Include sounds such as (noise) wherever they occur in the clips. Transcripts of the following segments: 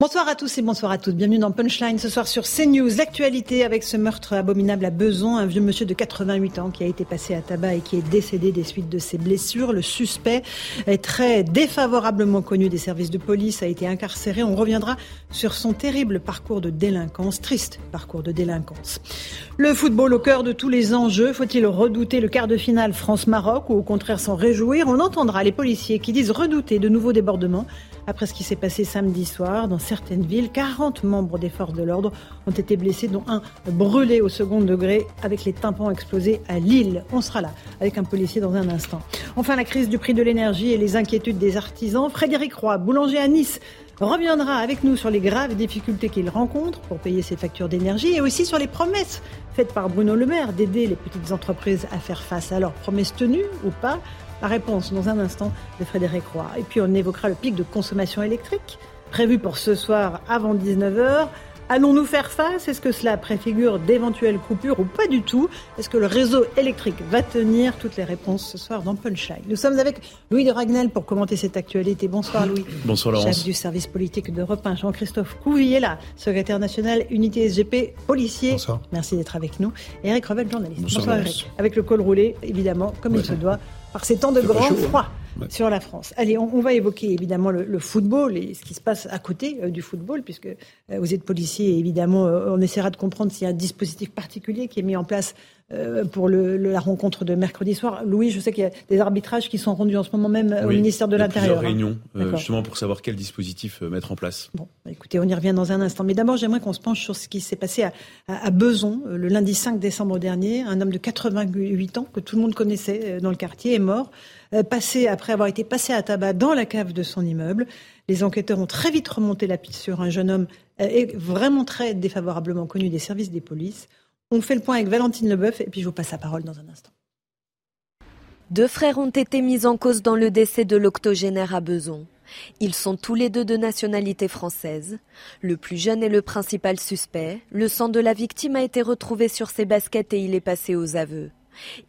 Bonsoir à tous et bonsoir à toutes. Bienvenue dans Punchline ce soir sur CNews. L'actualité avec ce meurtre abominable à Beson, un vieux monsieur de 88 ans qui a été passé à tabac et qui est décédé des suites de ses blessures. Le suspect est très défavorablement connu des services de police, a été incarcéré. On reviendra sur son terrible parcours de délinquance, triste parcours de délinquance. Le football au cœur de tous les enjeux. Faut-il redouter le quart de finale France-Maroc ou au contraire s'en réjouir? On entendra les policiers qui disent redouter de nouveaux débordements après ce qui s'est passé samedi soir dans certaines villes. 40 membres des forces de l'ordre ont été blessés, dont un brûlé au second degré avec les tympans explosés à Lille. On sera là avec un policier dans un instant. Enfin, la crise du prix de l'énergie et les inquiétudes des artisans. Frédéric Roy, boulanger à Nice, reviendra avec nous sur les graves difficultés qu'il rencontre pour payer ses factures d'énergie et aussi sur les promesses faites par Bruno Le Maire d'aider les petites entreprises à faire face à leurs promesses tenues ou pas. La réponse dans un instant de Frédéric Roy. Et puis on évoquera le pic de consommation électrique prévu pour ce soir avant 19h. Allons-nous faire face? Est-ce que cela préfigure d'éventuelles coupures ou pas du tout? Est-ce que le réseau électrique va tenir? Toutes les réponses ce soir dans Punchline. Nous sommes avec Louis de Ragnel pour commenter cette actualité. Bonsoir Louis. Bonsoir Laurence. Chef du service politique d'Europe 1, Jean-Christophe Couvillela, secrétaire national unité SGP, policier. Bonsoir. Merci d'être avec nous. Et Eric Revel, journaliste. Bonsoir. Eric. Avec le col roulé, évidemment, comme il se doit, par ces temps de grand chaud, hein. Ouais. sur la France. Allez, on, on va évoquer évidemment le, le football et ce qui se passe à côté euh, du football, puisque euh, vous êtes policier et évidemment, euh, on essaiera de comprendre s'il y a un dispositif particulier qui est mis en place pour le, le- la rencontre de mercredi soir. Louis, je sais qu'il y a des arbitrages qui sont rendus en ce moment même au ministère de il y a l'Intérieur. Plusieurs hein. réunions, D'accord. justement pour savoir quel dispositif mettre en place. Bon, bah, écoutez, on y revient dans un instant. Mais d'abord, j'aimerais qu'on se penche sur ce qui s'est passé à, à, à Beson le lundi 5 décembre dernier. Un homme de 88 ans que tout le monde connaissait dans le quartier est mort, passé après avoir été passé à tabac dans la cave de son immeuble. Les enquêteurs ont très vite remonté la piste sur un jeune homme euh, vraiment très défavorablement connu des services des polices. On fait le point avec Valentine Leboeuf et puis je vous passe la parole dans un instant. Deux frères ont été mis en cause dans le décès de l'octogénaire à Beson. Ils sont tous les deux de nationalité française. Le plus jeune est le principal suspect. Le sang de la victime a été retrouvé sur ses baskets et il est passé aux aveux.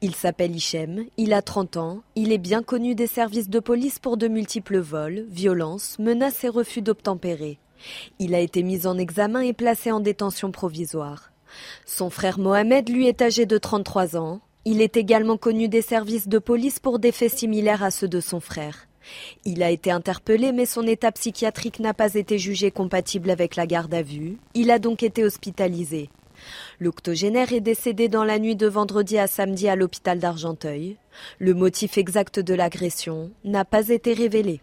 Il s'appelle Hichem, il a 30 ans, il est bien connu des services de police pour de multiples vols, violences, menaces et refus d'obtempérer. Il a été mis en examen et placé en détention provisoire. Son frère Mohamed, lui, est âgé de 33 ans. Il est également connu des services de police pour des faits similaires à ceux de son frère. Il a été interpellé, mais son état psychiatrique n'a pas été jugé compatible avec la garde à vue. Il a donc été hospitalisé. L'octogénaire est décédé dans la nuit de vendredi à samedi à l'hôpital d'Argenteuil. Le motif exact de l'agression n'a pas été révélé.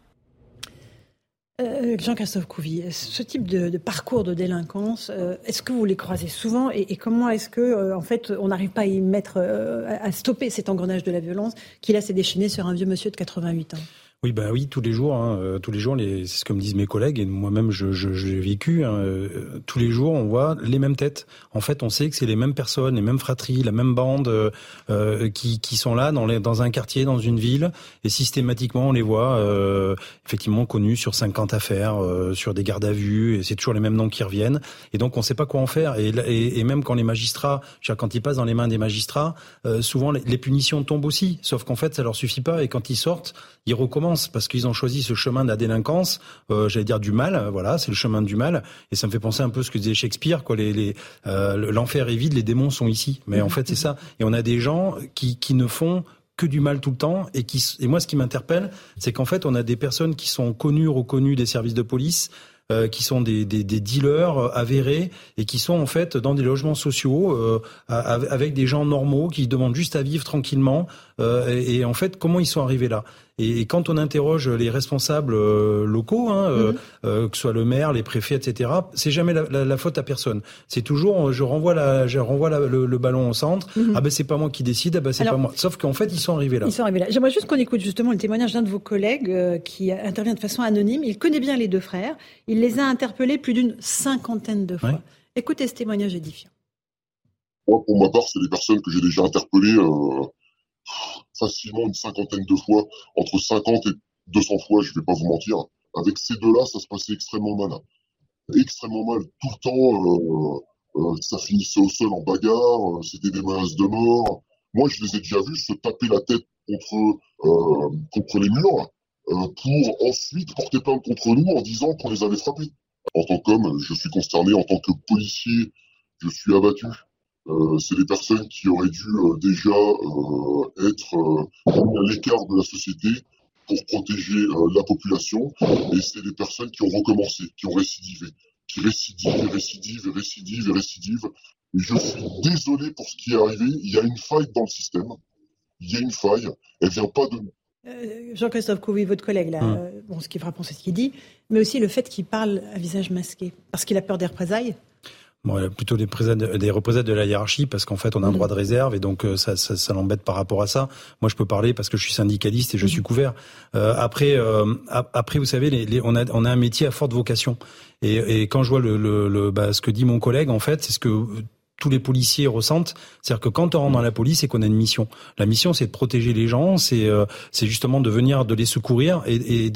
Euh, Jean-Christophe Couvi, ce type de, parcours de délinquance, euh, est-ce que vous les croisez souvent et, comment est-ce que, euh, en fait, on n'arrive pas à mettre, à stopper cet engrenage de la violence qui là s'est déchaîné sur un vieux monsieur de 88 ans? Oui, bah oui, tous les jours, hein, euh, tous les jours, les, c'est ce que me disent mes collègues et moi-même, je, je, je l'ai vécu. hein, euh, tous les jours, on voit les mêmes têtes. En fait, on sait que c'est les mêmes personnes, les mêmes fratries, la même bande euh, euh, qui, qui sont là dans, les, dans un quartier, dans une ville, et systématiquement, on les voit euh, effectivement connus sur 50 affaires, sur des gardes à vue, et c'est toujours les mêmes noms qui reviennent. Et donc, on ne sait pas quoi en faire. Et, et, et même quand les magistrats, quand ils passent dans les mains des magistrats, souvent les, les punitions tombent aussi. Sauf qu'en fait, ça leur suffit pas. Et quand ils sortent, ils recommencent parce qu'ils ont choisi ce chemin de la délinquance, euh, j'allais dire du mal. euh, Voilà, c'est le chemin du mal. Et ça me fait penser un peu à ce que disait Shakespeare, quoi. Les, les, euh, l'enfer est vide, les démons sont ici. Mais en fait, c'est ça. Et on a des gens qui, qui ne font que du mal tout le temps et qui et moi ce qui m'interpelle c'est qu'en fait on a des personnes qui sont connues reconnues des services de police euh, qui sont des, des, des dealers avérés et qui sont en fait dans des logements sociaux euh, avec des gens normaux qui demandent juste à vivre tranquillement et, en fait, comment ils sont arrivés là? Et, quand on interroge les responsables locaux, hein, mhm. que ce soit le maire, les préfets, etc., c'est jamais la, faute à personne. C'est toujours, je renvoie, la, je renvoie le, ballon au centre. Mhm. Ah ben c'est pas moi qui décide, ah ben c'est pas moi. Sauf qu'en fait, ils sont arrivés là. Ils sont arrivés là. J'aimerais juste qu'on écoute justement le témoignage d'un de vos collègues qui intervient de façon anonyme. Il connaît bien les deux frères. Il les a interpellés plus d'une cinquantaine de fois. Écoutez ce témoignage édifiant. Moi, pour ma part, c'est des personnes que j'ai déjà interpellées euh, facilement une cinquantaine de fois, entre 50 et 200 fois, je vais pas vous mentir. Avec ces deux-là, ça se passait extrêmement mal. Extrêmement mal. Tout le temps, euh, euh, ça finissait au sol en bagarre, c'était des menaces de mort. Moi, je les ai déjà vus se taper la tête contre, contre les murs pour ensuite porter plainte contre nous en disant qu'on les avait frappés. En tant qu'homme, je suis consterné. En tant que policier, je suis abattu. Euh, c'est des personnes qui auraient dû euh, déjà euh, être à l'écart de la société pour protéger la population. Et c'est des personnes qui ont recommencé, qui ont récidivé, qui récidivent, et récidivent, récidivent, récidivent. Et je suis désolé pour ce qui est arrivé. Il y a une faille dans le système. Il y a une faille. Elle vient pas de Jean-Christophe Couvi, votre collègue, là, hum. bon, ce qui est frappant, c'est ce qu'il dit, mais aussi le fait qu'il parle à visage masqué, parce qu'il a peur des représailles Bon, plutôt des, des représailles de la hiérarchie parce qu'en fait on a un mm. droit de réserve et donc euh, ça, ça, ça l'embête par rapport à ça. Moi je peux parler parce que je suis syndicaliste et je mm. suis couvert. Euh, après, euh, après vous savez, les, les, on, a, on a un métier à forte vocation et, et quand je vois le, le, le bah, ce que dit mon collègue en fait, c'est ce que tous les policiers ressentent. C'est-à-dire que quand on rentre dans la police, c'est qu'on a une mission. La mission, c'est de protéger les gens, c'est euh, c'est justement de venir, de les secourir et, et,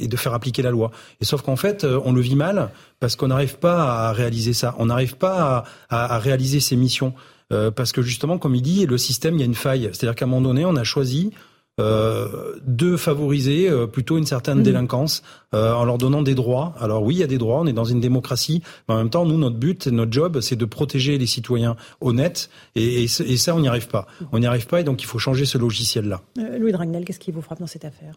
et, de faire appliquer la loi. Et sauf qu'en fait, euh, on le vit mal parce qu'on n'arrive pas à réaliser ça. On n'arrive pas à, à, réaliser ces missions. Euh, parce que justement, comme il dit, le système, il y a une faille. C'est-à-dire qu'à un moment donné, on a choisi euh, de favoriser euh, plutôt une certaine mhm. délinquance euh, en leur donnant des droits. Alors oui, il y a des droits, on est dans une démocratie, mais en même temps, nous, notre but, notre job, c'est de protéger les citoyens honnêtes, et, et, ça, on n'y arrive pas. On n'y arrive pas, et donc il faut changer ce logiciel-là. Louis Dragnel, qu'est-ce qui vous frappe dans cette affaire?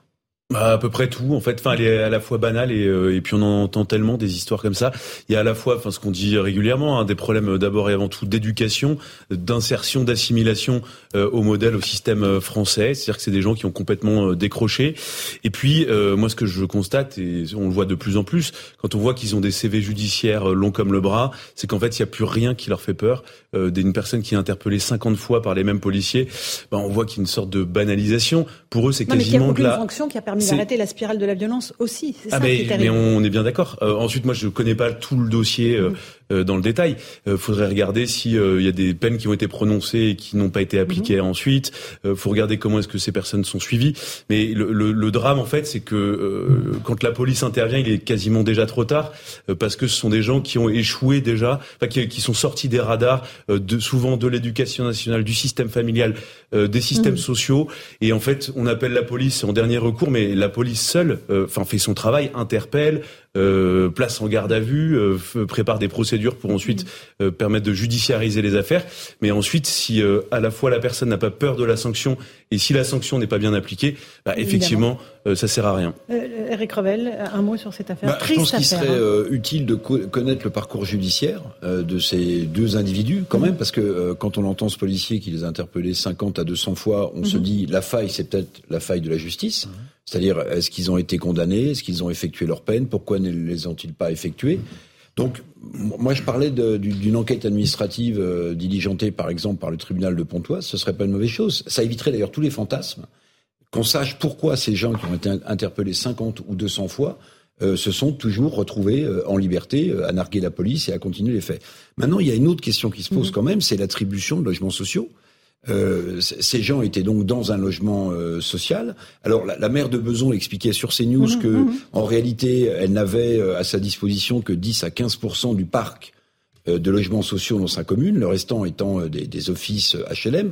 Bah, à peu près tout en fait. Enfin, elle est à la fois banale et, euh, et puis on entend tellement des histoires comme ça. Il y a à la fois, enfin, ce qu'on dit régulièrement, hein, des problèmes euh, d'abord et avant tout d'éducation, d'insertion, d'assimilation euh, au modèle, au système français. C'est-à-dire que c'est des gens qui ont complètement décroché. Et puis, moi, ce que je constate et on le voit de plus en plus, quand on voit qu'ils ont des CV judiciaires longs comme le bras, c'est qu'en fait, il n'y a plus rien qui leur fait peur. D'une personne qui est interpellée 50 fois par les mêmes policiers, ben, on voit qu'il y a une sorte de banalisation. Pour eux, c'est quasiment de la. Qui a permis d'arrêter la spirale de la violence aussi. C'est ah ça mais, mais on est bien d'accord. Euh, ensuite, moi, je connais pas tout le dossier euh, dans le détail. Il faudrait regarder s'il il y a des peines qui ont été prononcées et qui n'ont pas été appliquées mhm. ensuite. Il faut regarder comment est-ce que ces personnes sont suivies. Mais le, le, le drame, en fait, c'est que quand la police intervient, il est quasiment déjà trop tard parce que ce sont des gens qui ont échoué déjà, enfin, qui, qui sont sortis des radars, de, souvent de l'éducation nationale, du système familial, des systèmes mhm. sociaux. Et en fait, on appelle la police en dernier recours, mais la police seule, euh, enfin fait son travail, interpelle, euh, place en garde à vue, euh, prépare des procédures pour ensuite euh, permettre de judiciariser les affaires. Mais ensuite, si à la fois la personne n'a pas peur de la sanction et si la sanction n'est pas bien appliquée, bah, effectivement, ça sert à rien. Eric Revel, un mot sur cette affaire. Bah, je pense qu'il serait hein. utile de connaître le parcours judiciaire de ces deux individus, quand même, parce que quand on entend ce policier qui les a interpellés 50 à 200 fois, on se mhm. dit la faille, c'est peut-être la faille de la justice. Mhm. C'est-à-dire, est-ce qu'ils ont été condamnés? Est-ce qu'ils ont effectué leur peine? Pourquoi ne les ont-ils pas effectués donc, moi, je parlais d'une enquête administrative euh, diligentée, par exemple, par le tribunal de Pontoise. Ce serait pas une mauvaise chose. Ça éviterait d'ailleurs tous les fantasmes. Qu'on sache pourquoi ces gens qui ont été interpellés 50 ou 200 fois euh, se sont toujours retrouvés euh, en liberté, à narguer la police et à continuer les faits. Maintenant, il y a une autre question qui se pose mmh. quand même, c'est l'attribution de logements sociaux. Euh, ces gens étaient donc dans un logement euh, social. Alors la, la, maire de Beson expliquait sur CNews mmh, que mmh. en réalité, elle n'avait euh, à sa disposition que 10 à 15% du parc de logements sociaux dans sa commune, le restant étant des, des offices HLM.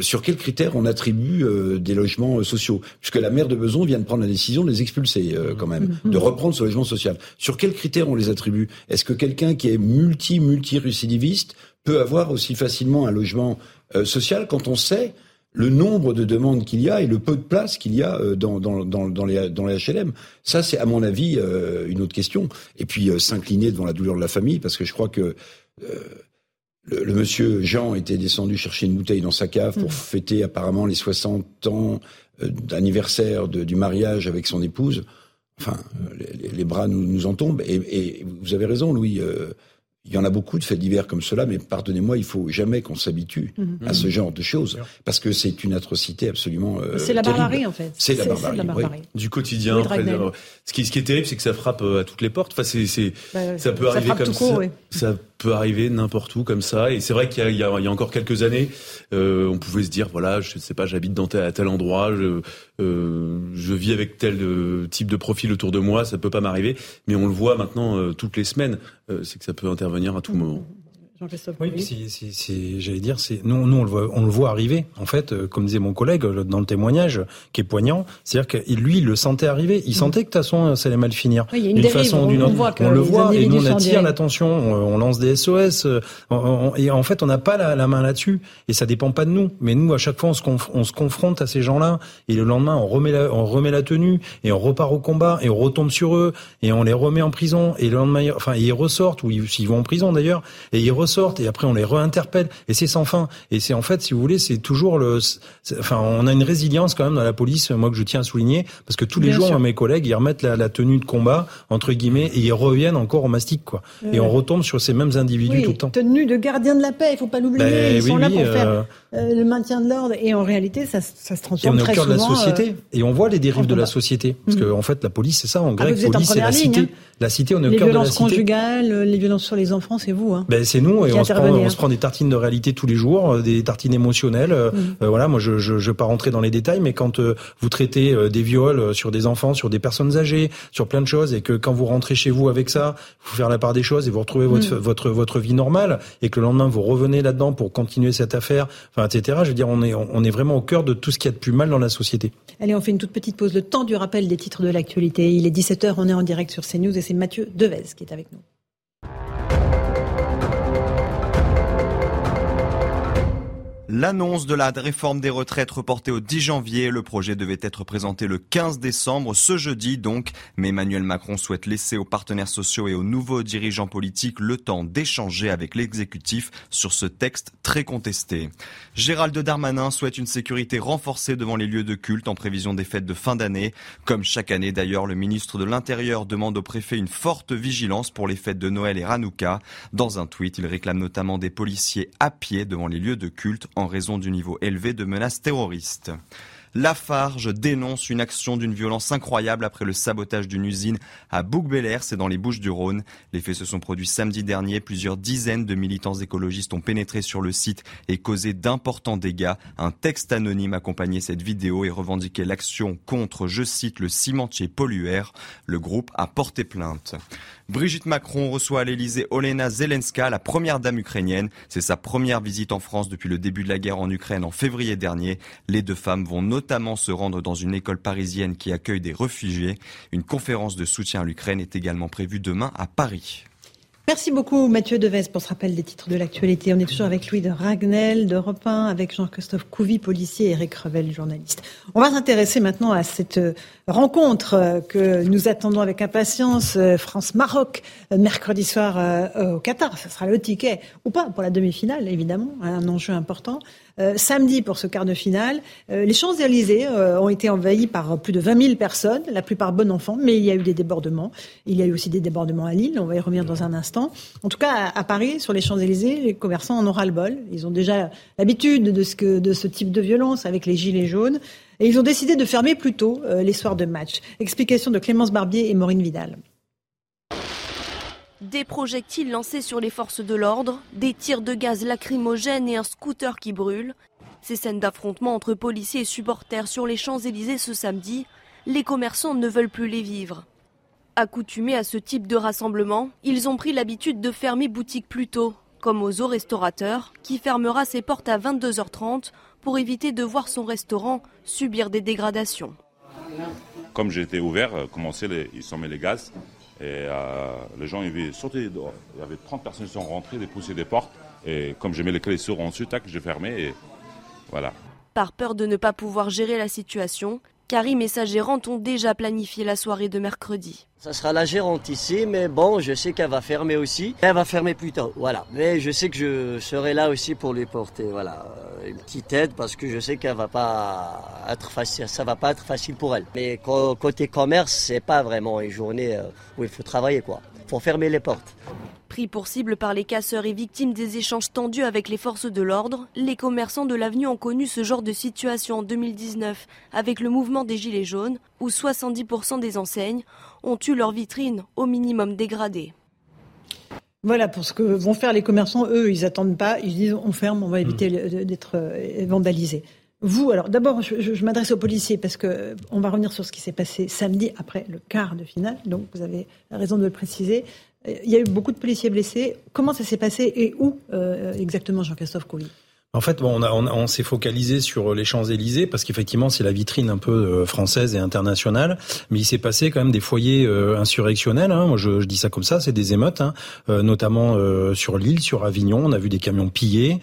Sur quels critères on attribue des logements sociaux? Puisque la maire de Beson vient de prendre la décision de les expulser quand même, mmh, de reprendre ce logement social. Sur quels critères on les attribue? Est-ce que quelqu'un qui est multi-multi-récidiviste peut avoir aussi facilement un logement euh, social quand on sait le nombre de demandes qu'il y a et le peu de place qu'il y a euh, dans, dans, dans, dans, les, dans les HLM. Ça, c'est à mon avis euh, une autre question. Et puis s'incliner devant la douleur de la famille, parce que je crois que le, monsieur Jean était descendu chercher une bouteille dans sa cave pour mmh. fêter apparemment les 60 ans euh, d'anniversaire du mariage avec son épouse. Enfin, les, bras nous, nous en tombent. Et, vous avez raison, Louis. Euh, il y en a beaucoup de faits divers comme cela, mais pardonnez-moi, il faut jamais qu'on s'habitue mhm. à ce genre de choses, parce que c'est une atrocité absolument. Euh, c'est la barbarie en fait. C'est la barbarie. Du quotidien. ce, qui, ce qui est terrible, c'est que ça frappe euh, à toutes les portes. Enfin, c'est, bah, ça peut arriver comme ça. Ça peut arriver n'importe où comme ça. Et c'est vrai qu'il y, a encore quelques années, euh, on pouvait se dire voilà, je sais pas, j'habite dans tel, à tel endroit, je, euh, je vis avec tel euh, type de profil autour de moi, ça peut pas m'arriver. Mais on le voit maintenant toutes les semaines, c'est que ça peut intervenir à tout moment. Oui, c'est, j'allais dire, c'est nous, nous on le voit, on le voit arriver. En fait, euh, comme disait mon collègue dans le témoignage, qui est poignant, c'est-à-dire que lui, il le sentait arriver. Il mm. sentait que de toute façon, ça allait mal finir. d'une façon ou d'une autre. On, le voit et nous on attire l'attention. On, lance des SOS. Euh, et en fait, on n'a pas la, main là-dessus. Et ça dépend pas de nous. Mais nous, à chaque fois, on se, on se confronte à ces gens-là. Et le lendemain, on remet la, on remet la tenue et on repart au combat et on retombe sur eux et on les remet en prison. Et le lendemain, enfin, ils ressortent ou ils, ils vont en prison d'ailleurs et ils ressortent et après on les réinterpelle et c'est sans fin. Et c'est en fait, si vous voulez, c'est toujours le, enfin, on a une résilience quand même dans la police, moi que je tiens à souligner, parce que tous les jours, mes collègues, ils remettent la, tenue de combat entre guillemets et ils reviennent encore au mastic, quoi. Et on retombe sur ces mêmes individus tout le temps. Tenue de gardien de la paix, il faut pas l'oublier. Ben ils sont là pour faire euh, euh, le maintien de l'ordre et en réalité, ça, ça se transforme et on est au cœur de la société euh, et on voit les dérives de la société, parce que mm. en fait, la police, c'est ça en ah, grec, police, c'est la cité. Hein. La cité, on est au cœur de la cité. Les violences conjugales, les violences sur les enfants, c'est vous. Hein, ben, c'est nous et on se, prend, on se prend des tartines de réalité tous les jours, euh, des tartines émotionnelles. Euh, mm. euh, voilà, moi je, je je vais pas rentrer dans les détails, mais quand vous traitez des viols sur des enfants, sur des personnes âgées, sur plein de choses, et que quand vous rentrez chez vous avec ça, vous faire la part des choses et vous retrouvez votre mm. votre votre vie normale, et que le lendemain vous revenez là-dedans pour continuer cette affaire, enfin etc. Je veux dire, on est on est vraiment au cœur de tout ce qu'il y a de plus mal dans la société. Allez, on fait une toute petite pause. Le temps du rappel des titres de l'actualité. Il est 17h, on est en direct sur CNews et c'est Mathieu Devez qui est avec nous. L'annonce de la réforme des retraites reportée au 10 janvier, le projet devait être présenté le 15 décembre, ce jeudi donc, mais Emmanuel Macron souhaite laisser aux partenaires sociaux et aux nouveaux dirigeants politiques le temps d'échanger avec l'exécutif sur ce texte très contesté. Gérald Darmanin souhaite une sécurité renforcée devant les lieux de culte en prévision des fêtes de fin d'année. Comme chaque année d'ailleurs, le ministre de l'Intérieur demande au préfet une forte vigilance pour les fêtes de Noël et Hanouka. Dans un tweet, il réclame notamment des policiers à pied devant les lieux de culte raison du niveau élevé de menaces terroristes. Lafarge dénonce une action d'une violence incroyable après le sabotage d'une usine à bouc c'est dans les Bouches du Rhône. Les faits se sont produits samedi dernier. Plusieurs dizaines de militants écologistes ont pénétré sur le site et causé d'importants dégâts. Un texte anonyme accompagnait cette vidéo et revendiquait l'action contre, je cite, le cimentier polluaire. Le groupe a porté plainte. Brigitte Macron reçoit à l'Elysée Olena Zelenska, la première dame ukrainienne. C'est sa première visite en France depuis le début de la guerre en Ukraine en février dernier. Les deux femmes vont notamment se rendre dans une école parisienne qui accueille des réfugiés. Une conférence de soutien à l'Ukraine est également prévue demain à Paris. Merci beaucoup Mathieu Deves pour ce rappel des titres de l'actualité. On est toujours avec Louis de Ragnel d'Europe 1, avec Jean-Christophe Couvi, policier, et Eric Revel, journaliste. On va s'intéresser maintenant à cette euh, rencontre euh, que nous attendons avec impatience, euh, France-Maroc, mercredi soir au Qatar. Ce sera le ticket, ou pas, pour la demi-finale, évidemment, un enjeu important. Euh, samedi pour ce quart de finale. Euh, les Champs-Élysées euh, ont été envahis par plus de 20 000 personnes, la plupart bon enfants, mais il y a eu des débordements. Il y a eu aussi des débordements à Lille, on va y revenir dans un instant. En tout cas, à, Paris, sur les Champs-Élysées, les commerçants en ont ras-le-bol. Ils ont déjà l'habitude de ce, que, de ce type de violence avec les gilets jaunes. Et ils ont décidé de fermer plus tôt les soirs de match. Explication de Clémence Barbier et Maureen Vidal. Des projectiles lancés sur les forces de l'ordre, des tirs de gaz lacrymogènes et un scooter qui brûle. Ces scènes d'affrontement entre policiers et supporters sur les Champs-Élysées ce samedi, les commerçants ne veulent plus les vivre. Accoutumés à ce type de rassemblement, ils ont pris l'habitude de fermer boutique plus tôt, comme Ozo Restaurateur, qui fermera ses portes à 22h30 pour éviter de voir son restaurant subir des dégradations. Comme j'étais ouvert, euh, commencer ils sont mis les gaz, et euh, les gens, ils sauté dehors. Il y avait 30 personnes qui sont rentrées, des poussées des portes. Et comme je mets les clés sur ensuite, tac, j'ai fermé et voilà. Par peur de ne pas pouvoir gérer la situation, Karim et sa gérante ont déjà planifié la soirée de mercredi. Ça sera la gérante ici, mais bon, je sais qu'elle va fermer aussi. Elle va fermer plus tôt, voilà. Mais je sais que je serai là aussi pour lui porter, voilà, euh, une petite aide parce que je sais qu'elle va pas être facile, ça va pas être facile pour elle. Mais côté commerce, c'est pas vraiment une journée euh, où il faut travailler, quoi. Faut fermer les portes. Pris pour cible par les casseurs et victimes des échanges tendus avec les forces de l'ordre, les commerçants de l'avenue ont connu ce genre de situation en 2019 avec le mouvement des Gilets jaunes, où 70% des enseignes ont eu leur vitrine au minimum dégradée. Voilà pour ce que vont faire les commerçants. Eux, ils attendent pas. Ils disent on ferme, on va éviter mmh. d'être euh, vandalisés. Vous, alors d'abord, je, m'adresse aux policiers parce que on va revenir sur ce qui s'est passé samedi après le quart de finale. Donc vous avez raison de le préciser. Il y a eu beaucoup de policiers blessés. Comment ça s'est passé et où euh, exactement, Jean-Christophe Coury? En fait, bon, on, a, on, s'est focalisé sur les Champs-Élysées parce qu'effectivement, c'est la vitrine un peu euh, française et internationale. Mais il s'est passé quand même des foyers euh, insurrectionnels. Hein. Moi, je, je, dis ça comme ça, c'est des émeutes, hein. notamment sur l'île, sur Avignon. On a vu des camions pillés.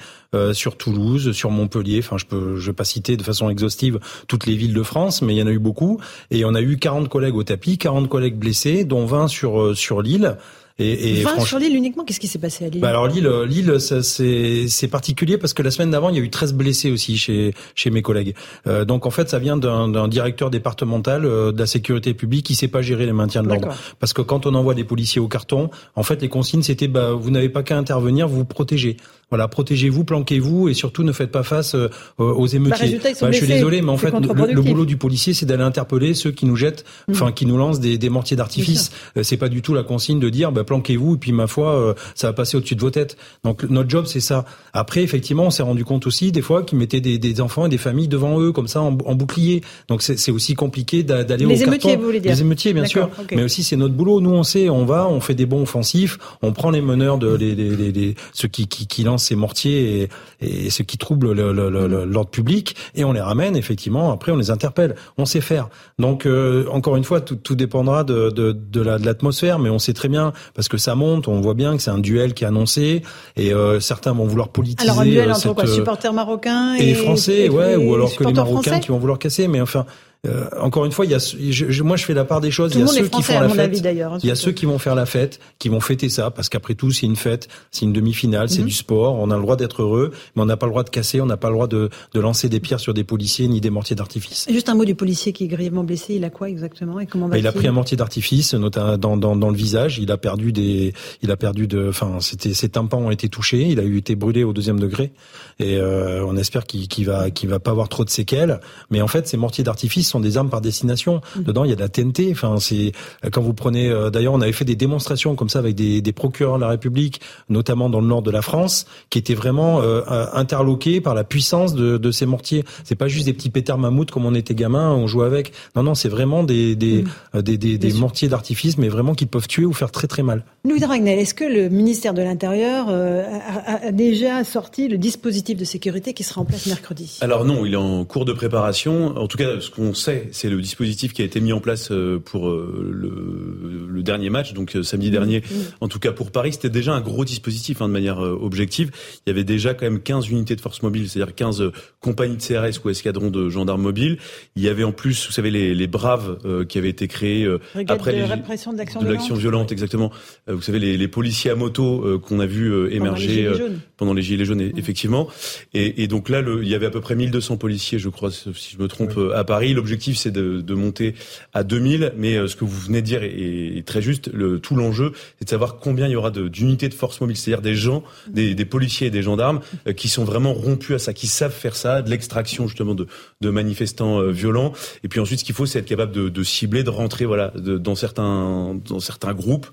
sur Toulouse, sur Montpellier. Enfin, je peux, je vais pas citer de façon exhaustive toutes les villes de France, mais il y en a eu beaucoup. Et on a eu 40 collègues au tapis, 40 collègues blessés, dont 20 sur sur l'île. Et, et sur l'île uniquement, qu'est-ce qui s'est passé à Lille bah Alors Lille, Lille, c'est particulier parce que la semaine d'avant, il y a eu 13 blessés aussi chez chez mes collègues. Euh, donc en fait, ça vient d'un directeur départemental euh, de la sécurité publique qui sait pas gérer les maintiens de l'ordre. Parce que quand on envoie des policiers au carton, en fait, les consignes c'était bah, vous n'avez pas qu'à intervenir, vous vous protégez. Voilà, protégez-vous, planquez-vous et surtout ne faites pas face euh, aux émeutiers. Bah, je suis désolé, mais en fait, le, boulot du policier, c'est d'aller interpeller ceux qui nous jettent, mmh. enfin qui nous lancent des, des mortiers d'artifice. Euh, c'est pas du tout la consigne de dire bah, planquez-vous et puis ma foi, euh, ça va passer au-dessus de vos têtes. Donc notre job, c'est ça. Après, effectivement, on s'est rendu compte aussi des fois qu'ils mettaient des, des, enfants et des familles devant eux comme ça en, en bouclier. Donc c'est aussi compliqué d'aller au Les émeutiers, vous voulez dire Les émeutiers, bien sûr. Mais aussi c'est notre boulot. Nous, on sait, on va, on fait des bons offensifs, on prend les meneurs de les, les, les, ceux qui, qui, qui lancent ces mortiers. Et et, ce qui trouble l'ordre public, et on les ramène effectivement. Après, on les interpelle. On sait faire. Donc, euh, encore une fois, tout, tout dépendra de, de, de l'atmosphère, mais on sait très bien parce que ça monte. On voit bien que c'est un duel qui est annoncé, et euh, certains vont vouloir politiser. Alors un duel entre quoi, supporters marocains et, français, ouais, ou alors que les Marocains qui vont vouloir casser. Mais enfin, euh, encore une fois, il y a, je, moi je fais la part des choses. il y a ceux qui font la fête. Hein, il y a ceux qui vont faire la fête, qui vont fêter ça, parce qu'après tout, c'est une fête, c'est une demi-finale, c'est mhm. du sport. On a le droit d'être heureux, mais on n'a pas le droit de casser, on n'a pas le droit de, de, lancer des pierres sur des policiers ni des mortiers d'artifice. Juste un mot du policier qui est grièvement blessé. Il a quoi exactement et comment bah, Il a pris un mortier d'artifice, notamment dans, dans, dans, le visage. Il a perdu des, il a perdu de, enfin, c'était ses tympans ont été touchés. Il a eu été brûlé au deuxième degré, et euh, on espère qu'il qu va, qu'il va pas avoir trop de séquelles. Mais en fait, ces mortiers d'artifice sont des armes par destination Mm. Dedans, il y a de la TNT. Enfin, c'est quand vous prenez. Euh, d'ailleurs, on avait fait des démonstrations comme ça avec des, des, procureurs de la République, notamment dans le nord de la France, qui étaient vraiment euh, interloqués par la puissance de, de ces mortiers. C'est pas juste des petits pétards mammouths comme on était gamin, on jouait avec. Non, non, c'est vraiment des des, mm. euh, des, des, des mortiers d'artifice, mais vraiment qui peuvent tuer ou faire très très mal. Louis Dragnel, est-ce que le ministère de l'Intérieur a, a, déjà sorti le dispositif de sécurité qui sera en place mercredi? Alors non, il est en cours de préparation. En tout cas, ce qu'on sait, c'est le dispositif qui a été mis en place euh, pour euh, le, le dernier match, donc euh, samedi dernier, mmh. en tout cas pour Paris, c'était déjà un gros dispositif hein, de manière objective. Il y avait déjà quand même 15 unités de force mobile, c'est-à-dire 15 compagnies de CRS ou escadrons de gendarmes mobiles. Il y avait en plus, vous savez, les, les braves qui avaient été créés après de les répression de l'action violente, violente, exactement. vous savez, les, les, policiers à moto qu'on a vu émerger pendant les gilets jaunes, mmh. effectivement. Et, et, donc là, le, il y avait à peu près 1200 policiers, je crois, si je me trompe, à Paris. L'objectif, c'est de, de monter à 2000. Mais euh, ce que vous venez de dire est, très juste. Le, tout l'enjeu, c'est de savoir combien il y aura d'unités de, force mobile, c'est-à-dire des gens, des, des, policiers et des gendarmes euh, qui sont vraiment rompus à ça, qui savent faire ça, de l'extraction justement de, de manifestants euh, violents. Et puis ensuite, ce qu'il faut, c'est être capable de, de, cibler, de rentrer voilà dans certains dans certains groupes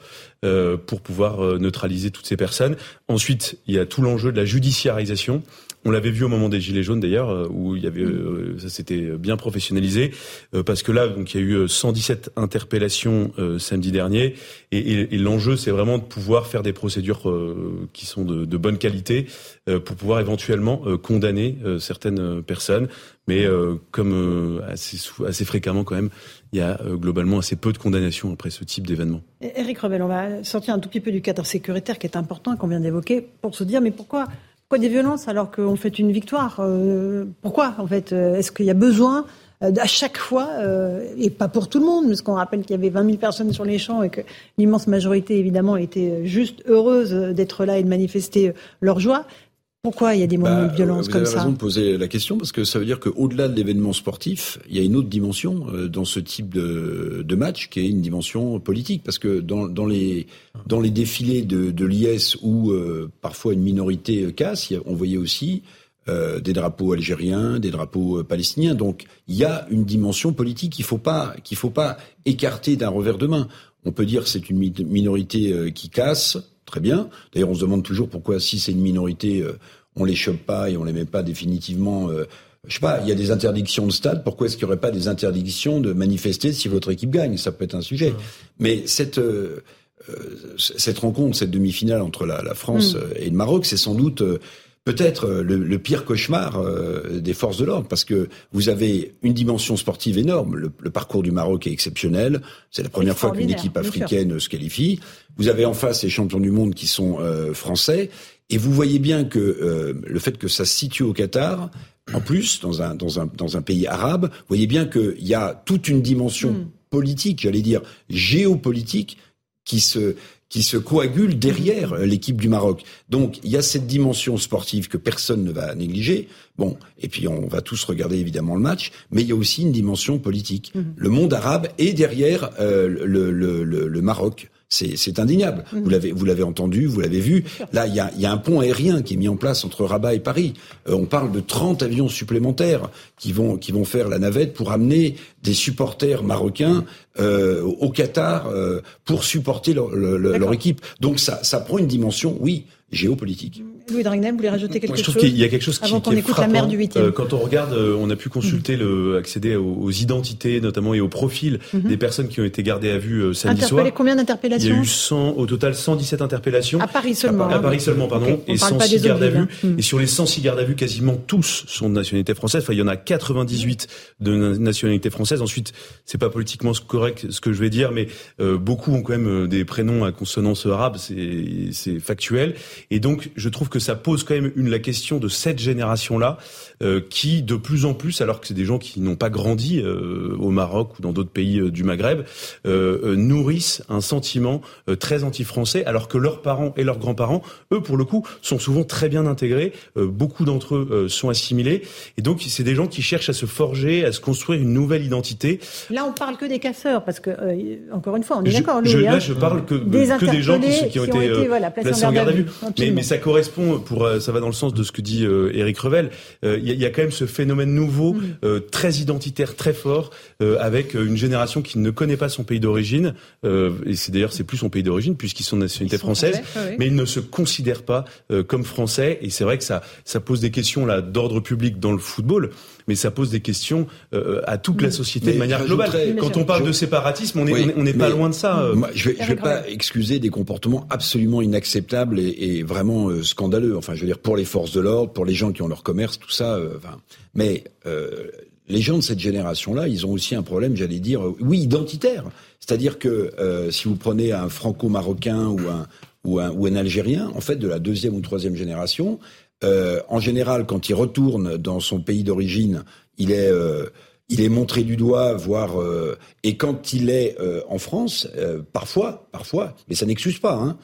pour pouvoir neutraliser toutes ces personnes. Ensuite, il y a tout l'enjeu de la judiciarisation. On l'avait vu au moment des Gilets jaunes d'ailleurs, euh, où il y avait, euh, ça s'était bien professionnalisé, euh, parce que là, donc il y a eu 117 interpellations samedi dernier, et, l'enjeu, c'est vraiment de pouvoir faire des procédures qui sont de, bonne qualité pour pouvoir éventuellement condamner certaines personnes. Mais comme assez, assez fréquemment quand même, il y a globalement assez peu de condamnations après ce type d'événement. Eric Revel, on va sortir un tout petit peu du cadre sécuritaire qui est important qu'on vient d'évoquer pour se dire mais pourquoi pourquoi des violences alors qu'on fait une victoire euh, Pourquoi en fait Est-ce qu'il y a besoin à chaque fois, et pas pour tout le monde, parce qu'on rappelle qu'il y avait 20 000 personnes sur les champs et que l'immense majorité, évidemment, était juste heureuse d'être là et de manifester leur joie. Pourquoi il y a des moments de bah, violence comme ça Vous avez raison de poser la question parce que ça veut dire qu'au-delà de l'événement sportif, il y a une autre dimension euh, dans ce type de, de, match qui est une dimension politique. Parce que dans, dans les, dans les défilés de, de l'IS où euh, parfois une minorité casse, on voyait aussi euh, des drapeaux algériens, des drapeaux palestiniens. Donc il y a une dimension politique qu'il faut pas qu'il faut pas écarter d'un revers de main. On peut dire que c'est une minorité qui casse, très bien. D'ailleurs, on se demande toujours pourquoi, si c'est une minorité, euh, on les chope pas et on les met pas définitivement. Euh, je sais pas, il y a des interdictions de stade. Pourquoi est-ce qu'il n'y aurait pas des interdictions de manifester si votre équipe gagne? Ça peut être un sujet. Mais cette euh, cette rencontre, cette demi-finale entre la, France mm. et le Maroc, c'est sans doute peut-être euh, le, pire cauchemar euh, des forces de l'ordre, parce que vous avez une dimension sportive énorme. Le, parcours du Maroc est exceptionnel. C'est la première fois qu'une équipe africaine se qualifie. Vous avez en face les champions du monde qui sont euh, français. Et vous voyez bien que le fait que ça se situe au Qatar, en plus, dans un, dans un, dans un pays arabe, vous voyez bien qu'il y a toute une dimension hmm. politique, j'allais dire géopolitique, qui se qui se coagule derrière l'équipe du Maroc. Donc il y a cette dimension sportive que personne ne va négliger. Bon, et puis on va tous regarder évidemment le match, mais il y a aussi une dimension politique. Mhm. Le monde arabe est derrière euh, le, le, le, Maroc. C'est indéniable. Mhm. Vous l'avez vous l'avez entendu, vous l'avez vu. Là, il y a, y a, un pont aérien qui est mis en place entre Rabat et Paris. Euh, on parle de 30 avions supplémentaires qui vont qui vont faire la navette pour amener des supporters marocains euh, au Qatar euh, pour supporter leur, leur, équipe. Donc ça ça prend une dimension, oui, géopolitique. Louis Dragnet, vous voulez rajouter quelque chose Je trouve qu'il y a quelque chose qui, Avant qu'on écoute la mère du 8 euh, Quand on regarde, euh, on a pu consulter, mm. le, accéder aux, identités notamment et aux profils mm-hmm. des personnes qui ont été gardées à vue euh, samedi soir. Combien d'interpellations Il y a eu 100, au total 117 interpellations. À Paris seulement. À, Paris seulement, pardon. Et 106 gardes à vue. Mm. Et sur les 106 gardes à vue, quasiment tous sont de nationalité française. Enfin, il y en a 98 de nationalité française. Ensuite, c'est pas politiquement correct ce que je vais dire, mais beaucoup ont quand même des prénoms à consonance arabe. C'est factuel. Et donc, je trouve que ça pose quand même une la question de cette génération-là, euh, qui de plus en plus, alors que c'est des gens qui n'ont pas grandi euh, au Maroc ou dans d'autres pays euh, du Maghreb, nourrissent un sentiment très anti-français, alors que leurs parents et leurs grands-parents, eux, pour le coup, sont souvent très bien intégrés. beaucoup d'entre eux sont assimilés, et donc c'est des gens qui cherchent à se forger, à se construire une nouvelle identité. Là, on parle que des casseurs, parce que encore une fois, on est d'accord. Là, hein. je parle que des, que des gens qui, ont, été, placés en garde à vue. Mais, mais, ça correspond, pour ça va dans le sens de ce que dit euh, Éric Revel. Il euh, y, a quand même ce phénomène nouveau, euh, très identitaire, très fort, avec une génération qui ne connaît pas son pays d'origine. et c'est d'ailleurs c'est plus son pays d'origine puisqu'ils sont de nationalité française, mais ils ne se considèrent pas comme français. Et c'est vrai que ça ça pose des questions là d'ordre public dans le football mais ça pose des questions euh, à toute la société de manière globale. Quand on parle de séparatisme, on n'est on est pas loin de ça. Euh. je vais, vais pas excuser des comportements absolument inacceptables et, vraiment euh, scandaleux. Enfin, je veux dire pour les forces de l'ordre, pour les gens qui ont leur commerce, tout ça. enfin, mais les gens de cette génération-là, ils ont aussi un problème, j'allais dire, oui, identitaire. C'est-à-dire que si vous prenez un franco-marocain ou un, ou un, ou un Algérien, en fait, de la deuxième ou troisième génération, euh, en général, quand il retourne dans son pays d'origine, il est euh, il est montré du doigt, voire euh, et quand il est en France, parfois, parfois, mais ça n'excuse pas, hein,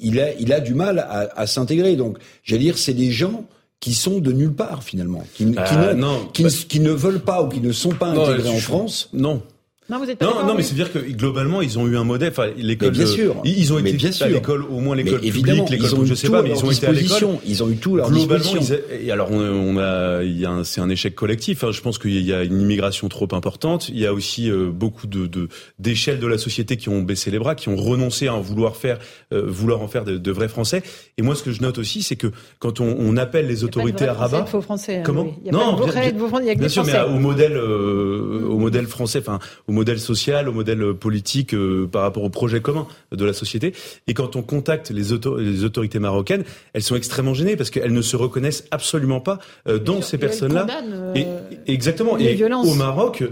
il a il a du mal à, à s'intégrer. Donc, j'allais dire, c'est des gens qui sont de nulle part finalement, qui, qui, ne, qui, qui, ne, veulent pas ou qui ne sont pas intégrés en France. Non, non, vous êtes pas non, non, mais c'est dire que globalement, ils ont eu un modèle. Enfin, l'école. Bien sûr. Ils ont été bien sûr. à l'école, au moins l'école publique, l'école, je sais pas, mais ils ont été à l'école. Ils ont eu tout leur globalement. et alors, on, a, il y a, c'est un échec collectif. Hein. Je pense qu'il y a une immigration trop importante. Il y a aussi euh, beaucoup de, d'échelles de la société qui ont baissé les bras, qui ont renoncé à en vouloir faire, euh, vouloir en faire de, vrais Français. Et moi, ce que je note aussi, c'est que quand on, on appelle les autorités à Rabat, faux français. Comment Non, bien, sûr, mais au modèle, euh, au modèle français, enfin, au modèle social, au modèle politique, par rapport au projet commun de la société. Et quand on contacte les, les autorités marocaines, elles sont extrêmement gênées parce qu'elles ne se reconnaissent absolument pas dans ces personnes-là. Et, exactement. Et au Maroc,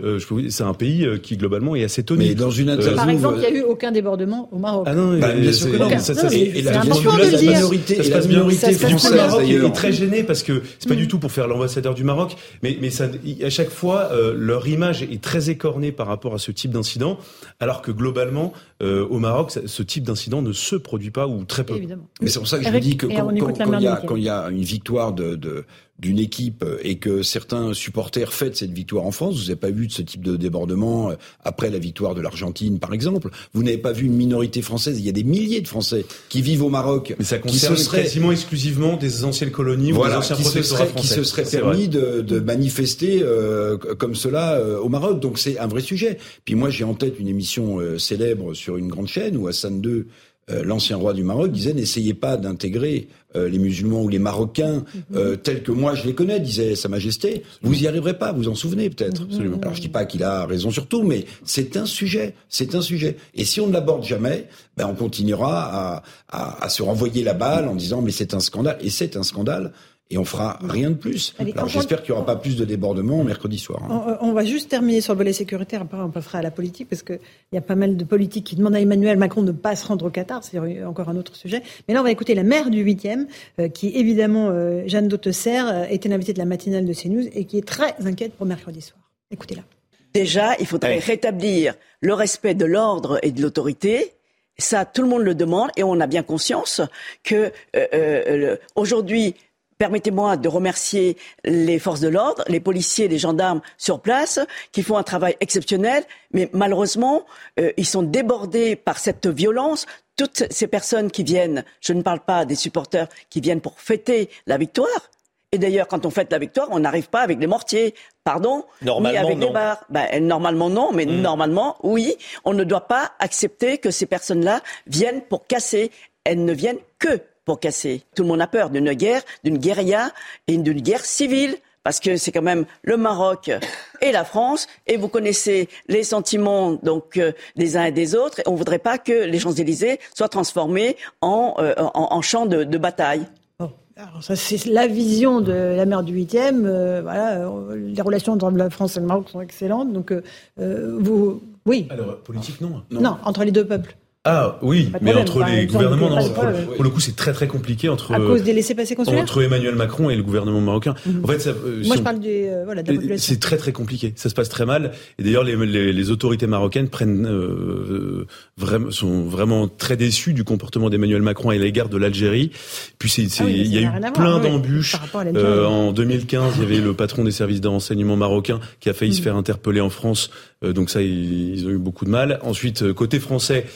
c'est un pays qui globalement est assez tonique. Mais dans une Par exemple, il n'y a eu aucun débordement au Maroc. Ah non, bah, bien sûr que non. et, la, minorité, et la minorité française est très gênée parce que c'est pas du tout pour faire l'ambassadeur du Maroc, mais, mais ça, à chaque fois, euh, leur image est très écornée par rapport à ce type d'incident, alors que globalement, euh, au Maroc, ce type d'incident ne se produit pas ou très peu. Évidemment. Mais c'est pour ça que je vous dis que quand, quand, il y a, quand, il y a, une victoire de, de d'une équipe et que certains supporters fêtent cette victoire en France, vous n'avez pas vu de ce type de débordement euh, après la victoire de l'Argentine, par exemple. Vous n'avez pas vu une minorité française. Il y a des milliers de Français qui vivent au Maroc. Mais ça concerne qui quasiment exclusivement des anciennes colonies ou des anciens qui se seraient, qui se seraient permis de, de, manifester euh, comme cela euh, au Maroc. Donc c'est un vrai sujet. Puis moi j'ai en tête une émission célèbre sur une grande chaîne où Hassan II euh, l'ancien roi du Maroc disait n'essayez pas d'intégrer euh, les musulmans ou les Marocains mhm. euh, tels que moi je les connais, disait Sa Majesté. Vous y arriverez pas, vous en souvenez peut-être. Alors je dis pas qu'il a raison sur tout, mais c'est un sujet, c'est un sujet. Et si on ne l'aborde jamais, ben on continuera à, à, à se renvoyer la balle en disant mais c'est un scandale. Et c'est un scandale et on fera rien de plus. Alors j'espère qu'il n'y aura pas plus de débordements mercredi soir. Hein. On, va juste terminer sur le volet sécuritaire, après on passera à la politique, parce qu'il y a pas mal de politiques qui demandent à Emmanuel Macron de ne pas se rendre au Qatar, c'est encore un autre sujet. Mais là on va écouter la maire du 8e, euh, qui évidemment, euh, Jeanne Dautesser, euh, était l'invitée de la matinale de CNews et qui est très inquiète pour mercredi soir. Écoutez-la. Déjà, il faudrait rétablir le respect de l'ordre et de l'autorité. Ça, tout le monde le demande et on a bien conscience que aujourd'hui, Permettez-moi de remercier les forces de l'ordre, les policiers, les gendarmes sur place, qui font un travail exceptionnel, mais malheureusement, euh, ils sont débordés par cette violence. Toutes ces personnes qui viennent, je ne parle pas des supporters qui viennent pour fêter la victoire, et d'ailleurs, quand on fête la victoire, on n'arrive pas avec des mortiers, pardon, normalement, ni avec non. des barres. Ben, normalement non, mais hmm. normalement oui. On ne doit pas accepter que ces personnes-là viennent pour casser. Elles ne viennent que pour casser. Tout le monde a peur d'une guerre, d'une guérilla et d'une guerre civile parce que c'est quand même le Maroc et la France, et vous connaissez les sentiments donc euh, des uns et des autres. Et on ne voudrait pas que les Champs-Élysées soient transformés en, euh, en, champ de, bataille. Alors ça, c'est la vision de la maire du 8e. Euh, voilà, les relations entre la France et le Maroc sont excellentes. Donc, vous, oui. Alors, politique, non. Non, non entre les deux peuples. Ah oui, mais entre les gouvernements, non, pour, le coup, c'est très très compliqué entre à cause des laissés-passer consulaires entre Emmanuel Macron et le gouvernement marocain. Mhm. En fait, ça, euh, moi je parle du, euh, voilà, de la population. C'est très très compliqué. Ça se passe très mal. Et d'ailleurs, les, les, les, autorités marocaines prennent euh, vraiment sont vraiment très déçues du comportement d'Emmanuel Macron à l'égard de l'Algérie. Puis c'est, ah il y a eu plein d'embûches. Euh, en 2015, il y avait le patron des services de renseignement marocains qui a failli se mhm. faire interpeller en France. donc ça, ils, ils, ont eu beaucoup de mal. Ensuite, côté français.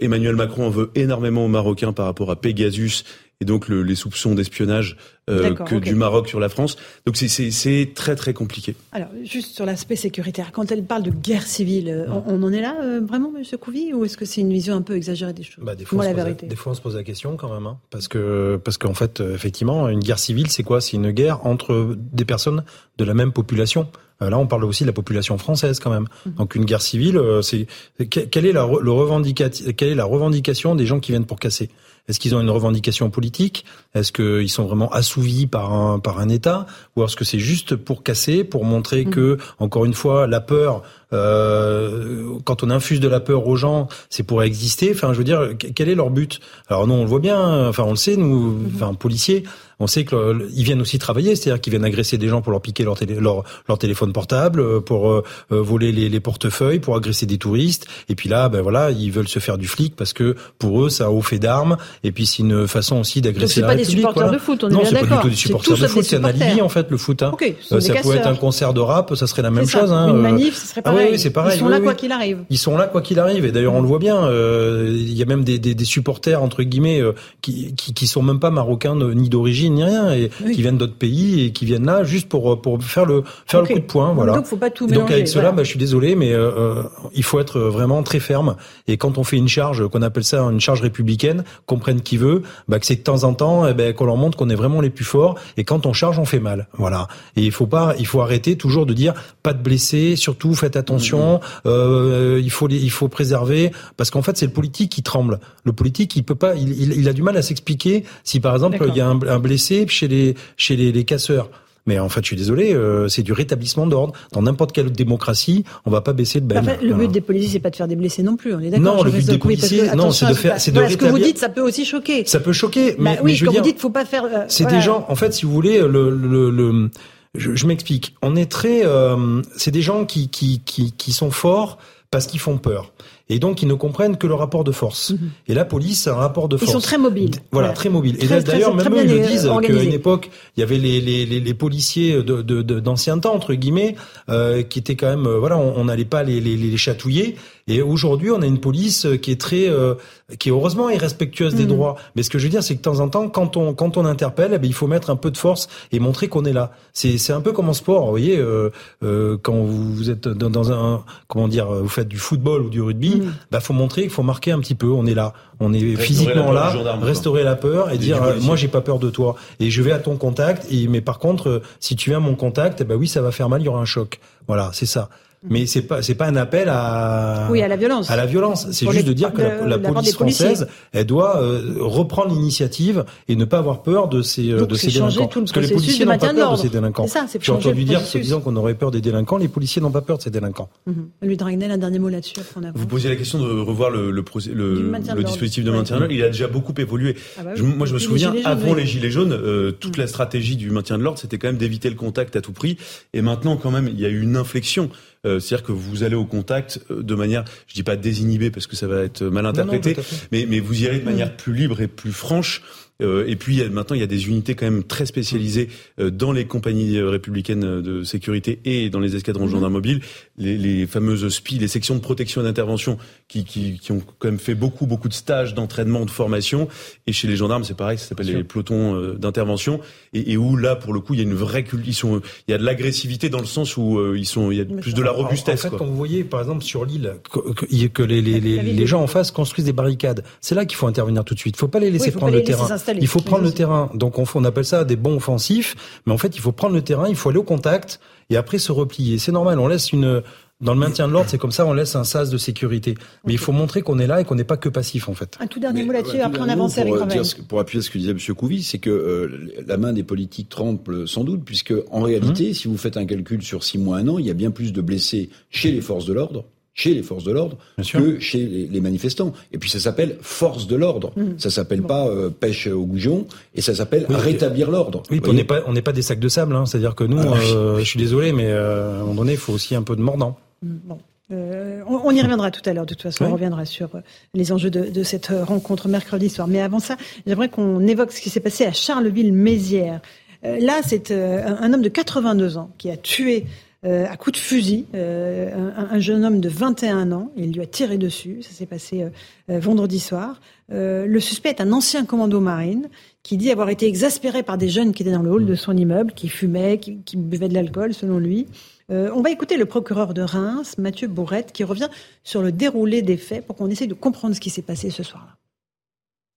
Emmanuel Macron en veut énormément aux Marocains par rapport à Pegasus et donc le, les soupçons d'espionnage euh, que du Maroc sur la France. Donc c'est très très compliqué. Alors juste sur l'aspect sécuritaire, quand elle parle de guerre civile, euh, on, en est là euh, vraiment, Monsieur Couvi, ou est-ce que c'est une vision un peu exagérée des choses? Bah, des, fois, la vérité. des fois on se pose la question quand même, hein, parce que parce qu'en fait effectivement une guerre civile c'est quoi? C'est une guerre entre des personnes de la même population. Là, on parle aussi de la population française quand même. Mhm. Donc une guerre civile, c'est quelle est la le quelle est la revendication des gens qui viennent pour casser? Est-ce qu'ils ont une revendication politique? Est-ce qu'ils sont vraiment assouvis par un, par un État Ou est-ce que c'est juste pour casser, pour montrer mmh. que, encore une fois, la peur, euh, quand on infuse de la peur aux gens, c'est pour exister Enfin, je veux dire, quel est leur but? Alors nous, on le voit bien, enfin, on le sait, nous, mmh. enfin, policiers, on sait qu'ils viennent aussi travailler, c'est-à-dire qu'ils viennent agresser des gens pour leur piquer leur, leur, leur téléphone portable, euh, pour euh, euh, voler les, les, portefeuilles, pour agresser des touristes. Et puis là, ben voilà, ils veulent se faire du flic parce que pour eux, ça a haut fait d'armes. Et puis c'est une façon aussi d'agresser la République. C'est pas des supporters de foot, on non, c'est pas du tout des supporters de foot, c'est un alibi en fait le foot. Hein. ça pourrait être un concert de rap, ça serait la même chose. Hein. Une manif, ce serait pareil. Ah oui, c'est pareil. Ils sont là quoi qu'il arrive. Ils sont là quoi qu'il arrive. Et d'ailleurs, on le voit bien. Il y a même des, des, des supporters entre guillemets qui, qui, qui sont même pas marocains ni d'origine ni rien. Et qui viennent d'autres pays et qui viennent là juste pour pour faire le faire le coup de poing. Voilà. Donc faut pas tout mélanger. Donc avec cela, bah, je suis désolé, mais euh, euh, il faut être vraiment très ferme. Et quand on fait une charge, qu'on appelle ça une charge républicaine, qu'on prenne qui veut, bah, que c'est de temps en temps, eh ben, qu'on leur montre qu'on est vraiment les plus forts. Et quand on charge, on fait mal. Voilà. Et il faut pas, il faut arrêter toujours de dire pas de blessés, surtout faites attention attention, euh, il faut il faut préserver parce qu'en fait c'est le politique qui tremble. Le politique il peut pas, il, il, a du mal à s'expliquer si par exemple il y a un, un, blessé chez les chez les, les casseurs. Mais en fait, je suis désolé, euh, c'est du rétablissement d'ordre. Dans n'importe quelle autre démocratie, on va pas baisser le ben. En fait, le but des policiers, c'est pas de faire des blessés non plus. On est d'accord. Non, le but des policiers, non, c'est de faire, c'est de Ce que vous dites, ça peut aussi choquer. Ça peut choquer, bah mais, oui, je veux vous dire, dites, faut pas faire. Euh, c'est voilà. des gens. En fait, si vous voulez, le, le, le je, je m'explique. On est très, euh, c'est des gens qui, qui qui qui sont forts parce qu'ils font peur. Et donc, ils ne comprennent que le rapport de force. Mhm. Et la police, c'est un rapport de Ils force. sont très mobiles. Voilà, très mobiles. Et d'ailleurs, même eux, ils le disent euh, qu'à une époque, il y avait les, les, les, les policiers de, de, de- d'ancien temps, entre guillemets, euh, qui étaient quand même, euh, voilà, on on n'allait pas les, les, les chatouiller. Et aujourd'hui, on a une police euh, qui est très, euh, qui est heureusement est respectueuse des Mhm. droits. Mais ce que je veux dire, c'est que de temps en temps, quand on, quand on interpelle, eh ben, il faut mettre un peu de force et montrer qu'on est là. C'est, c'est un peu comme en sport, vous voyez, euh, euh, quand vous, vous êtes dans, dans un, comment dire, vous faites du football ou du rugby, Mhm. bah, faut montrer qu'il faut marquer un petit peu. On est là, on est physiquement là, restaurer la peur et Et dire, euh, moi, j'ai pas peur de toi et je vais à ton contact. Et mais par contre, euh, si tu viens à mon contact, eh ben oui, ça va faire mal, il y aura un choc. Voilà, c'est ça. Mais c'est pas, c'est pas un appel à, Oui, à la violence. à la violence. C'est juste les- de dire que la, de- la de la part police française, elle doit euh, reprendre l'initiative et ne pas avoir peur de ces, euh, Donc, de ces délinquants. tout le Parce que les policiers n'ont pas de peur de ces délinquants. C'est ça, c'est J'ai entendu dire, se processus. disant qu'on aurait peur des délinquants, les policiers n'ont pas peur de ces délinquants. Mhm. Louis Dragnel, un dernier mot là-dessus. Vous posiez la question de revoir le, le, procé- le, le dispositif de maintien de l'ordre. Il a déjà beaucoup évolué. Ah bah oui. Je- moi, je me souviens, avant les Gilets jaunes, euh, toute la stratégie du maintien de l'ordre, c'était quand même d'éviter le contact à tout prix. Et maintenant, quand même, il y a eu une inflexion. Euh, C'est-à-dire que vous allez au contact euh, de manière, je dis pas désinhibée parce que ça va être mal interprété, mais, mais vous y allez de manière plus libre et plus franche. Euh, et puis il y a- maintenant, il y a des unités quand même très spécialisées euh, dans les compagnies euh, républicaines de sécurité et dans les escadrons de gendarmes mobiles, les, les fameuses SPI, les sections de protection et d'intervention, qui, qui, qui ont quand même fait beaucoup, beaucoup de stages d'entraînement, de formation. Et chez les gendarmes, c'est pareil, ça s'appelle les pelotons euh, d'intervention, et, et où là, pour le coup, il y a une vraie cul- ils sont, il y a de l'agressivité dans le sens où euh, ils sont, il y a plus de la robustesse. En fait, quoi. quand vous voyez, par exemple, sur l'île, que, que- que les, les, les, gens en face construisent des barricades, c'est là qu'il faut intervenir tout de suite. Il faut pas les laisser Oui, prendre le terrain. S'installer. Il faut prendre le aussi- terrain. Donc on, on appelle ça des bons offensifs, mais en fait, il faut prendre le terrain, il faut aller au contact et après se replier. C'est normal. On laisse une dans le maintien de l'ordre, c'est comme ça, on laisse un sas de sécurité. Mais il faut montrer qu'on est là et qu'on n'est pas que passif, en fait. Un tout dernier Mais, mot là-dessus, après on avance avec pour, euh, Ravel. dire ce que- pour appuyer ce que disait M. Couvi, c'est que euh, la main des politiques tremble sans doute, puisque en réalité, si vous faites un calcul sur six mois, un an, il y a bien plus de blessés chez les forces de l'ordre chez les forces de l'ordre sûr. que chez les, les manifestants. Et puis ça s'appelle force de l'ordre. Ça s'appelle pas euh, pêche au goujon et ça s'appelle Oui, rétablir l'ordre. Oui, on n'est pas, on n'est pas des sacs de sable, hein. c'est-à-dire que nous, Ah oui. euh, je suis désolé, mais euh, à un moment donné, il faut aussi un peu de mordant. Bon. Euh, on, on y reviendra tout à l'heure. De toute façon, on reviendra sur les enjeux de, de cette rencontre mercredi soir. Mais avant ça, j'aimerais qu'on évoque ce qui s'est passé à Charleville-Mézières. Euh, là, c'est euh, un, un homme de 82 ans qui a tué euh, à coups de fusil euh, un, un jeune homme de 21 ans. Il lui a tiré dessus. Ça s'est passé euh, vendredi soir. Le suspect est un ancien commando marine qui dit avoir été exaspéré par des jeunes qui étaient dans le hall de son immeuble, qui fumaient, qui, buvaient de l'alcool, selon lui. On va écouter le procureur de Reims, Mathieu Bourrette, qui revient sur le déroulé des faits pour qu'on essaye de comprendre ce qui s'est passé ce soir-là.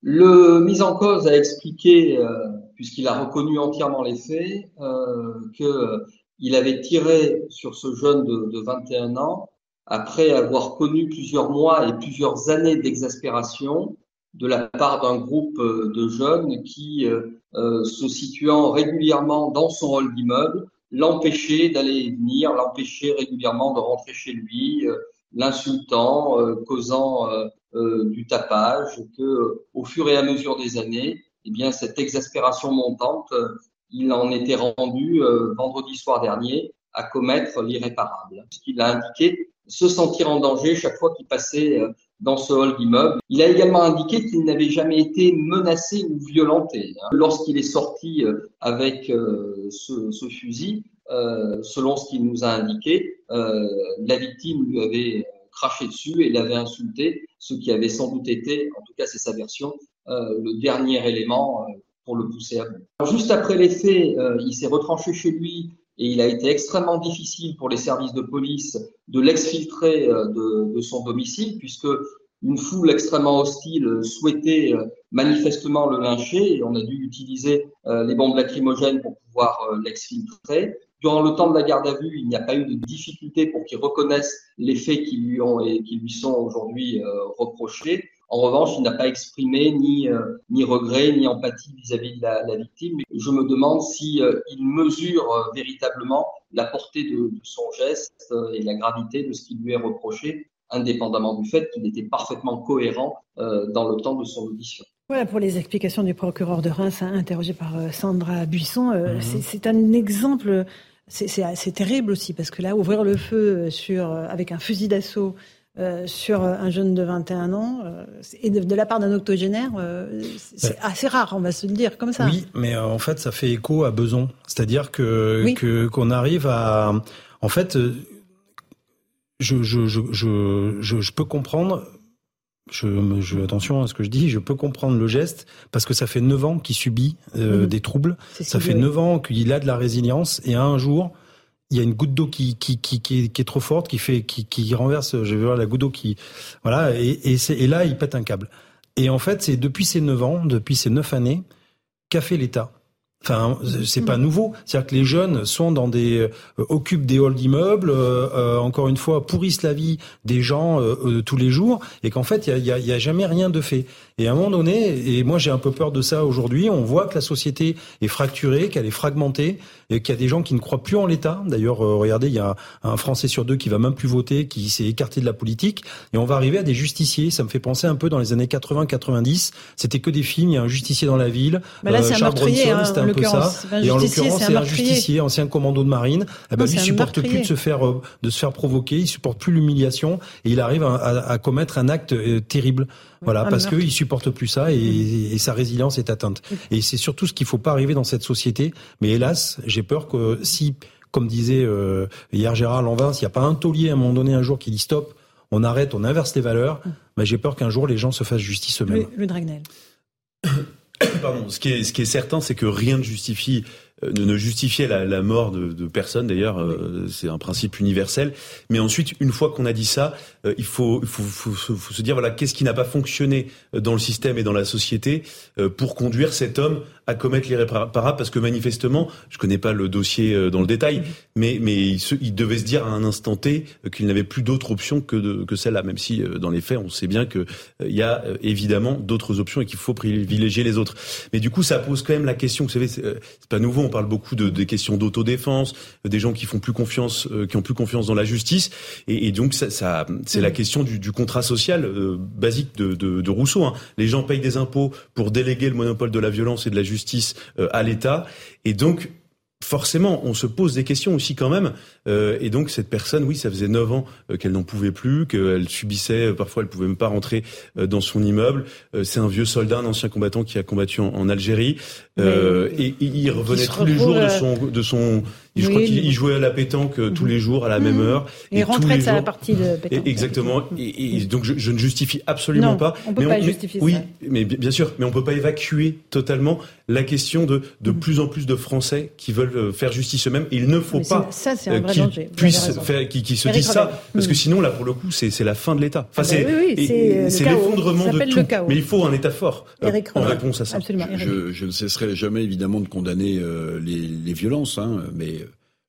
Le mis en cause a expliqué, puisqu'il a reconnu entièrement les faits, euh, qu'il avait tiré sur ce jeune de, de 21 ans après avoir connu plusieurs mois et plusieurs années d'exaspération de la part d'un groupe euh, de jeunes qui, euh, euh, se situant régulièrement dans son hall d'immeuble, l'empêchaient d'aller et venir, l'empêchaient régulièrement de rentrer chez lui, euh, l'insultant, causant du tapage, que au fur et à mesure des années, eh bien cette exaspération montante, il en était rendu euh, vendredi soir dernier à commettre l'irréparable. Ce qu'il a indiqué, se sentir en danger chaque fois qu'il passait euh, dans ce hall d'immeuble. Il a également indiqué qu'il n'avait jamais été menacé ou violenté. hein. Lorsqu'il est sorti euh, avec ce, fusil, selon ce qu'il nous a indiqué, la victime lui avait craché dessus et l'avait insulté, ce qui avait sans doute été, en tout cas c'est sa version, le dernier élément pour le pousser à bout. Juste après les faits, euh, il s'est retranché chez lui et il a été extrêmement difficile pour les services de police de l'exfiltrer euh, de, de son domicile puisque une foule extrêmement hostile souhaitait euh, manifestement le lyncher et on a dû utiliser les bombes lacrymogènes pour pouvoir l'exfiltrer. Durant le temps de la garde à vue, il n'y a pas eu de difficulté pour qu'il reconnaisse les faits qui lui ont et qui lui sont aujourd'hui reprochés. En revanche, il n'a pas exprimé ni, euh, ni regret, ni empathie vis-à-vis de la, la, victime. Je me demande si euh, il mesure euh, véritablement la portée de, de son geste et la gravité de ce qui lui est reproché, indépendamment du fait qu'il était parfaitement cohérent dans le temps de son audition. Voilà pour les explications du procureur de Reims, hein, interrogé par Sandra Buisson. Mhm. C'est un exemple, c'est terrible aussi, parce que là, ouvrir le feu sur, avec un fusil d'assaut euh, sur un jeune de 21 ans, euh, et de, la part d'un octogénaire, euh, c'est assez rare, on va se le dire comme ça. Oui, mais en fait, ça fait écho à besoin. C'est-à-dire que qu'on arrive à, en fait, je je, je, je, je, peux comprendre. Je, je, attention à ce que je dis, je peux comprendre le geste parce que ça fait 9 ans qu'il subit mhm. des troubles, ça fait 9 ans qu'il a de la résilience et un jour, il y a une goutte d'eau qui, qui, qui, qui, est, trop forte, qui fait, qui, qui renverse, je vais voir la goutte d'eau qui, voilà, et, et, et, là, il pète un câble. Et en fait, c'est depuis ces neuf ans, depuis ces neuf années, qu'a fait l'État Enfin, c'est pas nouveau. C'est-à-dire que les jeunes sont dans des euh, occupent des halls d'immeubles, euh, euh, encore une fois pourrissent la vie des gens tous les jours, et qu'en fait il y a, y a, jamais rien de fait. Et à un moment donné, et moi j'ai un peu peur de ça aujourd'hui, on voit que la société est fracturée, qu'elle est fragmentée, et qu'il y a des gens qui ne croient plus en l'État. D'ailleurs, euh, regardez, il y a un Français sur deux qui va même plus voter, qui s'est écarté de la politique, et on va arriver à des justiciers. Ça me fait penser un peu dans les années 80-90. C'était que des films. Il y a un justicier dans la ville. Bah là, c'est un meurtrier, hein, c'était un peu ça. Et en l'occurrence, c'est un, justicier, ancien commando de marine. Eh ben, lui, il supporte plus de se faire euh, de se faire provoquer. Il supporte plus l'humiliation, et il arrive à, à, commettre un acte euh, terrible. Voilà, parce qu'il supporte plus ça et, sa résilience est atteinte. Et c'est surtout ce qu'il faut pas arriver dans cette société. Mais hélas, j'ai peur que si, comme disait euh, hier Gérard Lanvin, s'il n'y a pas un taulier à un moment donné un jour qui dit stop, on arrête, on inverse les valeurs, bah, j'ai peur qu'un jour les gens se fassent justice eux-mêmes. Le, le Dragnel. (coughs) Pardon. Ce qui est, ce qui est certain, c'est que rien ne justifie euh, ne, justifiait la, la, mort de, de personne d'ailleurs, euh, c'est un principe universel. Mais ensuite, une fois qu'on a dit ça, euh, il faut, faut, faut, faut, se dire voilà qu'est-ce qui n'a pas fonctionné dans le système et dans la société pour conduire cet homme à commettre l'irréparable? Parce que manifestement, je connais pas le dossier dans le détail, mais mais il, se, il devait se dire à un instant T qu'il n'avait plus d'autre option que de, que celle-là, même si dans les faits on sait bien que il y a évidemment d'autres options et qu'il faut privilégier les autres. Mais du coup, ça pose quand même la question. Vous savez, c'est pas nouveau parle beaucoup de, des questions d'autodéfense, des gens qui font plus confiance, euh, qui ont plus confiance dans la justice, et, et donc ça, ça c'est la question du, du contrat social euh, basique de, de, de Rousseau. Hein. Les gens payent des impôts pour déléguer le monopole de la violence et de la justice euh, à l'État, et donc forcément, on se pose des questions aussi quand même. Euh, et donc cette personne, oui, ça faisait neuf ans euh, qu'elle n'en pouvait plus, qu'elle subissait, euh, parfois elle pouvait même pas rentrer dans son immeuble. c'est un vieux soldat, un ancien combattant qui a combattu en, Algérie. et, il revenait tous les jours de son, de son je crois qu'il jouait à la pétanque tous les jours à la même heure. Et, et rentrait à la partie de pétanque. exactement. Et, donc je, je, ne justifie absolument pas. On peut mais pas on, justifier oui, ça. mais bien sûr, mais on peut pas évacuer totalement la question de de plus en plus de Français qui veulent faire justice eux-mêmes. Il ne faut pas qu'ils puissent faire, qu'ils se disent ça, parce que sinon là pour le coup c'est la fin de l'État. Enfin c'est c'est l'effondrement de tout. Mais il faut un État fort en réponse à ça. Absolument. Je, je ne cesserai jamais évidemment de condamner les, les violences, hein, mais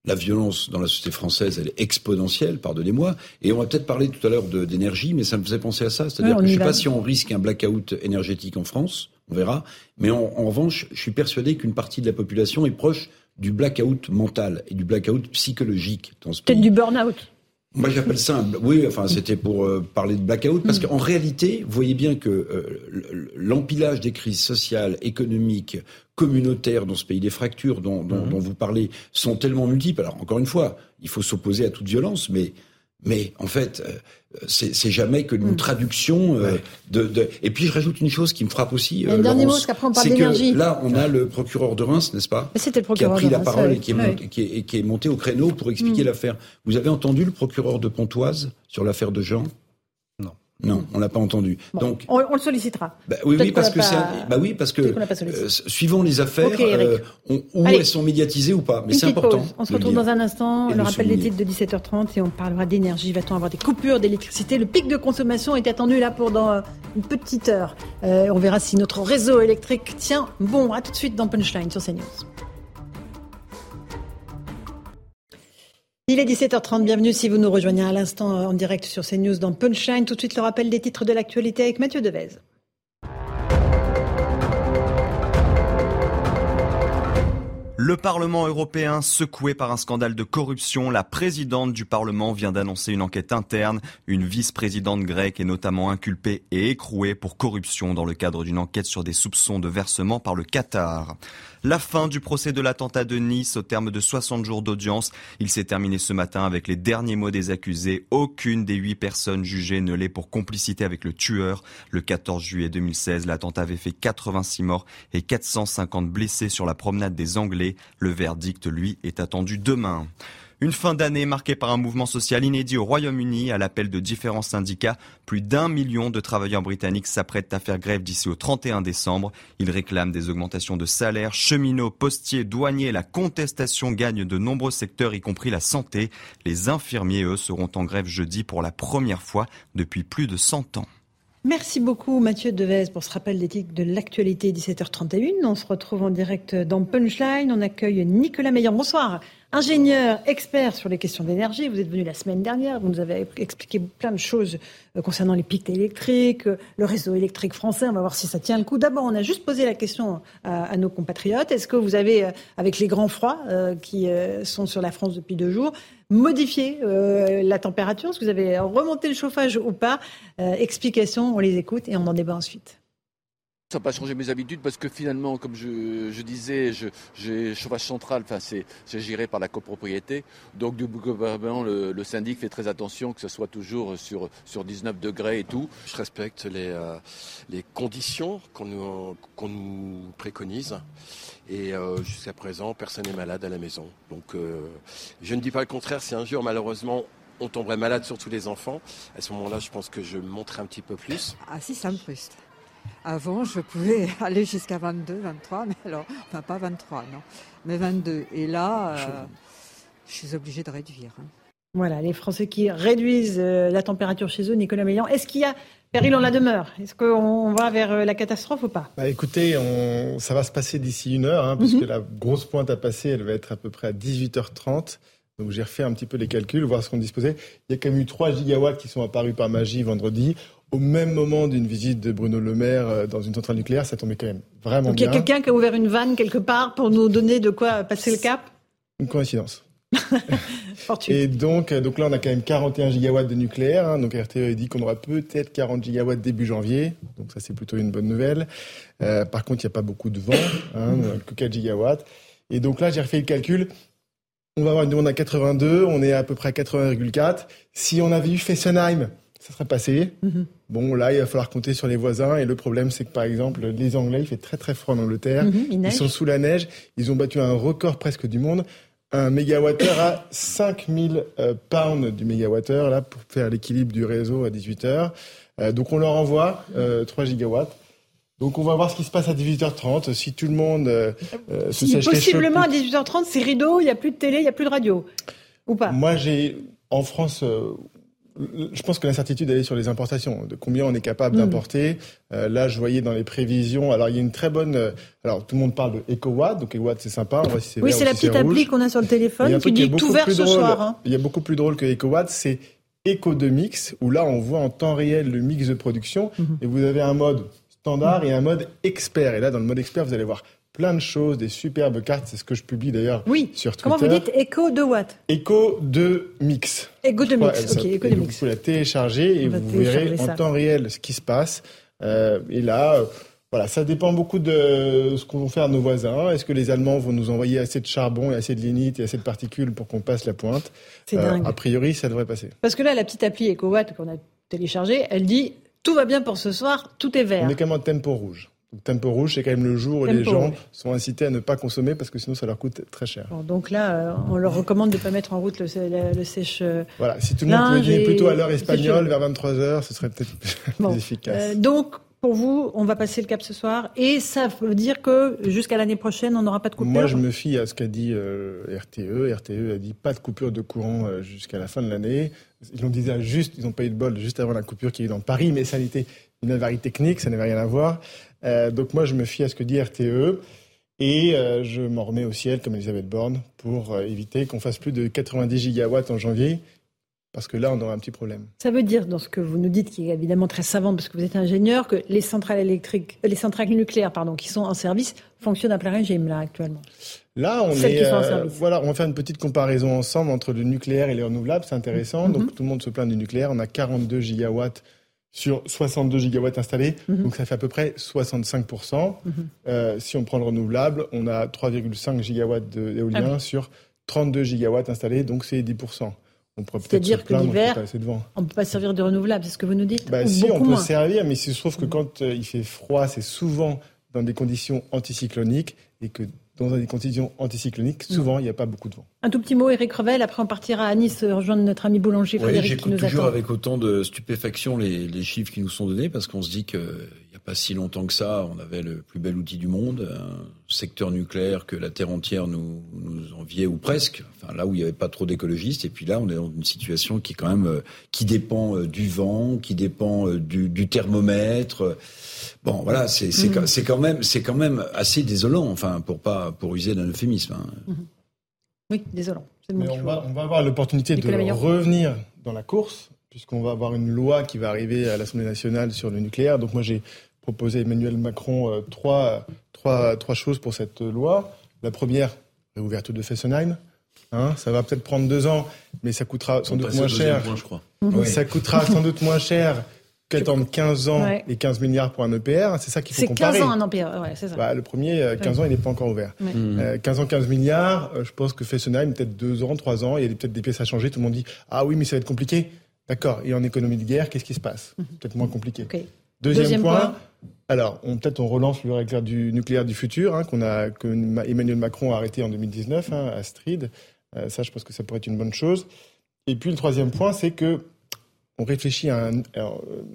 la violence dans la société française, elle est exponentielle, pardonnez-moi. Et on va peut-être parler tout à l'heure d'énergie, mais ça me faisait penser à ça. C'est-à-dire que je ne sais pas si on risque un blackout énergétique en France, on verra. Mais en, en revanche, je suis persuadé qu'une partie de la population est proche du blackout mental et du blackout psychologique dans ce. Peut-être du burn-out. Moi, j'appelle ça un... Oui, enfin, c'était pour euh, parler de blackout, parce mm. qu'en réalité, vous voyez bien que euh, l'empilage des crises sociales, économiques, communautaires dans ce pays, les fractures dont, dont, mm. dont vous parlez, sont tellement multiples. Alors, encore une fois, il faut s'opposer à toute violence, mais mais en fait, euh, c'est jamais que une hmm. traduction euh, de, de, Et puis je rajoute une chose qui me frappe aussi. Euh, dernier mot, parce qu'après on parle d'énergie. Là, on a le procureur de Reims, n'est-ce pas C'était le procureur Qui a pris la parole et qui est, monté, qui, est, qui est, monté au créneau pour expliquer hmm. l'affaire. Vous avez entendu le procureur de Pontoise sur l'affaire de Jean? Non, on l'a pas entendu. Donc, on, on, le sollicitera. Bah, oui, oui, parce que bah oui, parce que euh, suivant les affaires, euh, on, où elles sont médiatisées ou pas, mais c'est important. Pause. On se retrouve dans un instant. Et le rappel des titres de 17h30 et on parlera d'énergie. Va-t-on avoir des coupures d'électricité? Le pic de consommation est attendu là pour dans euh, une petite heure. Euh, on verra si notre réseau électrique tient bon. À tout de suite dans Punchline sur CNews. Il est 17h30, bienvenue si vous nous rejoignez à l'instant en direct sur CNews dans Punchline. Tout de suite le rappel des titres de l'actualité avec Mathieu Devez. Le Parlement européen secoué par un scandale de corruption, la présidente du Parlement vient d'annoncer une enquête interne. Une vice-présidente grecque est notamment inculpée et écrouée pour corruption dans le cadre d'une enquête sur des soupçons de versement par le Qatar. La fin du procès de l'attentat de Nice au terme de 60 jours d'audience. Il s'est terminé ce matin avec les derniers mots des accusés. Aucune des huit personnes jugées ne l'est pour complicité avec le tueur. Le 14 juillet 2016, l'attentat avait fait 86 morts et 450 blessés sur la promenade des Anglais. Le verdict, lui, est attendu demain. Une fin d'année marquée par un mouvement social inédit au Royaume-Uni à l'appel de différents syndicats. Plus d'un million de travailleurs britanniques s'apprêtent à faire grève d'ici au 31 décembre. Ils réclament des augmentations de salaires, cheminots, postiers, douaniers. La contestation gagne de nombreux secteurs, y compris la santé. Les infirmiers, eux, seront en grève jeudi pour la première fois depuis plus de 100 ans. Merci beaucoup Mathieu Devez pour ce rappel d'éthique de l'actualité 17h31. On se retrouve en direct dans Punchline. On accueille Nicolas Meillon. Bonsoir. Ingénieur, expert sur les questions d'énergie, vous êtes venu la semaine dernière, vous nous avez expliqué plein de choses euh, concernant les pics électriques, euh, le réseau électrique français, on va voir si ça tient le coup. D'abord, on a juste posé la question à, nos compatriotes, est-ce que vous avez, euh, avec les grands froids qui sont sur la France depuis deux jours, modifié la température Est-ce que vous avez remonté le chauffage ou pas? Explication, on les écoute et on en débat ensuite. Ça n'a pas changé mes habitudes parce que finalement, comme je, disais, j'ai chauffage central, enfin c'est géré par la copropriété. Donc du coup, le, le, syndic fait très attention que ce soit toujours sur, sur 19 degrés et tout. Je respecte les, euh, les conditions qu'on nous, nous, préconise. Et euh, jusqu'à présent, personne n'est malade à la maison. Donc euh, je ne dis pas le contraire, si un jour malheureusement on tomberait malade, sur tous les enfants, à ce moment-là, je pense que je monterai un petit peu plus. Ah si, ça me frustre. Avant, je pouvais (laughs) aller jusqu'à 22, 23, mais alors, enfin pas 23, non, mais 22. Et là, euh, je suis obligée de réduire. Hein. Voilà, les Français qui réduisent euh, la température chez eux, Nicolas Meillan. Est-ce qu'il y a péril en la demeure? Est-ce qu'on va vers euh, la catastrophe ou pas? Bah, Écoutez, on, ça va se passer d'ici une heure, hein, puisque mhm. la grosse pointe à passer, elle va être à peu près à 18h30. Donc j'ai refait un petit peu les calculs, voir ce qu'on disposait. Il y a quand même eu 3 gigawatts qui sont apparus par magie vendredi au même moment d'une visite de Bruno Le Maire euh, dans une centrale nucléaire, ça tombait quand même vraiment Donc, bien. Donc il y a quelqu'un qui a ouvert une vanne quelque part pour nous donner de quoi passer le cap? Une coïncidence. (laughs) et donc, euh, donc là, on a quand même 41 gigawatts de nucléaire. Hein. donc RTE dit qu'on aura peut-être 40 gigawatts début janvier. Donc ça, c'est plutôt une bonne nouvelle. Euh, par contre, il n'y a pas beaucoup de vent, hein, (coughs) que 4 gigawatts. Et donc là, j'ai refait le calcul. On va avoir une demande à 82, on est à peu près à 80,4. Si on avait eu Fessenheim, ça serait passé. Mhm. Bon, là, il va falloir compter sur les voisins. Et le problème, c'est que, par exemple, les Anglais, il fait très très froid en Angleterre. Mhm, ils sont sous la neige. Ils ont battu un record presque du monde. Un mégawattheure à 5000 euh, pounds du mégawattheure, là, pour faire l'équilibre du réseau à 18 heures. Euh, donc, on leur envoie 3 euh, gigawatts. Donc on va voir ce qui se passe à 18h30. Si tout le monde se sèche Possiblement à 18h30, c'est rideau, il n'y a plus de télé, il n'y a plus de radio. Ou pas Moi, j'ai en France, je pense que l'incertitude elle est sur les importations, de combien on est capable mm. d'importer. Euh, là, je voyais dans les prévisions. Alors, il y a une très bonne. Euh, alors, tout le monde parle de EcoWatt, donc EcoWatt c'est sympa. On voit si c'est oui, c'est la petite appli qu'on a sur le téléphone qui dit tout vert ce soir. Hein. Il y a beaucoup plus drôle que EcoWatt, c'est Eco de mix où là, on voit en temps réel le mix de production mm-hmm. et vous avez un mode standard et un mode expert. Et là, dans le mode expert, vous allez voir plein de choses, des superbes cartes. C'est ce que je publie d'ailleurs oui. sur Twitter. Comment vous dites Echo de what Echo de Mix. Echo de Mix, ok, Echo de Mix. Vous pouvez la télécharger et vous verrez en temps réel ce qui se passe. Euh, et là, euh, voilà, ça dépend beaucoup de ce qu'on va faire nos voisins. Est-ce que les Allemands vont nous envoyer assez de charbon et assez de lignite et assez de particules pour qu'on passe la pointe C'est euh, dingue. A priori, ça devrait passer. Parce que là, la petite appli EcoWatt qu'on a téléchargée, elle dit tout va bien pour ce soir, tout est vert. On est quand même en tempo rouge. Tempo rouge, c'est quand même le jour où les gens sont incités à ne pas consommer parce que sinon ça leur coûte très cher. donc là, euh, on leur recommande de ne pas mettre en route le, sèche. Euh, voilà, si tout le monde pouvait dîner plutôt à l'heure espagnole, vers 23 h ce serait peut-être (laughs) plus efficace. Euh, donc, pour vous, on va passer le cap ce soir et ça veut dire que jusqu'à l'année prochaine, on n'aura pas de coupure? Moi, je me fie à ce qu'a dit RTE. RTE a dit pas de coupure de courant jusqu'à la fin de l'année. Ils l'ont dit juste, ils n'ont pas eu de bol juste avant la coupure qui est dans Paris, mais ça n'était une avarie technique, ça n'avait rien à voir. Euh, donc moi, je me fie à ce que dit RTE. Et je m'en remets au ciel, comme Elisabeth Borne, pour éviter qu'on fasse plus de 90 gigawatts en janvier parce que là, on aura un petit problème. Ça veut dire, dans ce que vous nous dites, qui est évidemment très savant, parce que vous êtes ingénieur, que les centrales électriques, les centrales nucléaires, pardon, qui sont en service, fonctionnent à plein régime là actuellement. Là, on est, euh, voilà, on va faire une petite comparaison ensemble entre le nucléaire et les renouvelables, c'est intéressant. Mm-hmm. Donc tout le monde se plaint du nucléaire. On a 42 gigawatts sur 62 gigawatts installés, mm-hmm. donc ça fait à peu près 65 mm-hmm. euh, Si on prend le renouvelable, on a 3,5 gigawatts d'éolien ah sur 32 gigawatts installés, donc c'est 10 c'est-à-dire que l'hiver, on ne peut pas servir de renouvelable, c'est ce que vous nous dites bah, Si, on peut servir, mais il se trouve que quand euh, il fait froid, c'est souvent dans des conditions anticycloniques et que dans des conditions anticycloniques, mm. souvent, il n'y a pas beaucoup de vent. Un tout petit mot, Eric Revel, après on partira à Nice rejoindre notre ami boulanger Frédéric qui nous toujours avec autant de stupéfaction les, les, chiffres qui nous sont donnés parce qu'on se dit que pas si longtemps que ça, on avait le plus bel outil du monde, un secteur nucléaire que la Terre entière nous, nous enviait ou presque, enfin là où il n'y avait pas trop d'écologistes. Et puis là, on est dans une situation qui quand même euh, qui dépend euh, du vent, qui dépend euh, du, du thermomètre. Bon, voilà, c'est mm. c'est quand même c'est quand même assez désolant, enfin pour pas pour user d'un euphémisme. Hein. Mm-hmm. Oui, désolant. Mais on va, on va avoir l'opportunité de revenir dans la course puisqu'on va avoir une loi qui va arriver à l'Assemblée nationale sur le nucléaire. Donc moi j'ai proposé Emmanuel Macron euh, trois, trois, trois choses pour cette loi. La première, réouverture de Fessenheim. Hein, ça va peut-être prendre deux ans, mais ça coûtera sans doute moins cher. je crois. Ça coûtera sans doute moins cher qu'attendre 15 ans et 15 milliards pour un EPR. C'est ça qu'il faut comparer. C'est 15 ans un EPR, ouais, c'est ça. Bah, le premier, 15 euh, ans, il n'est pas encore ouvert. 15 mmh. ans, 15 milliards, euh, je pense que Fessenheim, peut-être deux ans, trois ans, il y a peut-être des pièces à changer. Tout le monde dit, ah oui, mais ça va être compliqué. D'accord. Et en économie de guerre, qu'est-ce qui se passe? Mmh. Peut-être moins compliqué. Deuxième, point alors, peut-être on relance le réacteur nucléaire du futur, hein, a, que Emmanuel Macron a arrêté en 2019 hein, à Strid. Euh, ça, je pense que ça pourrait être une bonne chose. Et puis le troisième point, c'est que on réfléchit à un.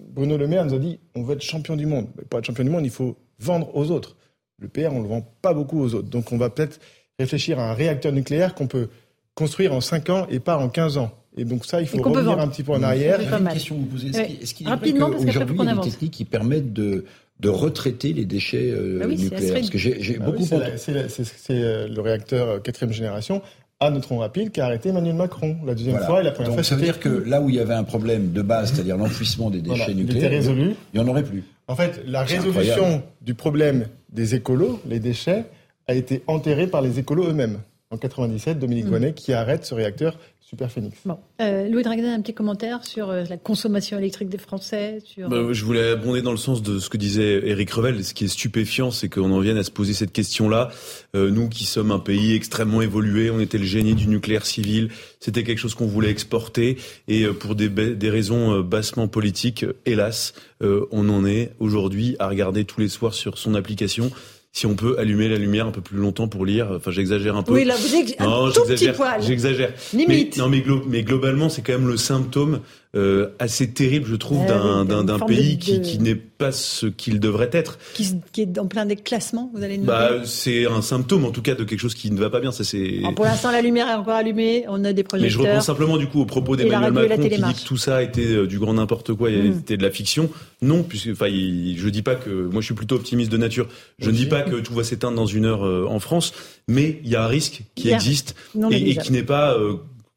Bruno Le Maire nous a dit on veut être champion du monde. Mais pour être champion du monde, il faut vendre aux autres. Le PR, on le vend pas beaucoup aux autres. Donc on va peut-être réfléchir à un réacteur nucléaire qu'on peut construire en 5 ans et pas en 15 ans. Et donc ça, il faut revenir un petit peu en arrière. Une question vous poser. Est-ce qu'il est Rapidement, parce qu'aujourd'hui, il y a des techniques qui permettent de de retraiter les déchets euh, ah nucléaires? Parce que j'ai ah beaucoup. c'est euh, le réacteur euh, quatrième génération à neutron rapide qui a arrêté Emmanuel Macron la deuxième fois et la première Donc, fois. Ça veut dire que là où il y avait un problème de base, c'est-à-dire l'enfouissement des déchets nucléaires, il, résolu. il y en aurait plus. En fait, la résolution du problème des écolos, les déchets, a été enterrée par les écolos eux-mêmes. En 97, Dominique mmh. qui arrête ce réacteur Super Phoenix. Bon. Euh, Louis Dragden, un petit commentaire sur euh, la consommation électrique des Français sur... Bah, je voulais abonder dans le sens de ce que disait Eric Revel. Ce qui est stupéfiant, c'est qu'on en vienne à se poser cette question-là. Euh, nous qui sommes un pays extrêmement évolué, on était le génie du nucléaire civil, c'était quelque chose qu'on voulait exporter. Et euh, pour des, des raisons euh, bassement politiques, hélas, on en est aujourd'hui à regarder tous les soirs sur son application si on peut allumer la lumière un peu plus longtemps pour lire. Enfin, j'exagère un peu. Oui, là, vous dites un tout petit poil. J'exagère. Limite. non, mais, mais globalement, c'est quand même le symptôme euh, assez terrible, je trouve, d'un d'un pays qui, qui n'est pas ce qu'il devrait être. Qui, qui, est en plein déclassement, vous allez nous bah, C'est un symptôme, en tout cas, de quelque chose qui ne va pas bien. Ça, c'est. Pour l'instant, la lumière est encore allumée. On a des projecteurs. Mais je reprends simplement du coup au propos d'Emmanuel Macron qui dit que tout ça était euh, du grand n'importe quoi, mm. était de la fiction. Non, puisque enfin, je dis pas que moi, je suis plutôt optimiste de nature. Je ne dis pas que tout va s'éteindre dans une heure euh, en France, mais il y a un risque qui existe et, et, qui n'est pas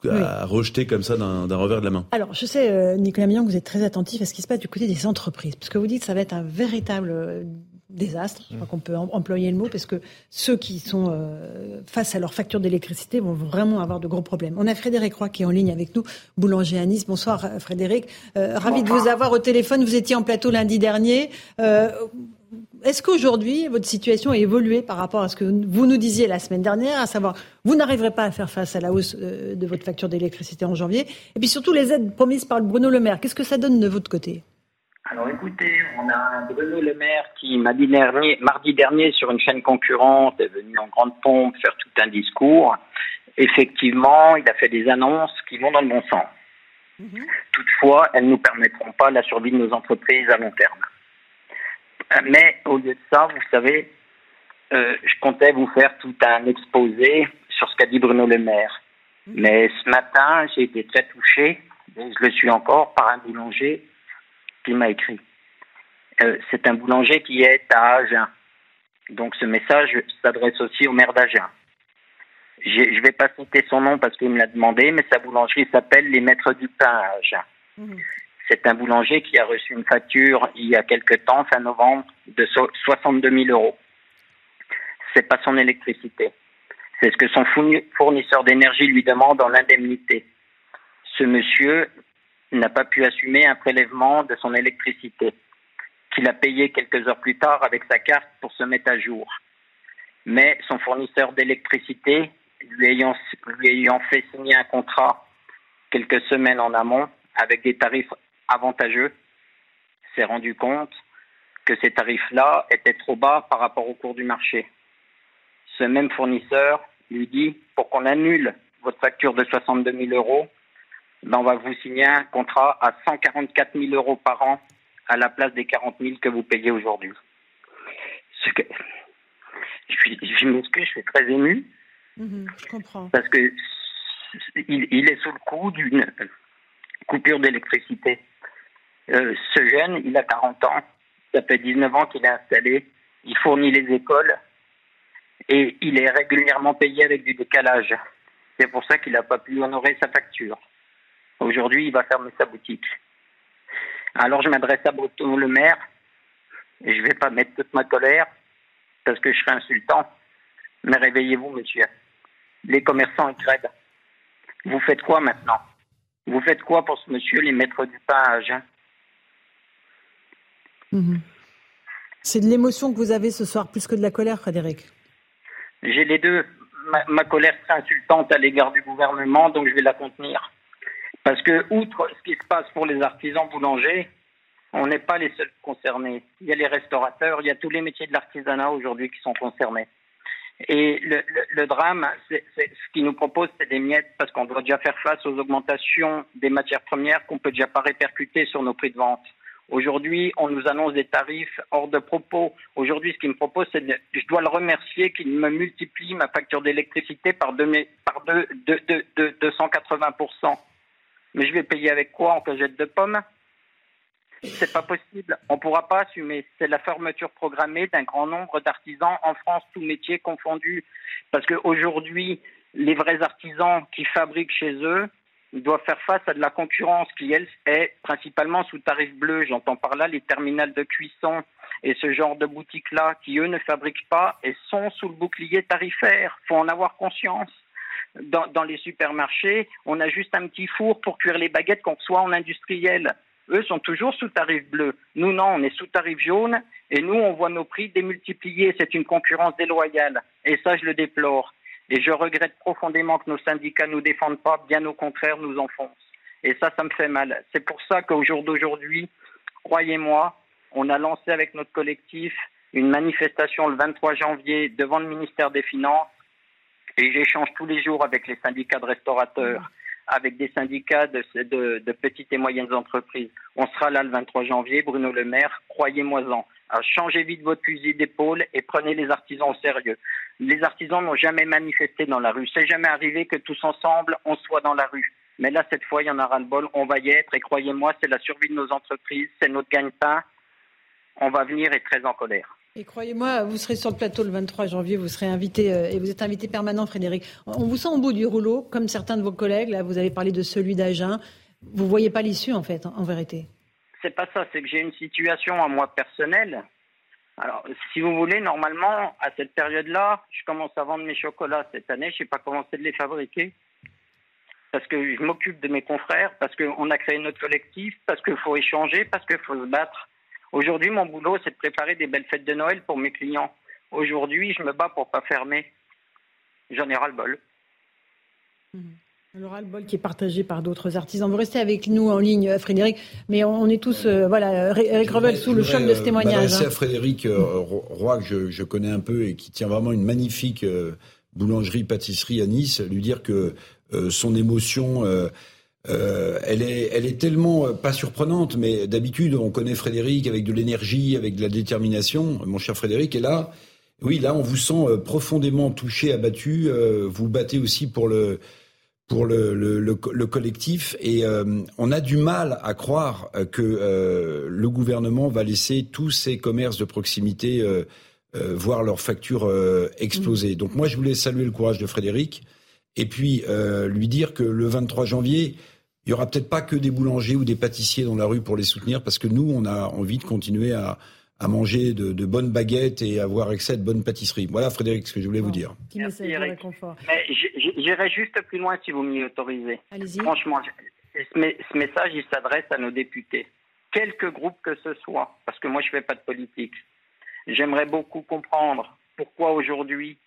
à rejeter comme ça d'un revers de la main. Alors, je sais, euh, Nicolas Millon, que vous êtes très attentif à ce qui se passe du côté des entreprises, parce que vous dites que ça va être un véritable euh, désastre, je crois qu'on peut employer le mot, parce que ceux qui sont euh, face à leur facture d'électricité vont vraiment avoir de gros problèmes. On a Frédéric Roy qui est en ligne avec nous, boulanger à Nice. Bonsoir Frédéric, ravi de vous avoir au téléphone. Vous étiez en plateau lundi dernier. Est-ce qu'aujourd'hui, votre situation a évolué par rapport à ce que vous nous disiez la semaine dernière, à savoir, vous n'arriverez pas à faire face à la hausse euh, de votre facture d'électricité en janvier, et puis surtout les aides promises par Bruno Le Maire, qu'est-ce que ça donne de votre côté? Alors écoutez, on a Bruno Le Maire qui, mardi dernier, mardi dernier, sur une chaîne concurrente, est venu en grande pompe faire tout un discours. Effectivement, il a fait des annonces qui vont dans le bon sens. Mhm. Toutefois, elles ne nous permettront pas la survie de nos entreprises à long terme. Mais au lieu de ça, vous savez, euh, je comptais vous faire tout un exposé sur ce qu'a dit Bruno Le Maire. Mmh. Mais ce matin, j'ai été très touché, et je le suis encore, par un boulanger qui m'a écrit. Euh, c'est un boulanger qui est à Agen. Donc ce message s'adresse aussi au maire d'Agen. Je ne vais pas citer son nom parce qu'il me l'a demandé, mais sa boulangerie s'appelle Les Maîtres du Pain à Agen. Mhm. C'est un boulanger qui a reçu une facture il y a quelque temps, fin novembre, de 62 000 euros. C'est pas son électricité. C'est ce que son fournisseur d'énergie lui demande en indemnité. Ce monsieur n'a pas pu assumer un prélèvement de son électricité, qu'il a payé quelques heures plus tard avec sa carte pour se mettre à jour. Mais son fournisseur d'électricité, lui ayant fait signer un contrat quelques semaines en amont avec des tarifs avantageux, s'est rendu compte que ces tarifs-là étaient trop bas par rapport au cours du marché. Ce même fournisseur lui dit, pour qu'on annule votre facture de 62 000 euros, ben on va vous signer un contrat à 144 000 euros par an à la place des 40 000 que vous payez aujourd'hui. Que... Je, suis, je m'excuse, je suis très ému. Mhm, je comprends. Parce que il, est sous le coup d'une coupure d'électricité. Euh, ce jeune, il a 40 ans, ça fait 19 ans qu'il est installé, il fournit les écoles et il est régulièrement payé avec du décalage. C'est pour ça qu'il n'a pas pu honorer sa facture. Aujourd'hui, il va fermer sa boutique. Alors je m'adresse à Breton le maire et je ne vais pas mettre toute ma colère parce que je serai insultant. Mais réveillez-vous, monsieur. Les commerçants crèdent. Vous faites quoi maintenant? Vous faites quoi pour ce monsieur, les maîtres du page mhm. C'est de l'émotion que vous avez ce soir, plus que de la colère, Frédéric? J'ai les deux. Ma, colère est insultante à l'égard du gouvernement, donc je vais la contenir. Parce que, outre ce qui se passe pour les artisans boulangers, on n'est pas les seuls concernés. Il y a les restaurateurs, il y a tous les métiers de l'artisanat aujourd'hui qui sont concernés. Et le, drame, c'est, ce qu'ils nous proposent, c'est des miettes parce qu'on doit déjà faire face aux augmentations des matières premières qu'on peut déjà pas répercuter sur nos prix de vente. Aujourd'hui, on nous annonce des tarifs hors de propos. Aujourd'hui, ce qu'il me propose, c'est de, je dois le remercier qu'il me multiplie ma facture d'électricité par, deux, par deux, deux, deux, 280% mais je vais payer avec quoi En cagette de pommes C'est pas possible. On ne pourra pas assumer. C'est la fermeture programmée d'un grand nombre d'artisans en France, tous métiers confondus. Parce qu'aujourd'hui, les vrais artisans qui fabriquent chez eux doivent faire face à de la concurrence qui, elle, est principalement sous tarif bleu. J'entends par là les terminales de cuisson et ce genre de boutiques-là qui, eux, ne fabriquent pas et sont sous le bouclier tarifaire. Faut en avoir conscience dans, les supermarchés, on a juste un petit four pour cuire les baguettes qu'on reçoit en industriel. Eux sont toujours sous tarif bleu. Nous, non, on est sous tarif jaune et nous, on voit nos prix démultipliés. C'est une concurrence déloyale. Et ça, je le déplore. Et je regrette profondément que nos syndicats ne nous défendent pas, bien au contraire, nous enfoncent. Et ça, ça me fait mal. C'est pour ça qu'au jour d'aujourd'hui, croyez-moi, on a lancé avec notre collectif une manifestation le 23 janvier devant le ministère des Finances et j'échange tous les jours avec les syndicats de restaurateurs, avec des syndicats de, de, petites et moyennes entreprises. On sera là le 23 janvier, Bruno Le Maire, croyez-moi-en. Changez vite votre fusil d'épaule et prenez les artisans au sérieux. Les artisans n'ont jamais manifesté dans la rue. C'est jamais arrivé que tous ensemble, on soit dans la rue. Mais là, cette fois, il y en aura le bol. On va y être. Et croyez-moi, c'est la survie de nos entreprises, c'est notre gagne-pain. On va venir et très en colère. Et croyez-moi, vous serez sur le plateau le 23 janvier, vous serez invité, euh, et vous êtes invité permanent, Frédéric. On vous sent au bout du rouleau, comme certains de vos collègues. Là, vous avez parlé de celui d'Agen. Vous voyez pas l'issue, en fait, en vérité. C'est pas ça, c'est que j'ai une situation à moi personnelle. Alors, si vous voulez, normalement, à cette période-là, je commence à vendre mes chocolats cette année. Je n'ai pas commencé de les fabriquer parce que je m'occupe de mes confrères, parce qu'on a créé notre collectif, parce qu'il faut échanger, parce qu'il faut se battre. Aujourd'hui, mon boulot, c'est de préparer des belles fêtes de Noël pour mes clients. Aujourd'hui, je me bats pour pas fermer. J'en ai ras-le-bol. Mmh. Le ras-le-bol qui est partagé par d'autres artisans. Vous restez avec nous en ligne, Frédéric, mais on, est tous, euh, voilà, Eric Revel sous le choc de ce témoignage. C'est hein. à Frédéric euh, Roy, que je, connais un peu et qui tient vraiment une magnifique euh, boulangerie-pâtisserie à Nice, lui dire que son émotion euh, elle, est, elle est tellement euh, pas surprenante, mais d'habitude, on connaît Frédéric avec de l'énergie, avec de la détermination. Mon cher Frédéric est là. Oui, là, on vous sent euh, profondément touché, abattu. vous battez aussi pour le pour le, le, le, collectif et on a du mal à croire que le gouvernement va laisser tous ces commerces de proximité voir leurs factures exploser. Donc moi, je voulais saluer le courage de Frédéric et puis lui dire que le 23 janvier, il y aura peut-être pas que des boulangers ou des pâtissiers dans la rue pour les soutenir, parce que nous, on a envie de continuer à, à manger de, de, bonnes baguettes et avoir accès à de bonnes pâtisseries. Voilà, Frédéric, ce que je voulais vous dire. J'irai juste plus loin si vous m'y autorisez. Franchement, ce message, il s'adresse à nos députés, quelque groupe que ce soit, parce que moi, je ne fais pas de politique. J'aimerais beaucoup comprendre pourquoi aujourd'hui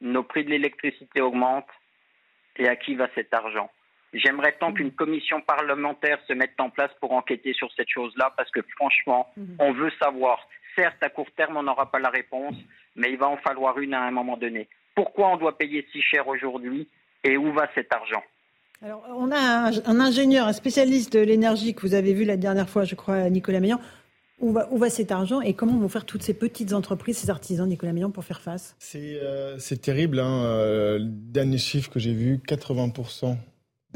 nos prix de l'électricité augmentent et à qui va cet argent. J'aimerais tant qu'une commission parlementaire se mette en place pour enquêter sur cette chose-là, parce que franchement, mhm. on veut savoir. Certes, à court terme, on n'aura pas la réponse, mais il va en falloir une à un moment donné. Pourquoi on doit payer si cher aujourd'hui et où va cet argent? Alors, on a un, ingénieur, un spécialiste de l'énergie que vous avez vu la dernière fois, je crois, Nicolas Meillan. Où va, où va, cet argent et comment vont faire toutes ces petites entreprises, ces artisans, Nicolas Meillan, pour faire face? C'est euh, terrible. Hein. Euh, le dernier chiffre que j'ai vu, 80%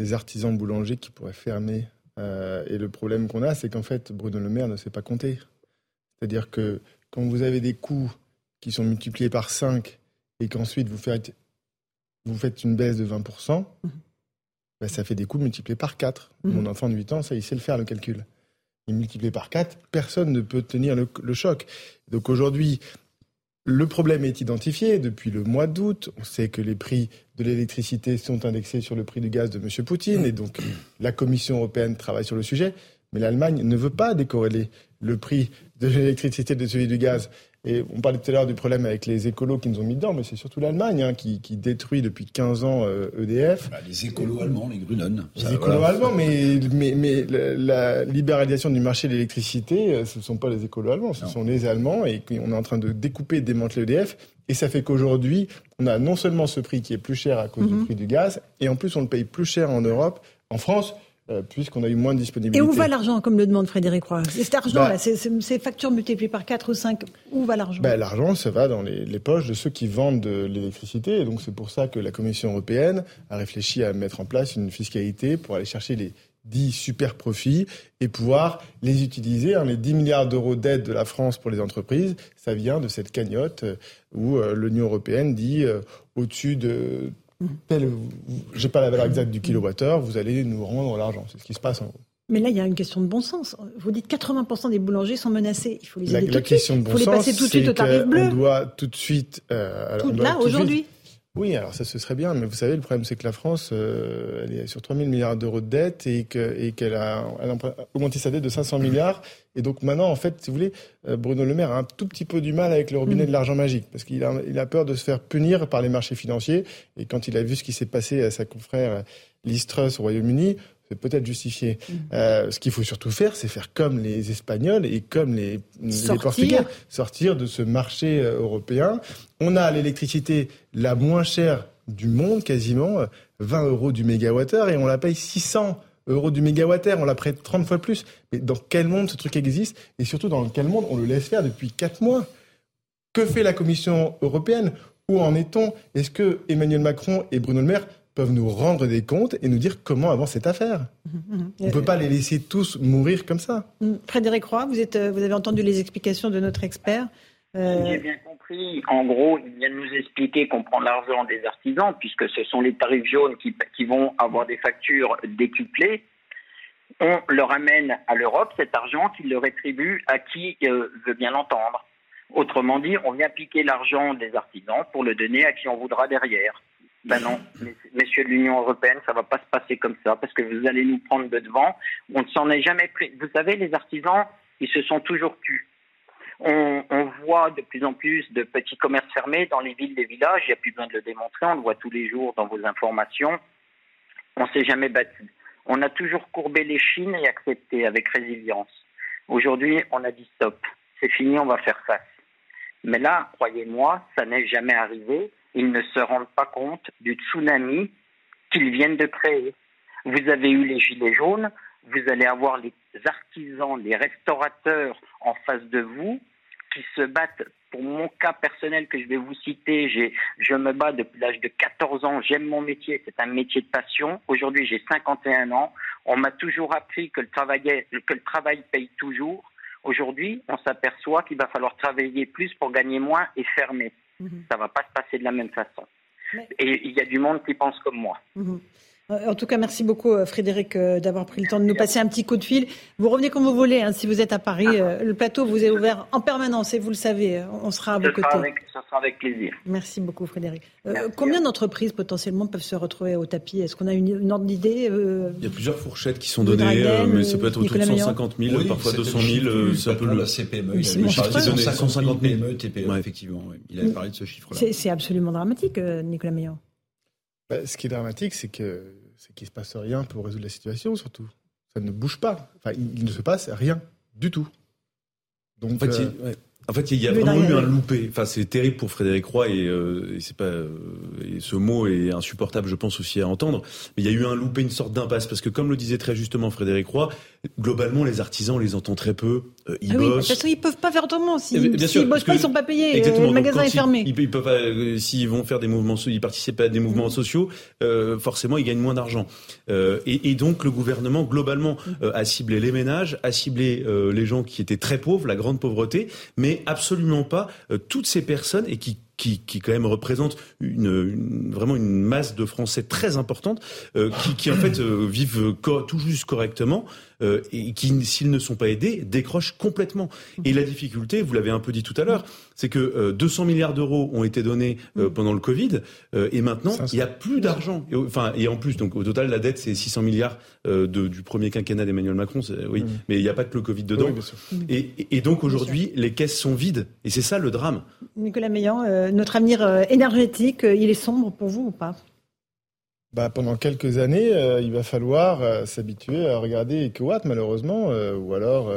des artisans boulangers qui pourraient fermer. Euh, et le problème qu'on a, c'est qu'en fait, Bruno Le Maire ne sait pas compter. C'est-à-dire que quand vous avez des coûts qui sont multipliés par 5 et qu'ensuite vous faites, vous faites une baisse de 20%, mhm. ben, ça fait des coûts multipliés par 4. Mhm. Mon enfant de 8 ans, ça, il sait le faire, le calcul. Il multiplié par 4, personne ne peut tenir le, le choc. Donc aujourd'hui, le problème est identifié depuis le mois d'août. On sait que les prix de l'électricité sont indexés sur le prix du gaz de M. Poutine et donc la Commission européenne travaille sur le sujet. Mais l'Allemagne ne veut pas décorréler le prix de l'électricité de celui du gaz. Et on parlait tout à l'heure du problème avec les écolos qui nous ont mis dedans, mais c'est surtout l'Allemagne hein, qui, détruit depuis 15 ans EDF. Euh, e bah, les écolos allemands, les Grünen. Les écolos allemands, mais, mais, mais la, libéralisation du marché de l'électricité, euh, ce ne sont pas les écolos allemands, ce sont les Allemands, et on est en train de découper et démanteler EDF. Et ça fait qu'aujourd'hui, on a non seulement ce prix qui est plus cher à cause du mhm. prix du gaz, et en plus on le paye plus cher en Europe, en France, puisqu'on a eu moins de disponibilité. Et où va l'argent, comme le demande Frédéric Roy Cet argent-là, bah, ces factures multipliées par 4 ou 5, où va l'argent bah, L'argent, ça va dans les, poches de ceux qui vendent de l'électricité. Et donc c'est pour ça que la Commission européenne a réfléchi à mettre en place une fiscalité pour aller chercher les 10 super profits et pouvoir les utiliser. Hein, les 10 milliards d'euros d'aide de la France pour les entreprises, ça vient de cette cagnotte euh, où euh, l'Union européenne dit au-dessus de j'ai pas la valeur exacte du kilowattheure, vous allez nous rendre l'argent. C'est ce qui se passe en gros. Mais là, il y a une question de bon sens. Vous dites 80% des boulangers sont menacés. Il faut les aider la, tout question. De bon Il faut les passer tout de suite au tarif bleu. On doit tout de suite. Euh, tout là, aujourd'hui oui, alors ça, ce serait bien, mais vous savez, le problème, c'est que la France, euh, elle est sur 3 000 milliards d'euros de dette et qu'elle a, elle a augmenté sa dette de 500 milliards. Et donc maintenant, en fait, si vous voulez, euh, Bruno Le Maire a un tout petit peu du mal avec le robinet de l'argent magique, parce qu'il a, il a peur de se faire punir par les marchés financiers. Et quand il a vu ce qui s'est passé à sa confrère Liz Truss au Royaume-Uni, c'est peut-être justifié. Mm. Euh, ce qu'il faut surtout faire, c'est faire comme les Espagnols et comme les, les, Portugais, sortir de ce marché euh, européen. On a l'électricité la moins chère du monde, quasiment 20 euros du mégawattheure, et on la paye 600 euros du mégawattheure, on la prête 30 fois plus. Mais dans quel monde ce truc existe? Et surtout, dans quel monde on le laisse faire depuis 4 mois? Que fait la Commission européenne? Où en est-on? Est-ce que Emmanuel Macron et Bruno Le Maire peuvent nous rendre des comptes et nous dire comment avancer cette affaire. Mhm, mhm. On ne peut pas les laisser tous mourir comme ça. Mhm. Frédéric Roy, vous, êtes, vous avez entendu les explications de notre expert. Euh... J'ai bien compris. En gros, il vient de nous expliquer qu'on prend l'argent des artisans, puisque ce sont les tarifs jaunes qui, qui vont avoir des factures décuplées. On leur amène à l'Europe cet argent qui le rétribue à qui euh, veut bien l'entendre. Autrement dit, on vient piquer l'argent des artisans pour le donner à qui on voudra derrière. Ben non, messieurs de l'Union européenne, ça va pas se passer comme ça, parce que vous allez nous prendre de devant. On ne s'en est jamais pris. Vous savez, les artisans, ils se sont toujours tus. On, voit de plus en plus de petits commerces fermés dans les villes, les villages. Il n'y a plus besoin de le démontrer. On le voit tous les jours dans vos informations. On s'est jamais battu. On a toujours courbé les chines et accepté avec résilience. Aujourd'hui, on a dit stop. C'est fini, on va faire face. Mais là, croyez-moi, ça n'est jamais arrivé ils ne se rendent pas compte du tsunami qu'ils viennent de créer. Vous avez eu les gilets jaunes, vous allez avoir les artisans, les restaurateurs en face de vous qui se battent. Pour mon cas personnel que je vais vous citer, je me bats depuis l'âge de 14 ans, j'aime mon métier, c'est un métier de passion. Aujourd'hui, j'ai 51 ans. On m'a toujours appris que le, travail, que le travail paye toujours. Aujourd'hui, on s'aperçoit qu'il va falloir travailler plus pour gagner moins et fermer. Mhm. Ça ne va pas se passer de la même façon. Et il y a du monde qui pense comme moi. Mhm. Euh, en tout cas, merci beaucoup euh, Frédéric euh, d'avoir pris le temps de nous passer un petit coup de fil. Vous revenez comme vous voulez, hein, si vous êtes à Paris. Le plateau vous est ouvert en permanence et vous le savez, on sera à vos côtés. ça sera avec plaisir. Merci beaucoup Frédéric. combien d'entreprises potentiellement peuvent se retrouver au tapis? Est-ce qu'on a une, ordre d'idée Il y a plusieurs fourchettes qui sont données, mais ça peut être autour de 150 000, parfois 200 000. C'est un peu la CPME. Il a 150 000 TPE, effectivement. Il a parlé de ce chiffre-là. C'est absolument dramatique, Nicolas Meillon. Bah, ce qui est dramatique, c'est que c'est qu'il ne se passe rien pour résoudre la situation, surtout. Ça ne bouge pas. Enfin, il, ne se passe rien du tout. Donc, en fait, euh, en fait, il y a vraiment eu un loupé. Enfin, c'est terrible pour Frédéric Roy et, euh, et c'est pas euh, et ce mot est insupportable, je pense aussi à entendre. Mais il y a eu un loupé, une sorte d'impasse parce que comme le disait très justement Frédéric Roy, globalement les artisans on les entend très peu. Euh, ils ah oui, bossent. De toute façon, ils peuvent pas faire autrement. S'ils ne bossent pas, ils sont pas payés. Exactement, le magasin est fermé. Ils, ils peuvent s'ils vont faire des mouvements, ils participent à des mouvements mmh. sociaux, forcément ils gagnent moins d'argent. Et, et, donc le gouvernement globalement mmh. a ciblé les ménages, a ciblé les gens qui étaient très pauvres, la grande pauvreté, mais absolument pas euh, toutes ces personnes et qui qui, qui quand même représente une, vraiment une masse de Français très importante, euh, qui, qui en fait euh, vivent tout juste correctement euh, et qui, s'ils ne sont pas aidés, décrochent complètement. Et la difficulté, vous l'avez un peu dit tout à l'heure, c'est que 200 milliards d'euros ont été donnés pendant le Covid et maintenant il n'y a plus d'argent. Enfin et en plus donc au total la dette c'est 600 milliards de, du premier quinquennat d'Emmanuel Macron, oui, mais il n'y a pas que le Covid dedans. et, et, donc aujourd'hui les caisses sont vides et c'est ça le drame. Nicolas Meillan, notre avenir euh, énergétique, euh, il est sombre pour vous ou pas? Bah, pendant quelques années, euh, il va falloir s'habituer à regarder EcoWatt, malheureusement, ou alors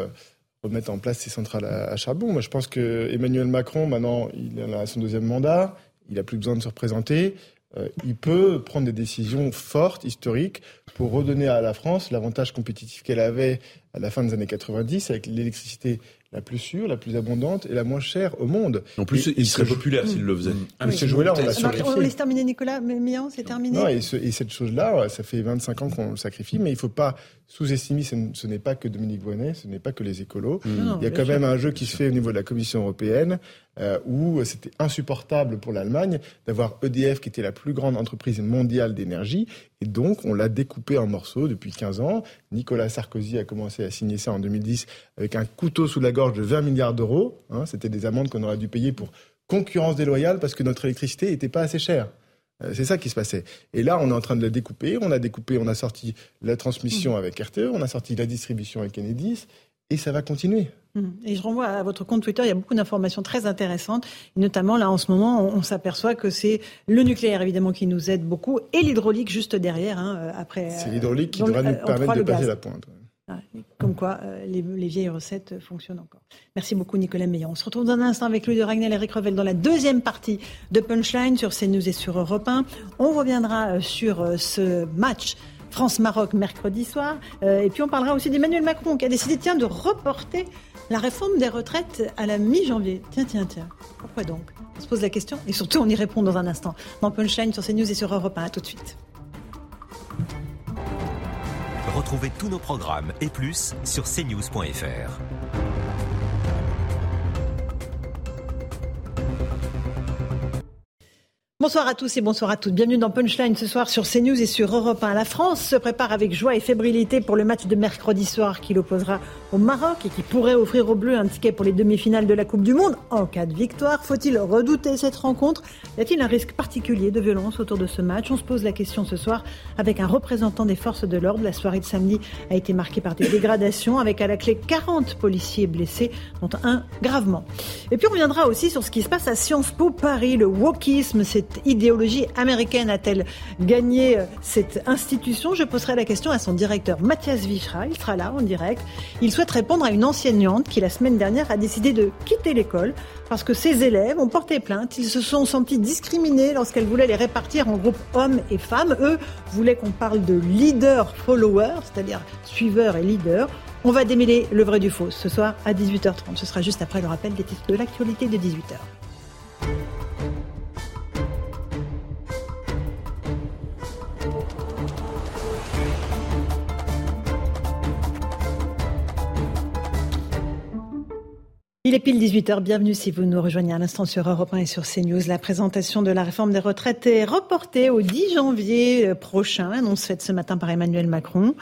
remettre en place ces centrales à, charbon. Moi, je pense que Emmanuel Macron, maintenant, il a son deuxième mandat, il n'a plus besoin de se représenter. il peut prendre des décisions fortes, historiques, pour redonner à la France l'avantage compétitif qu'elle avait à la fin des années 90 avec l'électricité la plus sûre, la plus abondante et la moins chère au monde. En plus, il serait populaire s'il le faisait. Ah, ce jouet-là, on l'a sacrifié. On laisse terminer Nicolas Méan, c'est terminé. Non, et, cette chose-là, ça fait 25 ans qu'on le sacrifie, mais il ne faut pas sous-estimer, ce n'est pas que Dominique Voynet, ce n'est pas que les écolos. il y a quand même un jeu qui se fait au niveau de la Commission européenne euh, où c'était insupportable pour l'Allemagne d'avoir EDF qui était la plus grande entreprise mondiale d'énergie et donc on l'a découpé en morceaux depuis 15 ans. Nicolas Sarkozy a commencé à signer ça en 2010 avec un couteau sous la gorge de 20 milliards d'euros. Hein. c'était des amendes qu'on aurait dû payer pour concurrence déloyale parce que notre électricité n'était pas assez chère. Euh, c'est ça qui se passait. Et là, on est en train de la découper. On a découpé, on a sorti la transmission mmh. avec RTE, on a sorti la distribution avec Enedis, et ça va continuer. Mmh. Et je renvoie à votre compte Twitter, il y a beaucoup d'informations très intéressantes. notamment, là, en ce moment, on, s'aperçoit que c'est le nucléaire, évidemment, qui nous aide beaucoup, et l'hydraulique juste derrière, hein, euh, après. C'est l'hydraulique qui devrait nous euh, permettre de passer la pointe. comme quoi, euh, les, vieilles recettes fonctionnent encore. Merci beaucoup, Nicolas Meillon. On se retrouve dans un instant avec Louis de Ragnel et Eric Revel dans la deuxième partie de Punchline sur CNews et sur Europe 1. On reviendra sur ce match France-Maroc mercredi soir. et puis on parlera aussi d'Emmanuel Macron qui a décidé tiens, de reporter la réforme des retraites à la mi-janvier. Tiens, tiens, tiens. Pourquoi donc? On se pose la question et surtout on y répond dans un instant. Dans Punchline sur CNews et sur Europe 1. À tout de suite. Retrouvez tous nos programmes et plus sur cnews.fr. Bonsoir à tous et bonsoir à toutes. Bienvenue dans Punchline ce soir sur CNews et sur Europe 1. La France se prépare avec joie et fébrilité pour le match de mercredi soir qui l'opposera au Maroc et qui pourrait offrir aux Bleus un ticket pour les demi-finales de la Coupe du Monde en cas de victoire. Faut-il redouter cette rencontre? Y a-t-il un risque particulier de violence autour de ce match? On se pose la question ce soir avec un représentant des forces de l'ordre. La soirée de samedi a été marquée par des dégradations avec à la clé 40 policiers blessés, dont un gravement. Et puis on reviendra aussi sur ce qui se passe à Sciences Po Paris, le wokisme, c'est idéologie américaine a-t-elle gagné euh, cette institution? Je poserai la question à son directeur Mathias Vichra. Il sera là en direct. Il souhaite répondre à une enseignante qui la semaine dernière a décidé de quitter l'école parce que ses élèves ont porté plainte. Ils se sont sentis discriminés lorsqu'elle voulait les répartir en groupes hommes et femmes. Eux voulaient qu'on parle de leader-follower, c'est-à-dire suiveur et leader. On va démêler le vrai du faux ce soir à 18h30. Ce sera juste après le rappel des titres de l'actualité de 18h. Il est pile 18h, bienvenue si vous nous rejoignez à l'instant sur Europe 1 et sur CNews. La présentation de la réforme des retraites est reportée au 10 janvier euh, prochain, annonce faite ce matin par Emmanuel Macron.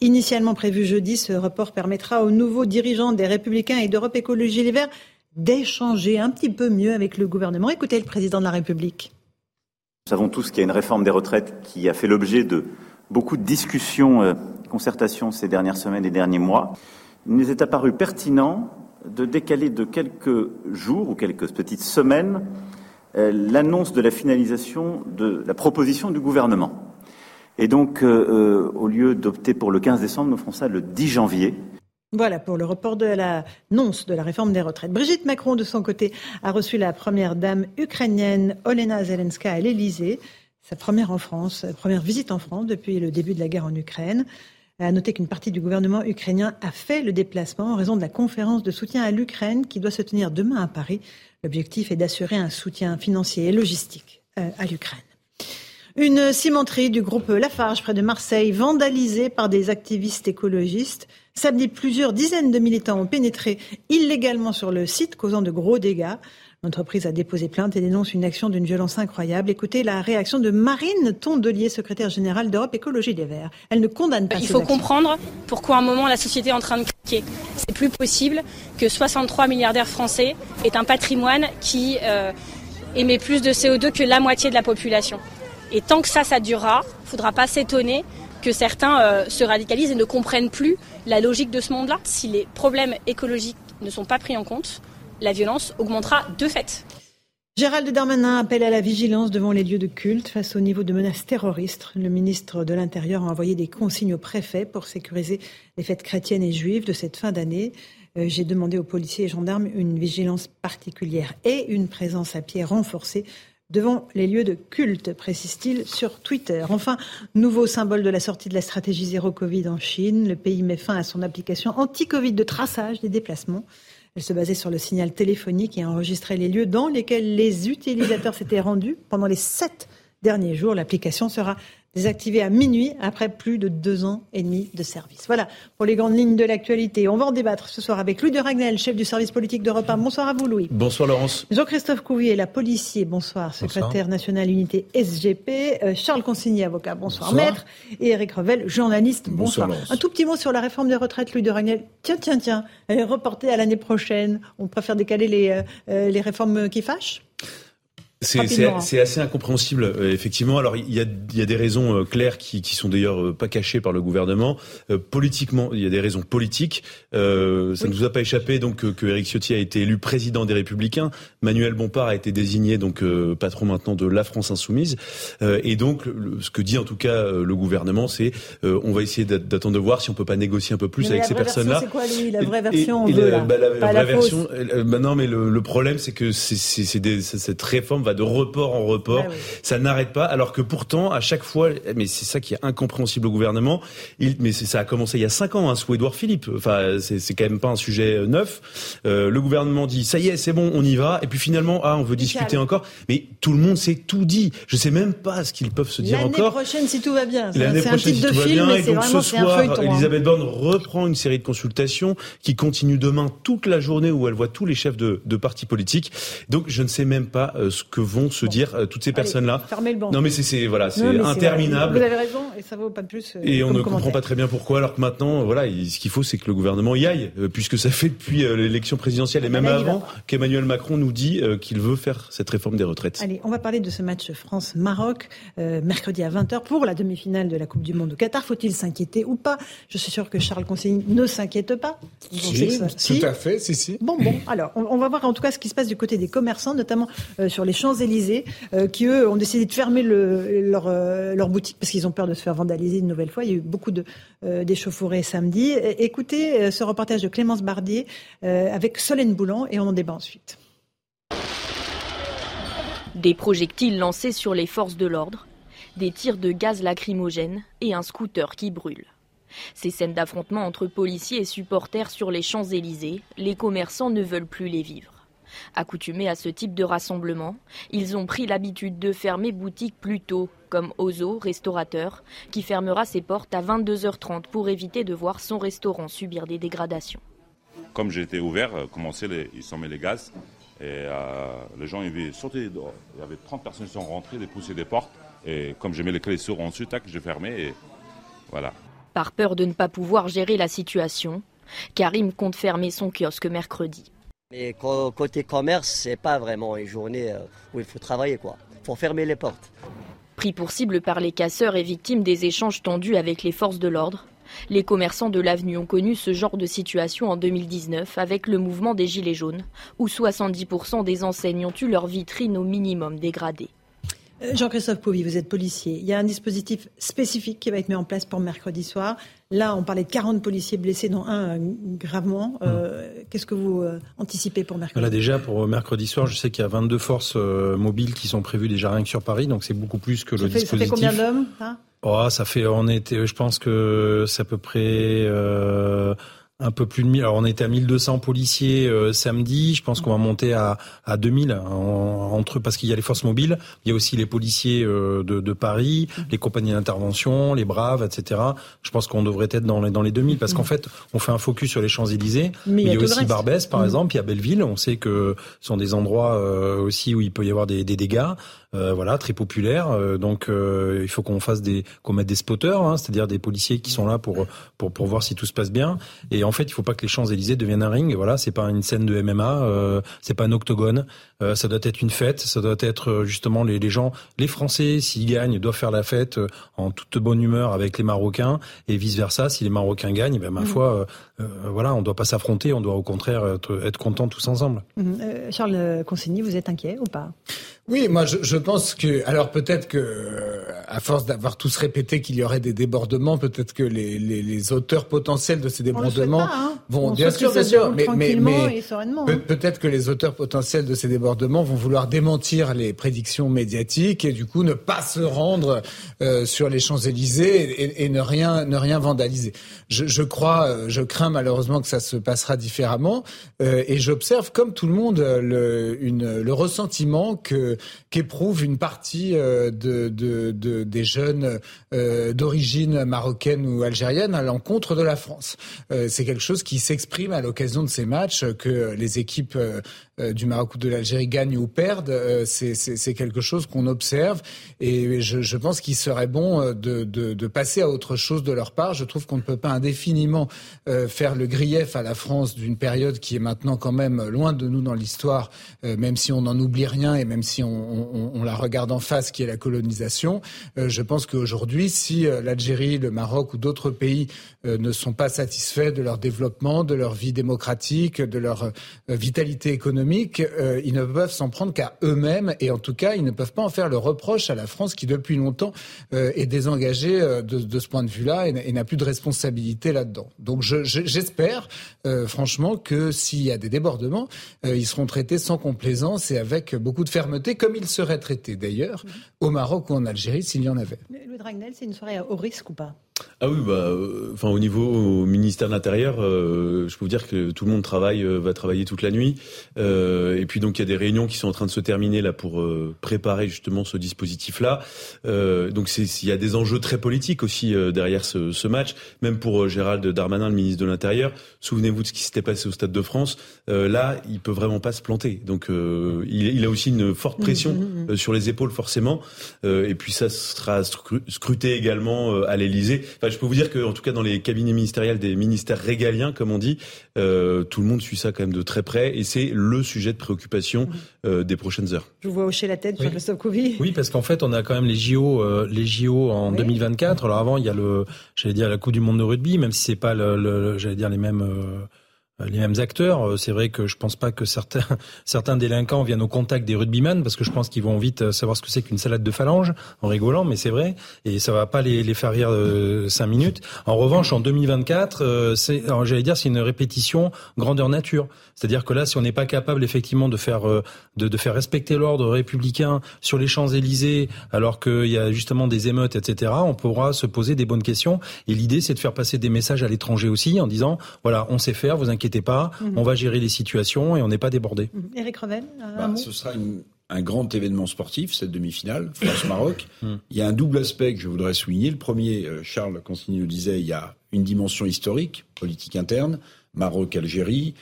Initialement prévu jeudi, ce report permettra aux nouveaux dirigeants des Républicains et d'Europe Écologie Les Verts d'échanger un petit peu mieux avec le gouvernement. Écoutez le président de la République. Nous savons tous qu'il y a une réforme des retraites qui a fait l'objet de beaucoup de discussions, euh, concertations ces dernières semaines et derniers mois. Il nous est apparu pertinent de décaler de quelques jours ou quelques petites semaines euh, l'annonce de la finalisation de la proposition du gouvernement. Et donc, euh, euh, au lieu d'opter pour le 15 décembre, nous ferons ça le 10 janvier. Voilà pour le report de l'annonce de la réforme des retraites. Brigitte Macron, de son côté, a reçu la première dame ukrainienne Olena Zelenska à l'Élysée. Sa première en France, première visite en France depuis le début de la guerre en Ukraine. À noter qu'une partie du gouvernement ukrainien a fait le déplacement en raison de la conférence de soutien à l'Ukraine qui doit se tenir demain à Paris. L'objectif est d'assurer un soutien financier et logistique euh, à l'Ukraine. Une cimenterie du groupe Lafarge près de Marseille, vandalisée par des activistes écologistes. Samedi, plusieurs dizaines de militants ont pénétré illégalement sur le site, causant de gros dégâts. L'entreprise a déposé plainte et dénonce une action d'une violence incroyable. Écoutez la réaction de Marine Tondelier, secrétaire générale d'Europe Écologie des Verts. Elle ne condamne pas. Il faut comprendre pourquoi à un moment la société est en train de craquer. C'est plus possible que 63 milliardaires français aient un patrimoine qui euh, émet plus de CO2 que la moitié de la population. Et tant que ça, ça durera, il ne faudra pas s'étonner que certains euh, se radicalisent et ne comprennent plus la logique de ce monde-là. Si les problèmes écologiques ne sont pas pris en compte, la violence augmentera de fait. Gérald Darmanin appelle à la vigilance devant les lieux de culte face au niveau de menaces terroristes. Le ministre de l'Intérieur a envoyé des consignes au préfet pour sécuriser les fêtes chrétiennes et juives de cette fin d'année. Euh, j'ai demandé aux policiers et gendarmes une vigilance particulière et une présence à pied renforcée devant les lieux de culte, précise-t-il sur Twitter. Enfin, nouveau symbole de la sortie de la stratégie zéro Covid en Chine. Le pays met fin à son application anti-Covid de traçage des déplacements. Elle se basait sur le signal téléphonique et enregistrait les lieux dans lesquels les utilisateurs s'étaient rendus pendant les sept derniers jours. L'application sera désactivée à minuit après plus de deux ans et demi de service. Voilà pour les grandes lignes de l'actualité. On va en débattre ce soir avec Louis de Ragnel, chef du service politique d'Europe 1. Bonsoir à vous, Louis. Bonsoir, Laurence. Jean-Christophe Couvier, la policier. Bonsoir, secrétaire national unité SGP. Euh, Charles Consigny, avocat. Bonsoir, maître. Et Eric Revel, journaliste. Bonsoir. Un tout petit mot sur la réforme des retraites, Louis de Ragnel. Tiens, tiens, tiens. Elle est reportée à l'année prochaine. On préfère décaler les, euh, euh, les réformes qui fâchent c'est assez incompréhensible, euh, effectivement. Alors, il y a, y a des raisons euh, claires qui, qui sont d'ailleurs euh, pas cachées par le gouvernement. politiquement, il y a des raisons politiques. Euh, ça ne nous a pas échappé donc que, que Éric Ciotti a été élu président des Républicains. Manuel Bompard a été désigné donc patron maintenant de la France insoumise. et donc, ce que dit en tout cas le gouvernement, c'est on va essayer d'attendre de voir si on peut pas négocier un peu plus avec ces personnes-là. C'est quoi la vraie version et, la, bah, la, vraie version, bah, non, mais le, le problème, c'est que c'est cette réforme va de report en report. Ça n'arrête pas, alors que pourtant, à chaque fois, mais c'est ça qui est incompréhensible au gouvernement. Il, mais ça a commencé il y a cinq ans, hein, sous Édouard Philippe. Enfin, c'est quand même pas un sujet euh, neuf. Euh, le gouvernement dit ça y est, c'est bon, on y va. Et puis finalement, ah, on veut discuter encore. Mais tout le monde s'est tout dit. Je sais même pas ce qu'ils peuvent se dire encore. L'année prochaine, si tout va bien. L'année prochaine, un si tout va bien. Et donc ce soir, hein. Elisabeth Borne reprend une série de consultations qui continue demain toute la journée où elle voit tous les chefs de, de partis politiques. Donc je ne sais même pas euh, ce que vont se dire euh, toutes ces personnes-là. Fermez le banc. Non mais c'est voilà, c'est interminable. Vous avez raison et ça vaut pas de plus. Euh, et on ne comprend pas très bien pourquoi alors que maintenant voilà, ce qu'il faut c'est que le gouvernement y aille euh, puisque ça fait depuis l'élection présidentielle et même avant qu'Emmanuel Macron nous dit qu'il veut faire cette réforme des retraites. Allez, on va parler de ce match France-Maroc mercredi à 20h pour la demi-finale de la Coupe du monde au Qatar. Faut-il s'inquiéter ou pas? Je suis sûr que Charles Consigny ne s'inquiète pas. Si, tout à fait, si si. Bon bon, alors on, va voir en tout cas ce qui se passe du côté des commerçants notamment sur les Champs-Élysées euh, qui eux ont décidé de fermer leur, euh, leur boutique parce qu'ils ont peur de se faire vandaliser une nouvelle fois. Il y a eu beaucoup euh, d'échauffourées samedi. Écoutez ce reportage de Clémence Bardier avec Solène Boulan et on en débat ensuite. Des projectiles lancés sur les forces de l'ordre, des tirs de gaz lacrymogène et un scooter qui brûle. Ces scènes d'affrontement entre policiers et supporters sur les Champs-Élysées, les commerçants ne veulent plus les vivre. Accoutumés à ce type de rassemblement, ils ont pris l'habitude de fermer boutique plus tôt, comme Ozo, restaurateur, qui fermera ses portes à 22h30 pour éviter de voir son restaurant subir des dégradations. comme j'étais ouvert, commençaient les, ils sont mis les gaz. Et les gens, ils sauter dehors. Il y avait 30 personnes qui sont rentrées, des poussées des portes. Et comme j'ai mis les clés sur ensuite, tac, j'ai fermé et voilà. Par peur de ne pas pouvoir gérer la situation, Karim compte fermer son kiosque mercredi. Mais côté commerce, c'est pas vraiment une journée euh, où il faut travailler quoi. Faut fermer les portes. Pris pour cible par les casseurs et victimes des échanges tendus avec les forces de l'ordre, les commerçants de l'avenue ont connu ce genre de situation en 2019 avec le mouvement des Gilets jaunes, où 70% des enseignes ont eu leur vitrine au minimum dégradée. Euh, Jean-Christophe Pouvi, vous êtes policier. Il y a un dispositif spécifique qui va être mis en place pour mercredi soir. Là, on parlait de 40 policiers blessés, dont un euh, gravement. Euh, hmm. Qu'est-ce que vous anticipez pour mercredi Là, déjà, pour mercredi soir, je sais qu'il y a 22 forces mobiles qui sont prévues déjà rien que sur Paris, donc c'est beaucoup plus que le dispositif. Ça fait combien d'hommes oh, Ça fait, on était, je pense que c'est à peu près un peu plus de 1000. Alors on était à 1200 policiers euh, samedi. Je pense qu'on va monter à, à 2000 entre parce qu'il y a les forces mobiles, il y a aussi les policiers euh, de, de, Paris, les compagnies d'intervention, les braves, etc. Je pense qu'on devrait être dans les dans les 2000 parce qu'en fait on fait un focus sur les Champs Élysées. Mais il y a, aussi Barbès par mmh. exemple, il y a Belleville. On sait que ce sont des endroits euh, aussi où il peut y avoir des, des dégâts. Euh, voilà, très populaire. Euh, donc euh, il faut qu'on fasse des, qu'on mette des spotters, hein, c'est-à-dire des policiers qui sont là pour pour pour voir si tout se passe bien. Et en fait, il faut pas que les Champs Élysées deviennent un ring. Voilà, c'est pas une scène de MMA, euh, c'est pas un octogone. ça doit être une fête. Ça doit être justement les, les gens, les Français, s'ils gagnent, doivent faire la fête en toute bonne humeur avec les Marocains et vice versa. Si les Marocains gagnent, ben ma mmh. foi, voilà, on doit pas s'affronter. On doit au contraire être, être contents tous ensemble. Mmh. Charles Consigny, vous êtes inquiet ou pas? Oui, moi je, je, pense que alors peut-être que euh, à force d'avoir tous répété qu'il y aurait des débordements, peut-être que les, les, les, auteurs potentiels de ces débordements hein. vont bien sûr, bien sûr, mais, mais, mais peut-être que les auteurs potentiels de ces débordements vont vouloir démentir les prédictions médiatiques et du coup ne pas se rendre euh, sur les Champs Élysées et, et, ne rien ne rien vandaliser. Je, je, crois, euh, je crains malheureusement que ça se passera différemment euh, et j'observe comme tout le monde le, une, le ressentiment que qu'éprouve une partie euh, de, de, de, des jeunes euh, d'origine marocaine ou algérienne à l'encontre de la France. Euh, c'est quelque chose qui s'exprime à l'occasion de ces matchs que les équipes du Maroc ou de l'Algérie gagnent ou perdent. c'est quelque chose qu'on observe et je, pense qu'il serait bon de, de, passer à autre chose de leur part. Je trouve qu'on ne peut pas indéfiniment faire le grief à la France d'une période qui est maintenant quand même loin de nous dans l'histoire, même si on n'en oublie rien et même si on, la regarde en face, qui est la colonisation. Euh, je pense qu'aujourd'hui, si euh, l'Algérie, le Maroc ou d'autres pays euh, ne sont pas satisfaits de leur développement, de leur vie démocratique, de leur vitalité économique, ils ne peuvent s'en prendre qu'à eux-mêmes et en tout cas, ils ne peuvent pas en faire le reproche à la France qui depuis longtemps est désengagée de, ce point de vue-là et, n'a plus de responsabilité là-dedans. Donc j'espère franchement que s'il y a des débordements, ils seront traités sans complaisance et avec beaucoup de fermeté comme il serait traité d'ailleurs au Maroc ou en Algérie s'il y en avait. Le Dragnel, c'est une soirée au risque ou pas? Ah oui, bah, euh, enfin au niveau au ministère de l'Intérieur, euh, je peux vous dire que tout le monde travaille, euh, va travailler toute la nuit, et puis donc il y a des réunions qui sont en train de se terminer là pour préparer justement ce dispositif-là. donc il y a des enjeux très politiques aussi derrière ce, ce, match, même pour Gérald Darmanin, le ministre de l'Intérieur. Souvenez-vous de ce qui s'était passé au Stade de France. là, il peut vraiment pas se planter. Donc il, il, a aussi une forte pression mmh, mmh, mmh. sur les épaules forcément, et puis ça sera scruté également à l'Élysée je peux vous dire qu'en tout cas dans les cabinets ministériels des ministères régaliens, comme on dit, euh, tout le monde suit ça quand même de très près et c'est le sujet de préoccupation euh, des prochaines heures. Je vous vois hocher la tête, oui. Jean Couvi. Oui, parce qu'en fait, on a quand même les JO, euh, les JO en 2024. Alors avant, il y a le, j'allais dire la Coupe du Monde de rugby, même si c'est pas le, j'allais dire les mêmes euh, les mêmes acteurs. Euh, c'est vrai que je pense pas que certains (laughs) certains délinquants viennent au contact des rugbyman parce que je pense qu'ils vont vite euh, savoir ce que c'est qu'une salade de phalange en rigolant, mais c'est vrai et ça va pas les, les faire rire cinq minutes. En revanche, en 2024, c'est j'allais dire c'est une répétition grandeur nature. C'est-à-dire que là, si on n'est pas capable effectivement de faire de, de faire respecter l'ordre républicain sur les Champs Élysées, alors qu'il y a justement des émeutes, etc., on pourra se poser des bonnes questions. Et l'idée, c'est de faire passer des messages à l'étranger aussi en disant voilà, on sait faire, vous inquiétez inquiétez pas, mhm. on va gérer les situations et on n'est pas débordé. Eric mhm. Revel, bah, Ce sera un grand événement sportif, cette demi-finale, (laughs) France-Maroc. Mhm. il y a un double aspect que je voudrais souligner. Le premier, euh, Charles Consigny nous disait, il y a une dimension historique, politique interne, Maroc-Algérie.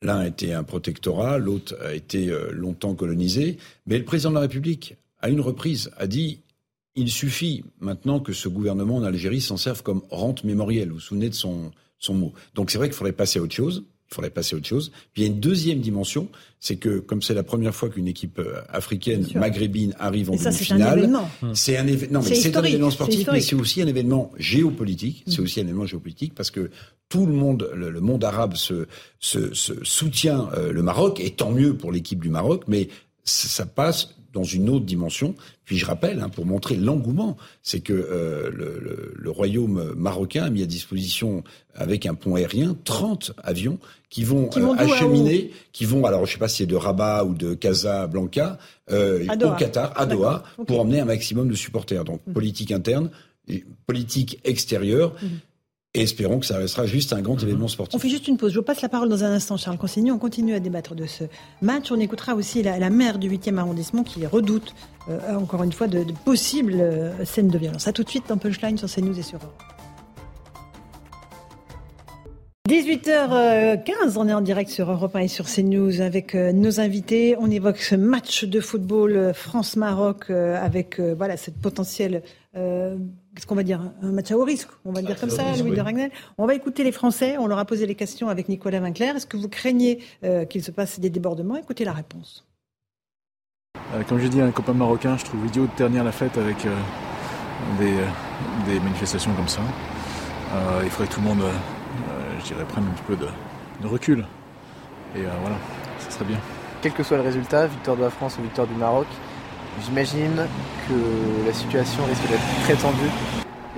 L'un était un protectorat, l'autre a été euh, longtemps colonisé. Mais le président de la République, à une reprise, a dit il suffit maintenant que ce gouvernement en Algérie s'en serve comme rente mémorielle. Vous vous souvenez de son, son mot. Donc c'est vrai qu'il faudrait passer à autre chose. Il faudrait passer à autre chose. Puis il y a une deuxième dimension, c'est que comme c'est la première fois qu'une équipe euh, africaine maghrébine arrive en demi-finale, c'est un événement. Non, mais c'est un événement sportif, mais c'est aussi un événement géopolitique. C'est mm. aussi un événement géopolitique parce que tout le monde, le, monde arabe se, se, soutient euh, le Maroc, et tant mieux pour l'équipe du Maroc, mais ça passe dans une autre dimension. Puis je rappelle, hein, pour montrer l'engouement, c'est que euh, le, le, royaume marocain a mis à disposition, avec un pont aérien, 30 avions qui vont, euh, acheminer, qui vont, alors je sais pas si c'est de Rabat ou de Casablanca, euh, au Qatar, à Doha, pour emmener un maximum de supporters. Donc mmh. politique interne, politique extérieure. Mmh. Et espérons que ça restera juste un grand mhm. événement sportif. On fait juste une pause. Je vous passe la parole dans un instant, Charles Consigny. On continue à débattre de ce match. On écoutera aussi la, la maire du 8e arrondissement qui redoute, euh, encore une fois, de, possibles euh, scènes de violence. A tout de suite dans Punchline sur CNews et sur Europe. 18h15, on est en direct sur Europe 1 et sur CNews avec euh, nos invités. On évoque ce match de football France-Maroc avec voilà cette potentielle qu'est-ce qu'on va dire Un match à haut risque, on va le dire comme ça, Louis de Ragnel. On va écouter les Français, on leur a posé les questions avec Nicolas Vinclair. Est-ce que vous craignez euh, qu'il se passe des débordements? Écoutez la réponse. Euh, comme j'ai dit à un copain marocain, je trouve idiot de ternir la fête avec euh, des, manifestations comme ça. il faudrait que tout le monde, je dirais, prenne un petit peu de, recul. Et voilà, ça serait bien. Quel que soit le résultat, victoire de la France ou victoire du Maroc, J'imagine que la situation risque d'être très tendue.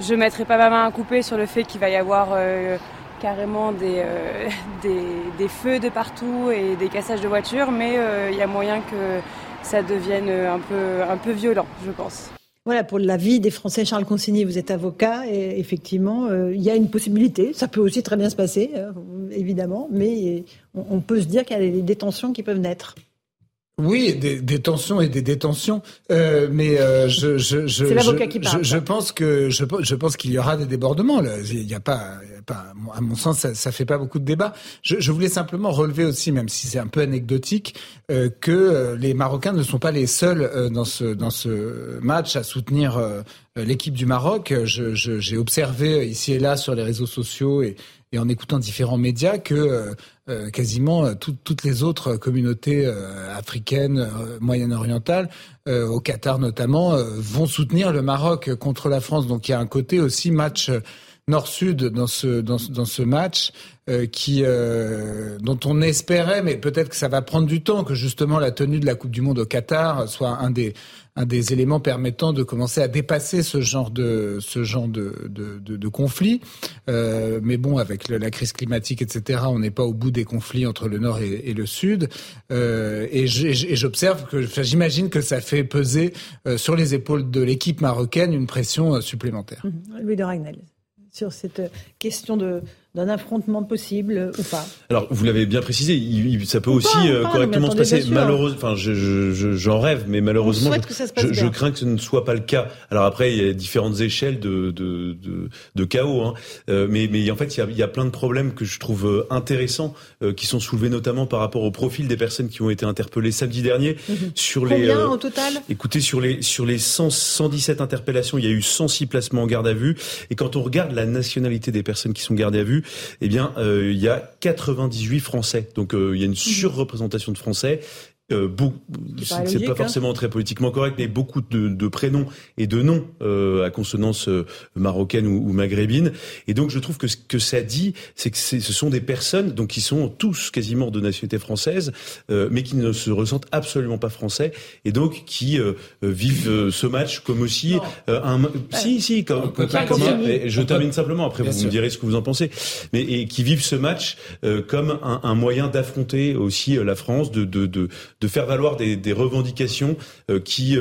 Je ne mettrai pas ma main à couper sur le fait qu'il va y avoir euh, carrément euh, (laughs) des, des, feux de partout et des cassages de voitures, mais euh, il y a moyen que ça devienne un peu, un peu violent, je pense. Voilà, pour la vie des Français, Charles Consigny, vous êtes avocat, et effectivement, il y a une possibilité. Ça peut aussi très bien se passer, évidemment, mais on, peut se dire qu'il y a des tensions qui peuvent naître. Oui, des, des, tensions et des détentions, euh, mais euh, je, je, je, je, je, pense que je, je pense qu'il y aura des débordements. Là. Il n'y a pas, pas, à mon sens, ça, ça fait pas beaucoup de débats. Je, voulais simplement relever aussi, même si c'est un peu anecdotique, euh, que euh, les Marocains ne sont pas les seuls euh, dans ce dans ce match à soutenir euh, l'équipe du Maroc. J'ai observé ici et là sur les réseaux sociaux et, et en écoutant différents médias que euh, euh, quasiment euh, toutes les autres communautés africaines, moyen-orientales, au Qatar notamment, vont soutenir le Maroc contre la France. Donc il y a un côté aussi match nord-sud dans ce dans, dans ce match qui dont on espérait, mais peut-être que ça va prendre du temps, que justement la tenue de la Coupe du Monde au Qatar soit un des un des éléments permettant de commencer à dépasser ce genre de ce genre de de, conflit. Euh, mais bon, avec la crise climatique, etc., on n'est pas au bout des conflits entre le Nord et, le Sud. Euh, et j'observe que, enfin, j'imagine que ça fait peser euh, sur les épaules de l'équipe marocaine une pression supplémentaire. Mmh. Louis de Ragnel, sur cette question de d'un affrontement possible ou pas Alors, vous l'avez bien précisé, il, ça peut aussi euh, correctement se passer. Malheureusement, enfin, j'en je, je, rêve, mais malheureusement, je, je, crains que ce ne soit pas le cas. Alors après, il y a différentes échelles de, de, de, de chaos, hein. euh, mais, mais en fait, il y, a, il y, a, plein de problèmes que je trouve euh, intéressants, qui sont soulevés notamment par rapport au profil des personnes qui ont été interpellées samedi dernier. Mhm. Sur Combien les, au total? Écoutez, sur les, sur les 100, 117 interpellations, il y a eu 106 placements en garde à vue. Et quand on regarde la nationalité des personnes qui sont gardées à vue, eh bien, euh, il y a 98 Français. Donc, euh, il y a une mhm. surreprésentation de Français euh, c'est pas, hein. forcément très politiquement correct, mais beaucoup de, de prénoms et de noms euh, à consonance euh, marocaine ou, ou, maghrébine. Et donc, je trouve que ce que ça dit, c'est que ce sont des personnes donc qui sont tous quasiment de nationalité française, euh, mais qui ne se ressentent absolument pas français, et donc qui euh, vivent ce match comme aussi un. Si, si, comme, comme, je termine simplement. Après, vous me direz ce que vous en pensez, mais et qui vivent ce match comme un, un moyen d'affronter aussi la France, de, de, de de faire valoir des, des revendications qui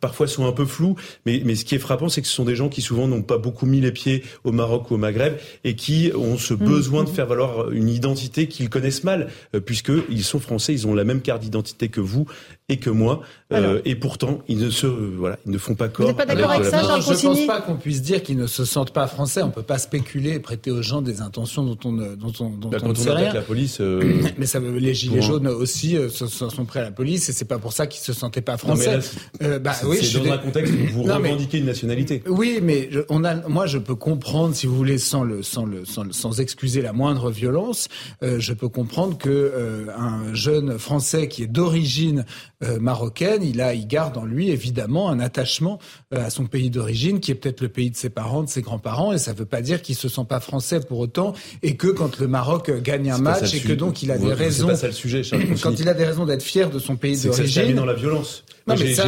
parfois sont un peu floues. Mais, mais ce qui est frappant, c'est que ce sont des gens qui souvent n'ont pas beaucoup mis les pieds au Maroc ou au Maghreb et qui ont ce mmh, besoin de mmh. faire valoir une identité qu'ils connaissent mal, puisqu'ils sont français, ils ont la même carte d'identité que vous et que moi. Euh, et pourtant, ils ne se, voilà, ils ne font pas corps. Vous pas d'accord avec ça, Jean Je ne pense pas qu'on puisse dire qu'ils ne se sentent pas français. On peut pas spéculer et prêter aux gens des intentions dont on ne, dont on, dont bah, on ne sait rien. la police. Euh... (clears throat) Mais ça, les gilets jaunes aussi euh, sont, à la police et c'est pas pour ça qu'ils se sentaient pas français. euh, bah, oui, c'est dans un contexte où vous revendiquez une nationalité. Oui, mais on a, moi, je peux comprendre, si vous voulez, sans le, sans le, sans, sans excuser la moindre violence, euh, je peux comprendre que euh, un jeune français qui est d'origine marocaine il a, il garde en lui évidemment un attachement à son pays d'origine, qui est peut-être le pays de ses parents, de ses grands-parents, et ça ne veut pas dire qu'il se sent pas français pour autant, et que quand le Maroc gagne un match, et que donc il a des raisons, ça le sujet, (coughs) quand il a des raisons d'être fier de son pays d'origine, dans la violence. Non, mais ça,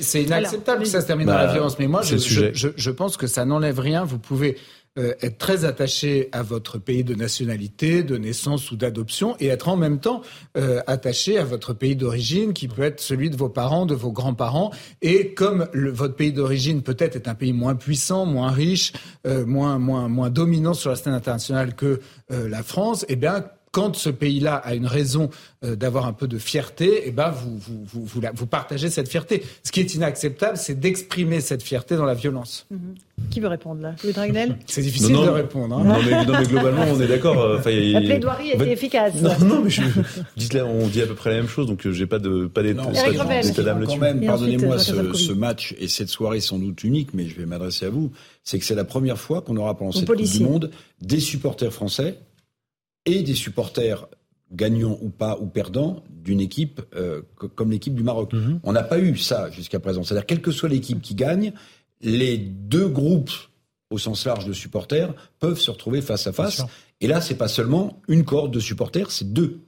c'est inacceptable que ça se termine dans la bah, violence. Mais moi, je, je, je pense que ça n'enlève rien. Vous pouvez euh, être très attaché à votre pays de nationalité, de naissance ou d'adoption, et être en même temps euh, attaché à votre pays d'origine, qui peut être celui de vos parents, de vos grands-parents. Et comme le, votre pays d'origine peut-être est un pays moins puissant, moins riche, euh, moins, moins, moins dominant sur la scène internationale que la France, eh bien quand ce pays-là a une raison euh, d'avoir un peu de fierté, eh ben vous, vous, vous, vous, vous partagez cette fierté. Ce qui est inacceptable, c'est d'exprimer cette fierté dans la violence. Mm-hmm. Qui veut répondre là? Louis Dragnel? (laughs) C'est difficile de répondre. Hein. Non, mais, non, mais, globalement, on est d'accord. Euh, la plaidoirie était efficace. Non, non, mais je, là, on dit à peu près la même chose, donc euh, j'ai pas de pas d'état d'âme Quand même, pardonnez-moi, ce, ce, match et cette soirée sans doute unique, mais je vais m'adresser à vous, c'est que c'est la première fois qu'on aura pendant cette Coupe du Monde des supporters français et des supporters gagnants ou pas ou perdants d'une équipe euh, comme l'équipe du Maroc. Mhm. On n'a pas eu ça jusqu'à présent. C'est-à-dire, quelle que soit l'équipe qui gagne, les deux groupes au sens large de supporters peuvent se retrouver face à face. Et là, c'est pas seulement une corde de supporters, c'est deux.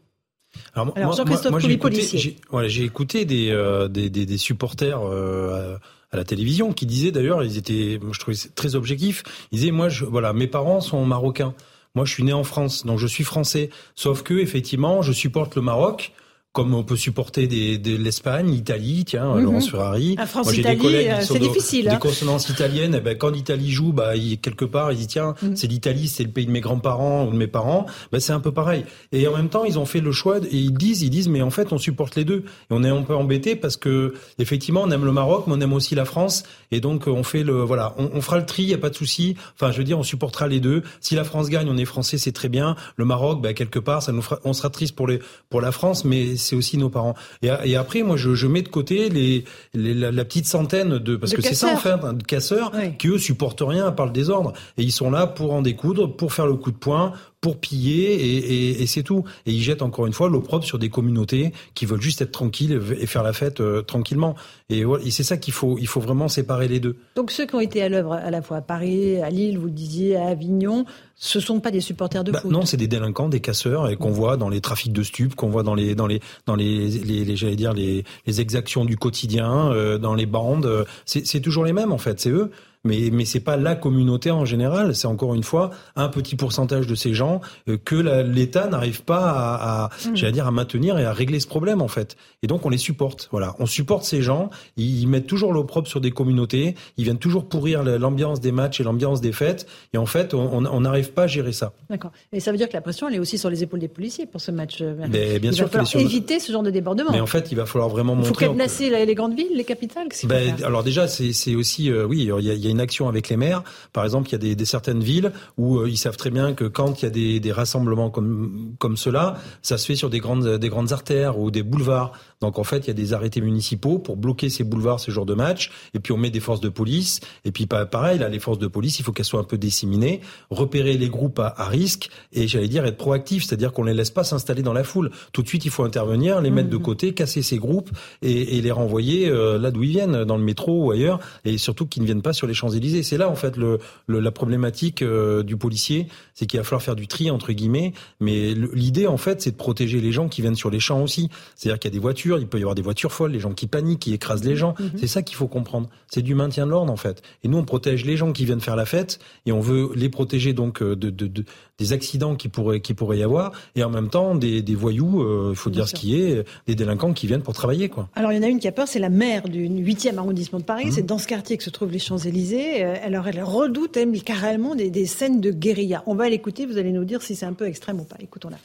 Alors, moi, j'ai écouté, des, euh, des, des, des, supporters euh, à la télévision qui disaient d'ailleurs, ils étaient, je trouvais très objectifs. Ils disaient, moi, je, voilà, mes parents sont marocains. Moi, je suis né en France, donc je suis français. Sauf que, effectivement, je supporte le Maroc comme on peut supporter des, de l'Espagne, l'Italie, tiens, mhm. Laurence Ferrari. La France, Moi, j'ai des collègues qui euh, sont difficile, des hein. consonances italiennes. Et eh ben, quand l'Italie joue, bah, il, quelque part, ils disent tiens, mhm. c'est l'Italie, c'est le pays de mes grands-parents ou de mes parents. Ben, c'est un peu pareil. Et en même temps, ils ont fait le choix et ils disent, ils disent, mais en fait, on supporte les deux. Et on est un peu embêté parce que effectivement, on aime le Maroc, mais on aime aussi la France. Et donc, on fait le, voilà, on, on fera le tri, y a pas de souci. Enfin, je veux dire, on supportera les deux. Si la France gagne, on est français, c'est très bien. Le Maroc, ben, quelque part, ça nous fera, on sera triste pour les, pour la France, mais c'est aussi nos parents. Et, après, moi, je, mets de côté les, la, petite centaine de parce que c'est ça en fait, hein, de casseurs qui eux supportent rien à part le désordre et ils sont là pour en découdre, pour faire le coup de poing, pour piller et, et, c'est tout. Et ils jettent encore une fois l'opprobre sur des communautés qui veulent juste être tranquilles et faire la fête euh, tranquillement. Et, et c'est ça qu'il faut, il faut vraiment séparer les deux. Donc ceux qui ont été à l'œuvre à la fois à Paris, à Lille, vous le disiez, à Avignon, ce sont pas des supporters de bah, foot. Non, c'est des délinquants, des casseurs et qu'on voit dans les trafics de stupes, qu'on voit dans les dans les dans les, les, j'allais dire les, les exactions du quotidien, euh, dans les bandes. C'est toujours les mêmes en fait. C'est eux mais mais c'est pas la communauté en général. C'est encore une fois un petit pourcentage de ces gens euh, que l'État n'arrive pas à, à mmh. j'allais dire à maintenir et à régler ce problème en fait. Et donc on les supporte. Voilà, on supporte ces gens. Ils, mettent toujours l'opprobre sur des communautés. Ils viennent toujours pourrir l'ambiance des matchs et l'ambiance des fêtes. Et en fait, on n'arrive pas à gérer ça. D'accord. Et ça veut dire que la pression elle est aussi sur les épaules des policiers pour ce match. Euh, mais bien il sûr, va falloir éviter ce genre de débordement. Mais en fait, il va falloir vraiment montrer. Il faut cadenasser les grandes villes, les capitales. Ben, alors déjà, c'est aussi euh, oui, il y a, il y a une action avec les maires. Par exemple, il y a des, certaines villes où euh, ils savent très bien que quand il y a des, des rassemblements comme comme cela, ça se fait sur des grandes des grandes artères ou des boulevards. Donc en fait, il y a des arrêtés municipaux pour bloquer ces boulevards, ces jours de match. Et puis on met des forces de police. Et puis pareil, là, les forces de police, il faut qu'elles soient un peu disséminées, repérer les groupes à, à risque et j'allais dire être proactif, c'est-à-dire qu'on les laisse pas s'installer dans la foule. Tout de suite, il faut intervenir, les mettre de mmh. côté, casser ces groupes et, et les renvoyer euh, là d'où ils viennent, dans le métro ou ailleurs, et surtout qu'ils ne viennent pas sur les Champs Élysées. C'est là en fait le, le la problématique euh, du policier, c'est qu'il va falloir faire du tri entre guillemets. Mais l'idée en fait, c'est de protéger les gens qui viennent sur les champs aussi. C'est-à-dire qu'il y a des voitures il peut y avoir des voitures folles, les gens qui paniquent, qui écrasent les gens. Mhm. C'est ça qu'il faut comprendre. C'est du maintien de l'ordre en fait. Et nous on protège les gens qui viennent faire la fête et on veut les protéger donc euh, de, de, de des accidents qui pourraient qui y avoir, et en même temps des, des voyous, euh, il faut dire ce qui est, des délinquants qui viennent pour travailler. Quoi. Alors il y en a une qui a peur, c'est la maire du 8e arrondissement de Paris. Mmh. C'est dans ce quartier que se trouvent les Champs-Élysées. Euh, alors elle redoute elle, carrément des, des scènes de guérilla. On va l'écouter, vous allez nous dire si c'est un peu extrême ou pas. Écoutons-la.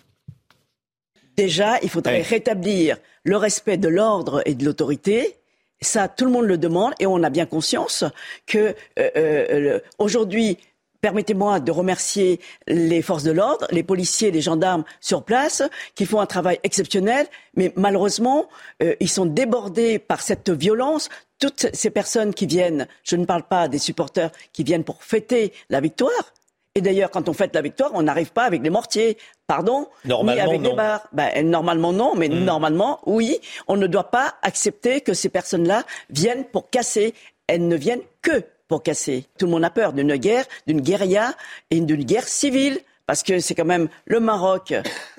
Déjà, il faudrait rétablir le respect de l'ordre et de l'autorité. Ça, tout le monde le demande et on a bien conscience que euh, euh, aujourd'hui, Permettez-moi de remercier les forces de l'ordre, les policiers, les gendarmes sur place, qui font un travail exceptionnel, mais malheureusement, euh, ils sont débordés par cette violence. Toutes ces personnes qui viennent, je ne parle pas des supporters qui viennent pour fêter la victoire, et d'ailleurs, quand on fête la victoire, on n'arrive pas avec des mortiers, pardon, normalement, ni avec non. des barres. Ben, normalement non, mais mmh. normalement oui. On ne doit pas accepter que ces personnes-là viennent pour casser. Elles ne viennent que pour casser. Tout le monde a peur d'une guerre, d'une guérilla et d'une guerre civile parce que c'est quand même le Maroc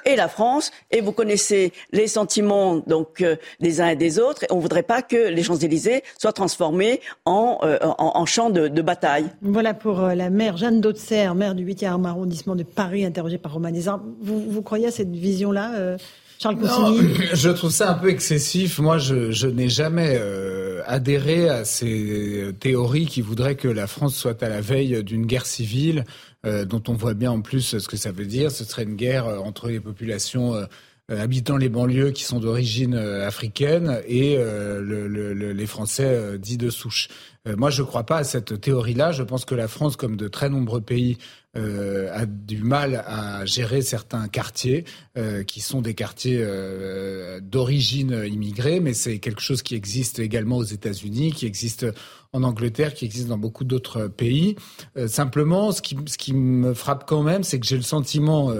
et la France, et vous connaissez les sentiments donc euh, des uns et des autres. Et on ne voudrait pas que les Champs-Élysées soient transformés en, euh, en, en champ de, de, bataille. Voilà pour euh, la maire Jeanne Dautzer, maire du 8e arrondissement de Paris, interrogée par Romain Vous, vous croyez à cette vision-là euh, Charles Consigny (clears throat) Je trouve ça un peu excessif. Moi, je, je n'ai jamais euh, adhéré à ces théories qui voudraient que la France soit à la veille d'une guerre civile, euh, dont on voit bien en plus ce que ça veut dire. Ce serait une guerre euh, entre les populations euh, habitant les banlieues qui sont d'origine africaine et le, le, les Français dits de souche. moi, je ne crois pas à cette théorie-là. Je pense que la France, comme de très nombreux pays, euh, a du mal à gérer certains quartiers euh, qui sont des quartiers euh, d'origine immigrée, mais c'est quelque chose qui existe également aux États-Unis, qui existe en Angleterre, qui existe dans beaucoup d'autres pays. simplement, ce qui, ce qui me frappe quand même, c'est que j'ai le sentiment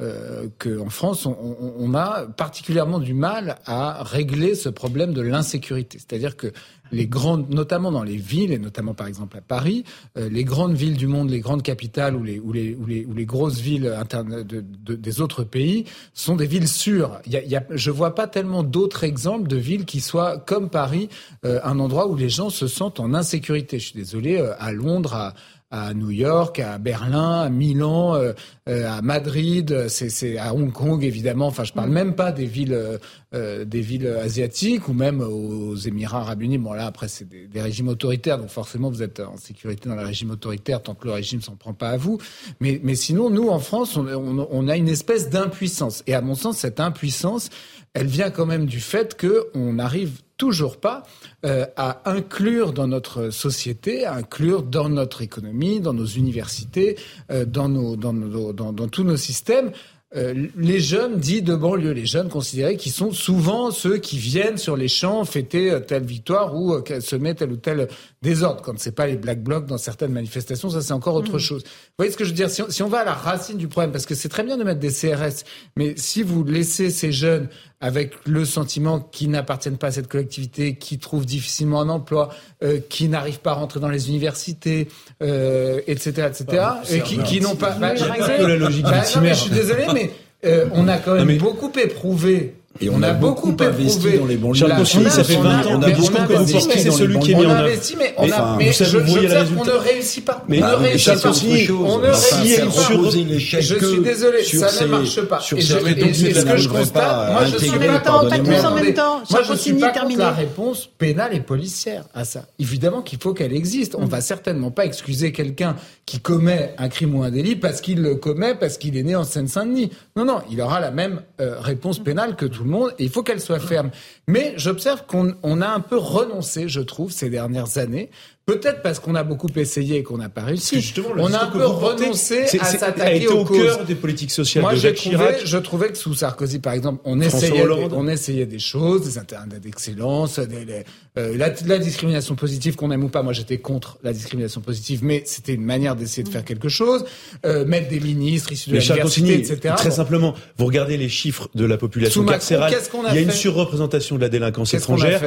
euh, qu'en France, on, on, a particulièrement du mal à régler ce problème de l'insécurité. C'est-à-dire que les grandes, notamment dans les villes, et notamment par exemple à Paris, euh, les grandes villes du monde, les grandes capitales ou les, ou les, ou les, ou les grosses villes internes de, de, des autres pays sont des villes sûres. Y a, y a, je vois pas tellement d'autres exemples de villes qui soient comme Paris, euh, un endroit où les gens se sentent en insécurité. Je suis désolé, euh, à Londres, à, à New York, à Berlin, à Milan, euh, euh à Madrid, c'est à Hong Kong évidemment. Enfin, je parle mm. même pas des villes, euh, euh, des villes asiatiques ou même aux Émirats Arabes Unis. Bon là, après c'est des, des, régimes autoritaires, donc forcément vous êtes en sécurité dans le régime autoritaire tant que le régime s'en prend pas à vous. Mais, mais sinon, nous en France, on, on, on a une espèce d'impuissance. Et à mon sens, cette impuissance, elle vient quand même du fait que on n'arrive toujours pas euh, à inclure dans notre société, à inclure dans notre économie, dans nos universités, euh, dans, nos, dans, nos, dans, dans tous nos systèmes, euh, les jeunes dits de banlieue, les jeunes considérés qui sont souvent ceux qui viennent sur les champs fêter euh, telle victoire ou euh, semer tel ou tel désordre. Quand c'est pas les black blocs dans certaines manifestations, ça c'est encore autre mmh. chose. Vous voyez ce que je veux dire? Si on, si on, va à la racine du problème, parce que c'est très bien de mettre des CRS, mais si vous laissez ces jeunes avec le sentiment qu'ils n'appartiennent pas à cette collectivité, qui trouvent difficilement un emploi, euh, qui n'arrivent pas à rentrer dans les universités, euh, etc., etc., bah, et qui, qui n'ont pas. Bah, la logique bah, non, mais je suis désolé, mais euh, on a quand même mais... beaucoup éprouvé et on, a, beaucoup, beaucoup investi dans les banlieues. Charles Consigny, ça fait 20 ans. On a beaucoup investi c'est celui qui est mis en œuvre. mais on a, mais je, vous voyez On ne réussit pas. Mais on ne réussit pas. On ne réussit pas. Je suis désolé, ça ne marche pas. Et c'est ce que je constate. Moi, je suis pas en même temps. Moi, je suis pas contre la réponse pénale et policière à ça. Évidemment qu'il faut qu'elle existe. On va certainement pas excuser quelqu'un qui commet un crime ou un délit parce qu'il le commet parce qu'il est né en Seine-Saint-Denis. Non, non, il aura la même réponse pénale que tout monde et il faut qu'elle soit ferme. Mais j'observe qu'on a un peu renoncé, je trouve, ces dernières années, Peut-être parce qu'on a beaucoup essayé et qu'on n'a pas réussi. On a un peu renoncé à s'attaquer au cœur des politiques sociales Moi, de Jacques Chirac. Je trouvais que sous Sarkozy, par exemple, on essayait, des, on essayait des choses, des interdits d'excellence, euh, la, la, discrimination positive qu'on aime ou pas. Moi, j'étais contre la discrimination positive, mais c'était une manière d'essayer de faire quelque chose. Euh, mettre des ministres issus de l'université, etc. Très simplement, vous regardez les chiffres de la population carcérale. Macron, il y a une surreprésentation de la délinquance étrangère.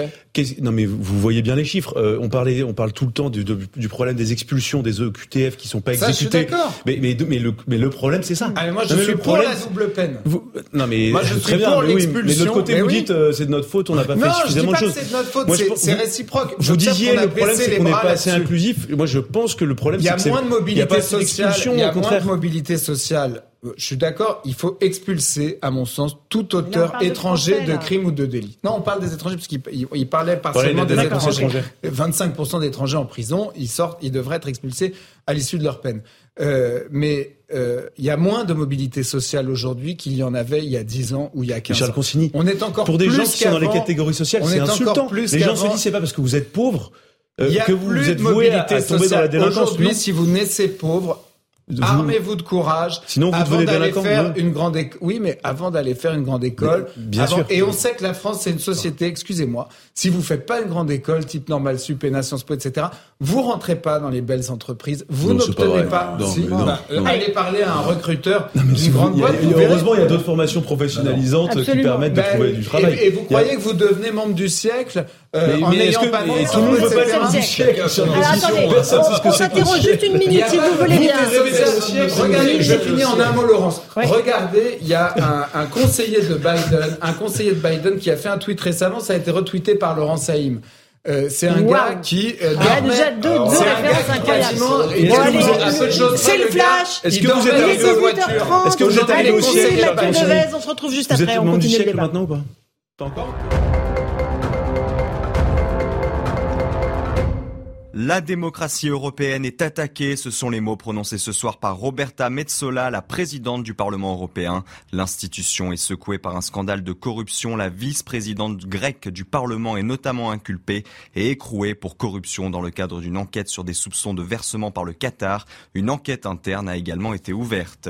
Non, mais vous voyez bien les chiffres. Euh, on parlait, on parle tout le temps du, du, problème des expulsions des EQTF qui sont pas exécutés. Mais, mais, mais, le, mais le problème, c'est ça. Ah, mais moi, je suis pour la double peine. Vous, non, mais moi, je suis pour l'expulsion. mais de l'autre côté, vous dites, euh, c'est de notre faute, on n'a pas fait suffisamment de choses. c'est de notre faute, c'est réciproque. Vous disiez, le problème, c'est qu'on n'est pas assez inclusif. Moi, je pense que le problème, c'est qu'il y a moins de mobilité sociale. Il y a moins de mobilité sociale je suis d'accord, il faut expulser, à mon sens, tout auteur étranger de, crime ou de délit. Non, on parle des étrangers parce qu'il parlait partiellement des, étrangers. 25% d'étrangers en prison, ils sortent, ils devraient être expulsés à l'issue de leur peine. Euh, mais euh, il y a moins de mobilité sociale aujourd'hui qu'il y en avait il y a 10 ans ou il y a 15 Charles ans. Consigny, on est encore pour des plus gens qui sont dans les catégories sociales, c'est insultant. Plus les gens se disent c'est pas parce que vous êtes pauvre euh, que vous êtes voué à, à tomber dans la délinquance. Aujourd'hui, si vous naissez pauvre, Armez-vous de courage. Sinon, vous avant d'aller faire une grande école. Oui, mais avant d'aller faire une grande école. bien sûr. Et on sait que la France, c'est une société. Excusez-moi. Si vous faites pas une grande école, type normal sup, et Sciences Po, etc., vous rentrez pas dans les belles entreprises. Vous n'obtenez pas. Non, si, non, bah, non. Allez parler à un recruteur d'une grande boîte. heureusement, il y a d'autres formations professionnalisantes qui permettent de trouver du travail. Et, vous croyez que vous devenez membre du siècle euh, mais, en mais ayant que, pas de tout le monde ne veut pas être du siècle. Alors attendez, on, on s'interroge juste une minute si vous voulez bien. Regardez, je finis en un mot, Laurence. Regardez, il y a un, un, conseiller de Biden, un conseiller de Biden qui a fait un tweet récemment, ça a été retweeté par Laurent Saïm. Euh, c'est un wow. gars qui euh, il y a déjà deux, deux références incroyables. C'est le flash. Est-ce que vous êtes arrivé au voiture Est-ce que vous êtes arrivé au siècle On se retrouve juste après. On continue le débat. maintenant ou pas Pas encore La démocratie européenne est attaquée, ce sont les mots prononcés ce soir par Roberta Metsola, la présidente du Parlement européen. L'institution est secouée par un scandale de corruption. La vice-présidente grecque du Parlement est notamment inculpée et écrouée pour corruption dans le cadre d'une enquête sur des soupçons de versement par le Qatar. Une enquête interne a également été ouverte.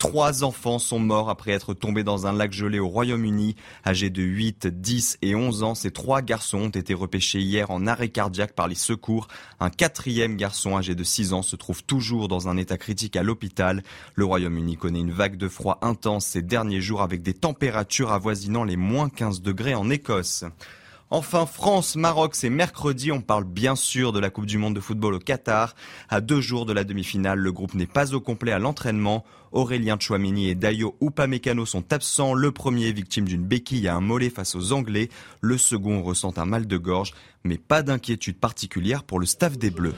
Trois enfants sont morts après être tombés dans un lac gelé au Royaume-Uni. Âgés de 8, 10 et 11 ans, ces trois garçons ont été repêchés hier en arrêt cardiaque par les secours. Un quatrième garçon âgé de 6 ans se trouve toujours dans un état critique à l'hôpital. Le Royaume-Uni connaît une vague de froid intense ces derniers jours avec des températures avoisinant les moins 15 degrés en Écosse. Enfin, France-Maroc, c'est mercredi. On parle bien sûr de la Coupe du Monde de football au Qatar. À deux jours de la demi-finale, le groupe n'est pas au complet à l'entraînement. Aurélien Chouameni et Dayo Upamecano sont absents. Le premier est victime d'une béquille à un mollet face aux Anglais. Le second ressent un mal de gorge, mais pas d'inquiétude particulière pour le staff des Bleus.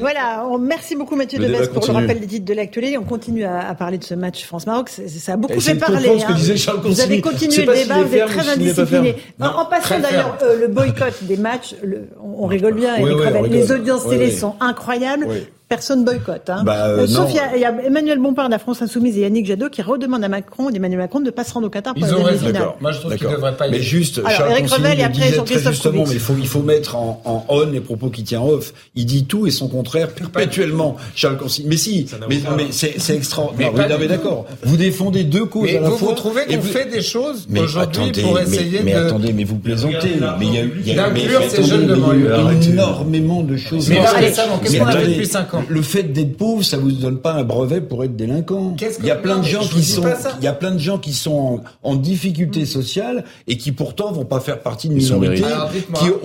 Voilà, merci beaucoup Mathieu Deves pour le rappel des titres de l'actualité. On continue à, à, parler de ce match France-Maroc. Ça a beaucoup fait parler. Hein. Vous avez continué le débat, vous êtes très indiscipliné. En, passant d'ailleurs euh, le boycott des matchs, le, on, on, rigole bien, oui, oui, les audiences télé sont incroyables personne boycotte. Hein. Bah, euh, Sauf il y, y, a Emmanuel Bompard de la France Insoumise et Yannick Jadot qui redemandent à Macron, d'Emmanuel Macron, de ne pas se rendre au Qatar pour Ils la demi-finale. Moi, je trouve qu'il ne devrait pas y Mais juste, Alors, Charles Eric Consigny Revel et après Jean-Christophe très justement, mais il faut, il faut mettre en, en on les propos qui tient off. Il dit tout et son contraire perpétuellement, Charles Consigny. Mais si, mais, mais c'est, c'est extraordinaire. Mais mais d'accord. Vous défendez deux causes Mais à la vous, fois. vous trouvez qu'on vous- fait des choses mais aujourd'hui attendez, pour mais- essayer mais, de... attendez, mais vous plaisantez. Mais il y a eu, il y a eu- D'inclure mais ces jeunes de attendez, banlieue. mais il y a eu énormément de choses. Mais Mais récemment, qu'est-ce mais qu'on a fait depuis cinq ans Le fait d'être pauvre, ça vous donne pas un brevet pour être délinquant. Il y a plein de gens qui sont, il y a plein de gens qui sont en, en difficulté sociale et qui pourtant vont pas faire partie sont minorité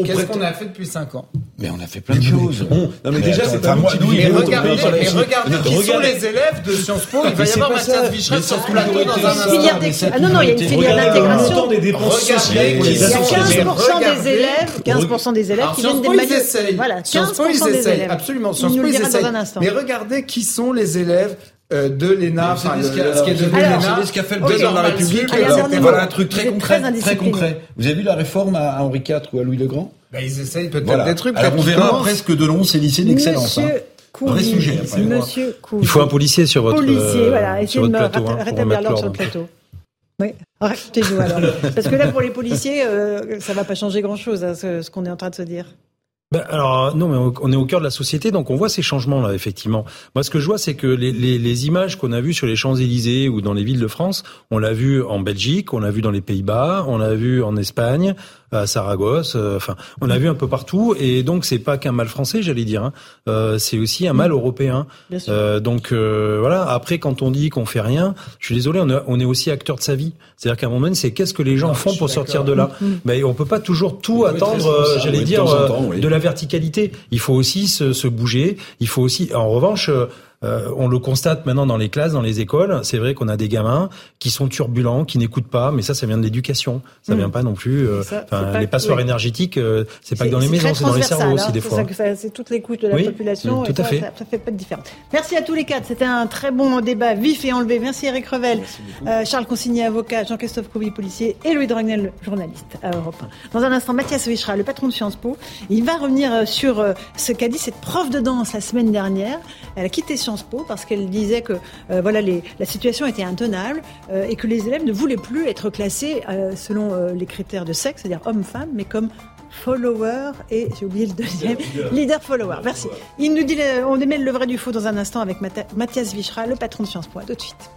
qu'est-ce qu'on a fait depuis 5 ans Mais on a fait plein de choses. Non, mais déjà, c'est nous il Mais regardez, mais regardez qui sont Regardez. les élèves de Sciences Po. Il va y avoir. Mathias Vichret sur ce plateau dans un instant. Ah non, non, il y a une filière d'intégration. montant des dépenses sociales Regardez pour qui les sont- Il y a associations. 15% des élèves, 15% des élèves qui viennent des essayent. Voilà, Sciences Po, 15% ils des essayent. élèves. Absolument. Sciences Po, ils dira dans essayent. un instant. Mais regardez qui sont les élèves euh, de l'ENA, enfin, ce qui est devenu l'ENA. savez ce qu'a fait le de président de la République dernier Voilà un truc très concret, très concret. Vous avez vu la réforme à Henri IV ou à Louis le Grand? Bah, ils essayent peut-être Voilà. des trucs. Alors on verra qu'ils après commencent. ce que donneront ces lycées d'excellence. hein. Monsieur Couvi, Vrai sujet, après. Monsieur Couvi. Il faut un policier sur votre, policier, euh, voilà, sur essayez de votre me plateau. hein, rétablir l'ordre sur le plateau. Oui, arrêtez-vous alors. Parce que là, pour les policiers, euh, ça va pas changer grand-chose, hein, ce, ce qu'on est en train de se dire. Ben, alors non, mais on- est au cœur de la société, donc on voit ces changements là, effectivement. Moi, ce que je vois, c'est que les, les, les images qu'on a vues sur les Champs Élysées ou dans les villes de France, on l'a vu en Belgique, on l'a vu dans les Pays-Bas, on l'a vu en Espagne, à Saragosse. euh, Enfin, on l'a vu un peu partout, et donc c'est pas qu'un mal français, j'allais dire. hein. Euh, c'est aussi un mal européen. Euh, donc euh, voilà. Après, quand on dit qu'on fait rien, je suis désolé, on, est- on est aussi acteur de sa vie. C'est-à-dire qu'à un moment donné, c'est qu'est-ce que les gens Non, font pour sortir de là? Ben, on peut pas toujours tout Oui, attendre. euh, j'allais dire temps en euh, temps, oui. de la verticalité. Il faut aussi se, se bouger. Il faut aussi, en revanche. Euh, on le constate maintenant dans les classes, dans les écoles. C'est vrai qu'on a des gamins qui sont turbulents, qui n'écoutent pas, mais ça, ça vient de l'éducation. Ça mm. vient pas non plus. Euh, les passoires énergétiques, euh, c'est pas que dans les maisons, c'est dans les cerveaux aussi des fois. C'est toute l'écoute de la population. tout à fait. Ça, ça, fait pas de différence. Merci à tous les quatre. C'était un très bon débat, vif et enlevé. Merci Eric Revel, Charles Consigny, avocat, Jean-Christophe Couby, policier, et Louis Dragnel, journaliste à Europe 1. Dans un instant, Mathias Vichra, le patron de Sciences Po, il va revenir sur ce qu'a dit cette prof de danse la semaine dernière. Elle a quitté Sciences Po parce qu'elle disait que euh, voilà, la situation était intenable euh, et que les élèves ne voulaient plus être classés euh, selon les critères de sexe, c'est-à-dire homme-femme, mais comme follower et j'ai oublié le deuxième leader follower. Merci. Il nous dit on démêle le vrai du faux dans un instant avec Mathias Vichra, le patron de Sciences Po. À tout de suite.